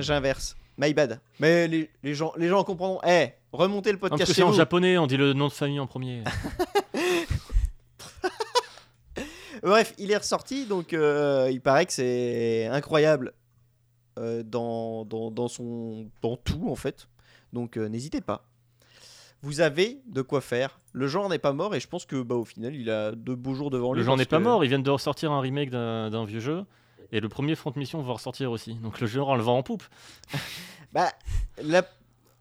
J'inverse. My bad. Mais les, les gens, les gens comprendront. Eh, remontez le podcast que chez c'est en japonais, on dit le nom de famille en premier. *laughs* Bref, il est ressorti, donc euh, il paraît que c'est incroyable dans, dans, dans son, dans tout en fait. Donc euh, n'hésitez pas. Vous avez de quoi faire. Le genre n'est pas mort et je pense que bah, au final il a de beaux jours devant lui. le genre n'est pas que- mort, ils viennent de ressortir un remake d'un vieux jeu. Et le premier Front Mission va ressortir aussi. Donc le jeu, on le vend en poupe. *laughs* Bah,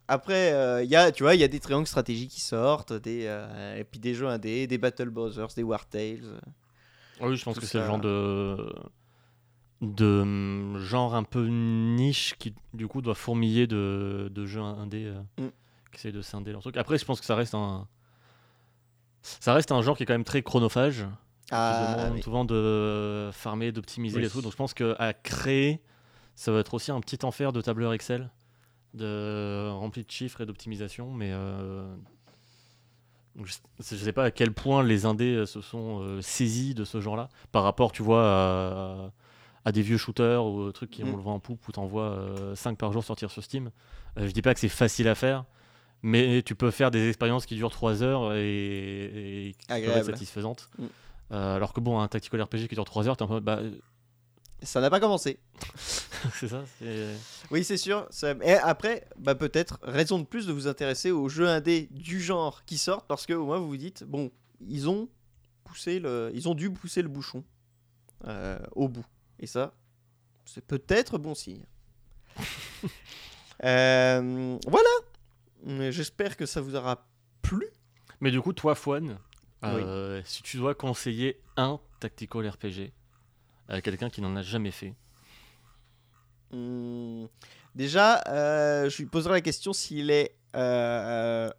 après, euh, il y a, tu vois, il y a des triangles stratégiques qui sortent, des, euh, et puis des jeux indés, des Battle Brothers, des War Tales. Oui, je pense que c'est le genre de de hum, genre un peu niche qui du coup doit fourmiller de, de jeux indés euh, Mm. qui essayent de scinder leur truc. Après, je pense que ça reste un ça reste un genre qui est quand même très chronophage. qui Ah, demande oui. souvent de farmer, d'optimiser Oui. les trucs. Donc je pense qu'à créer, ça va être aussi un petit enfer de tableur Excel, de rempli de chiffres et d'optimisation. Mais euh, donc je, je sais pas à quel point les indés euh, se sont euh, saisis de ce genre-là par rapport, tu vois, à, à des vieux shooters ou euh, trucs qui Mm. ont le vent en poupe où t'envoies 5 par jour sortir sur Steam. Euh, je dis pas que c'est facile à faire. Mais tu peux faire des expériences qui durent 3 heures et, et qui peuvent être satisfaisantes. Mm. Euh, alors que bon, un tactical RPG qui dure 3 heures, t'es un peu. Bah, Ça n'a pas commencé. *laughs* c'est ça. Oui, c'est sûr. ça- Et après, bah, peut-être raison de plus de vous intéresser aux jeux indés du genre qui sortent parce que au moins vous vous dites, bon, ils ont poussé le, ils ont dû pousser le bouchon euh, au bout. Et ça, c'est peut-être bon signe. *laughs* Euh, voilà. J'espère que ça vous aura plu. Mais du coup, toi, Fouane, euh, si tu dois conseiller un tactical RPG à quelqu'un qui n'en a jamais fait, Hum, déjà, euh, je lui poserai la question s'il est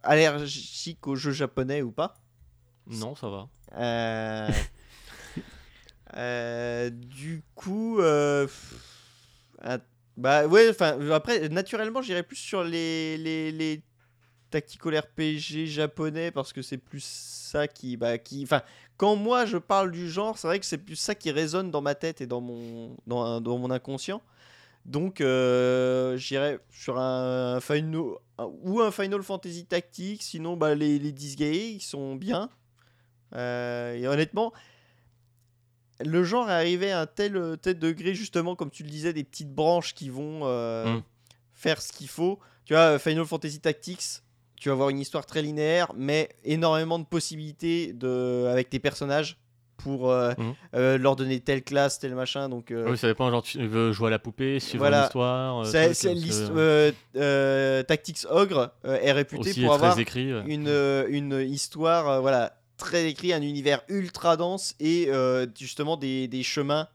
allergique aux jeux japonais ou pas. non, ça va. Euh, du coup, euh, ah, bah ouais, enfin après naturellement j'irais plus sur les, les, les tactical RPG japonais parce que c'est plus ça qui, bah, qui, enfin, quand moi je parle du genre, c'est vrai que c'est plus ça qui résonne dans ma tête et dans mon, dans, dans mon inconscient. Donc, euh, j'irais sur un, final ou un Final Fantasy Tactics. Sinon, bah, les, les Disgaea, ils sont bien. Euh, et honnêtement, le genre est arrivé à un tel, tel degré, justement, comme tu le disais, des petites branches qui vont euh, Mm. faire ce qu'il faut. Tu vois, Final Fantasy Tactics, tu vas avoir une histoire très linéaire, mais énormément de possibilités de, avec tes personnages pour euh, euh, leur donner telle classe, tel machin. Donc, euh, Oui, ça dépend, genre tu veux jouer à la poupée, suivre Voilà. une histoire. euh, c'est, truc, c'est euh, l'hist- c'est euh, euh, Tactics Ogre euh, est réputé pour avoir écrit. ouais. une, euh, une histoire euh, voilà, très écrite, un univers ultra dense et euh, justement des, des chemins,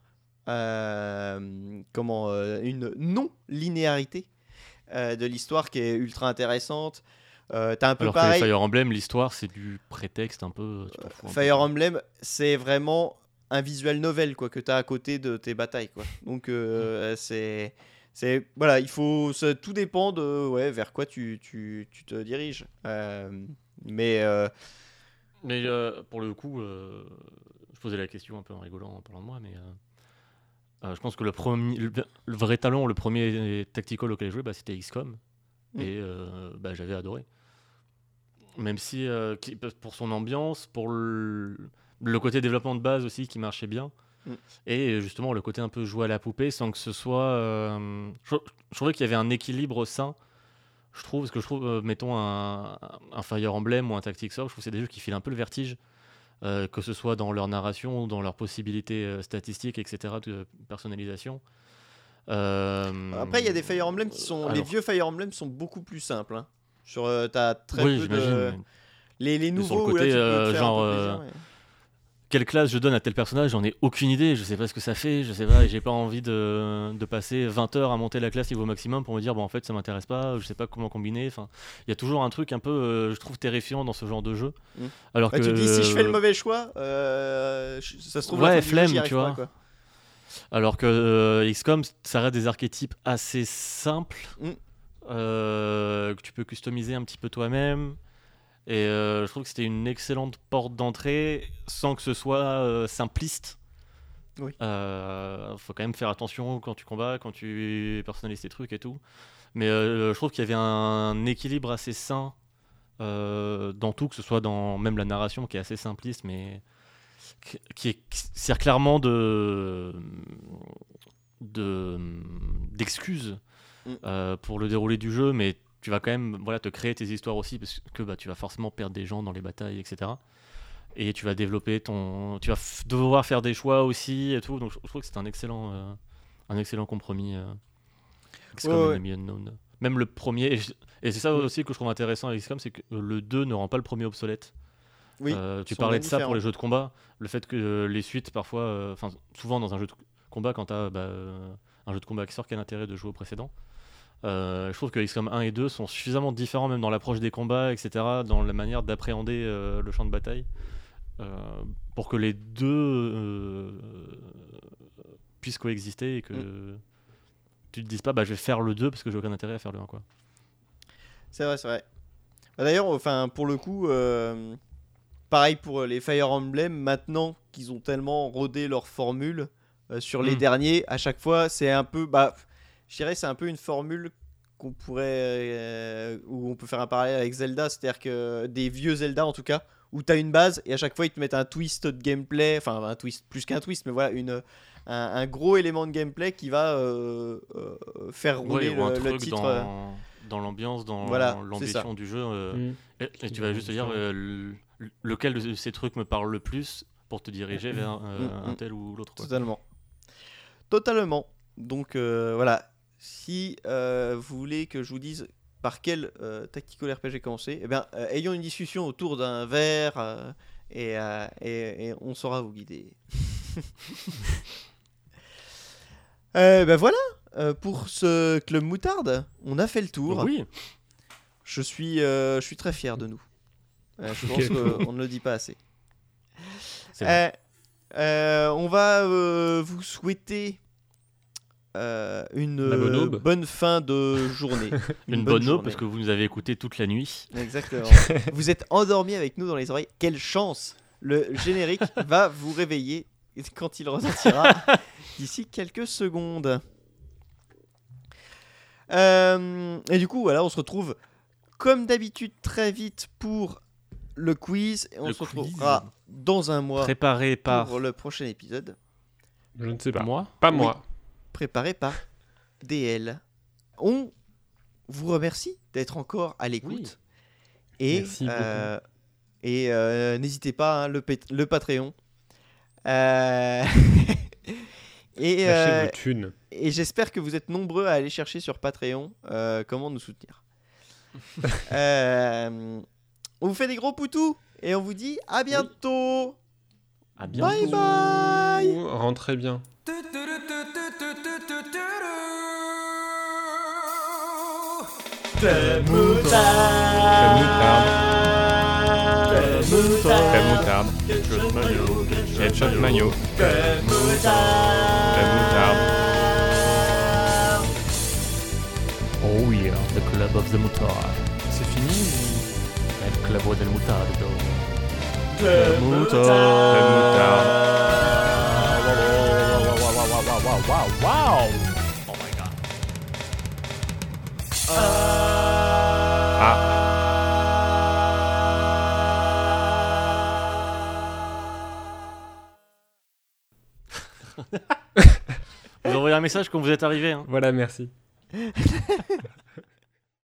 euh, comment, euh, une non-linéarité de l'histoire qui est ultra intéressante. Euh, un peu Alors que pareil. les Fire Emblem, l'histoire, c'est du prétexte un peu. Fire Emblem, c'est vraiment un visual novel quoi que tu as à côté de tes batailles quoi. Donc euh, c'est c'est voilà, il faut ça, tout dépend de ouais, vers quoi tu, tu, tu te diriges. Mais Mais euh, pour le coup, euh, je posais la question un peu en rigolant en parlant de moi, mais euh, je pense que le, premier, le, le vrai talent, le premier tactical auquel j'ai joué, bah, c'était XCOM. Mm. Et bah, j'avais adoré. Même si, qui- pour son ambiance, pour le, le côté développement de base aussi qui marchait bien. Mm. Et justement, le côté un peu jouer à la poupée sans que ce soit. je, je trouvais qu'il y avait un équilibre sain. Je trouve, parce que je trouve, euh, mettons un, un Fire Emblem ou un Tactics Ogre, je trouve que c'est des jeux qui filent un peu le vertige, euh, que ce soit dans leur narration, dans leurs possibilités euh, statistiques, etc., de personnalisation. Euh, après il y a des Fire Emblem qui sont les vieux Fire Emblem sont beaucoup plus simples. hein. Sur t'as très oui, peu de les, les sur nouveaux le où là, côté, tu peux te faire un genre, peu plaisir, ouais. Quelle classe je donne à tel personnage J'en ai aucune idée. Je sais pas ce que ça fait. Je sais pas. Et j'ai pas envie de, de passer 20 heures à monter la classe niveau maximum pour me dire, bon, en fait, ça m'intéresse pas. Je sais pas comment combiner. Enfin, il y a toujours un truc un peu, euh, je trouve, terrifiant dans ce genre de jeu. Mm. Alors Bah, que tu te dis si je fais le mauvais choix, euh, ça se trouve Ouais, flemme, tu pas, vois. quoi. Alors que euh, XCOM, ça reste des archétypes assez simples, Mm. euh, que tu peux customiser un petit peu toi-même. Et euh, je trouve que c'était une excellente porte d'entrée sans que ce soit euh, simpliste. Oui. Euh, faut quand même faire attention quand tu combats, quand tu personnalises tes trucs et tout. Mais je trouve qu'il y avait un équilibre assez sain dans tout, que ce soit dans même la narration qui est assez simpliste, mais qui- est, sert clairement de de d'excuses Mm. pour le déroulé du jeu, mais tu vas quand même voilà te créer tes histoires aussi parce que bah, tu vas forcément perdre des gens dans les batailles, etc. Et tu vas développer ton, tu vas devoir faire des choix aussi et tout. Donc je, je trouve que c'est un excellent euh, un excellent compromis. euh, XCOM Ouais, and ouais. Enemy Unknown. Même le premier, et, c'est ça Mm. aussi que je trouve intéressant avec XCOM, c'est que le 2 ne rend pas le premier obsolète. Oui, Euh, tu parlais de ça pour les jeux de combat, le fait que les suites parfois, enfin souvent dans un jeu de combat, quand tu as un jeu de combat qui sort, quel intérêt de jouer au précédent Je trouve que XCOM 1 et 2 sont suffisamment différents même dans l'approche des combats, etc., dans la manière d'appréhender euh, le champ de bataille, euh, pour que les deux euh, puissent coexister et que Mm. tu te dises pas bah, je vais faire le 2 parce que j'ai aucun intérêt à faire le 1 quoi. C'est vrai, c'est vrai. Bah, D'ailleurs, enfin, pour le coup, euh, pareil pour les Fire Emblem, maintenant qu'ils ont tellement rodé leur formule euh, sur les Mm. derniers, à chaque fois, c'est un peu, bah, je dirais, c'est un peu une formule qu'on pourrait, euh, où on peut faire un parallèle avec Zelda, c'est-à-dire que des vieux Zelda en tout cas, où tu as une base et à chaque fois ils te mettent un twist de gameplay, enfin un twist, plus qu'un twist, mais voilà, une, un, un gros élément de gameplay qui va euh, euh, faire rouler Ouais, ou un le, le truc titre. euh, dans, dans l'ambiance, dans Voilà, l'ambition du jeu. euh, Mm. Et, et tu Dans vas juste te dire euh, le- lequel de ces trucs me parle le plus pour te diriger vers euh, Mm, un mm. tel ou l'autre. Totalement. Totalement. Donc euh, voilà, si euh, vous voulez que je vous dise par quel euh, tactical RPG commencer, eh bien, euh, ayons une discussion autour d'un verre euh, et, euh, et- et on saura vous guider. *laughs* Ben voilà, pour ce club moutarde, on a fait le tour. Oui, Je suis, je suis très fier de nous. Je pense *laughs* qu'on ne le dit pas assez. on va vous souhaiter euh, une bonne euh, bonne fin de journée. *laughs* Une, bonne, eau journée. parce que vous nous avez écouté toute la nuit. Exactement. *laughs* vous êtes endormi avec nous dans les oreilles. Quelle chance Le générique *laughs* va vous réveiller quand il retentira d'ici quelques secondes. Euh, et du coup, voilà, on se retrouve comme d'habitude très vite pour le quiz. Et on Le se quiz. retrouvera dans un mois Préparé par pour le prochain épisode, Je ne sais pas. moi. Pas moi. Préparé par DL. On vous remercie d'être encore à l'écoute. Et, Merci beaucoup. euh, et euh, n'hésitez pas, hein, le, le Patreon. Euh, *laughs* et euh, et j'espère que vous êtes nombreux à aller chercher sur Patreon euh, comment nous soutenir. *laughs* Euh, on vous fait des gros poutous et on vous dit à bientôt. À bientôt. Bye bye. Rentrez bien. Crème moutarde. Ketchup mayo. Crème moutarde. Oh yeah, the club of the moutarde. C'est fini El club del mutardo. Crème moutarde. Oh my Ah. Vous envoyez un message quand vous êtes arrivé. Hein. Voilà, merci. *laughs*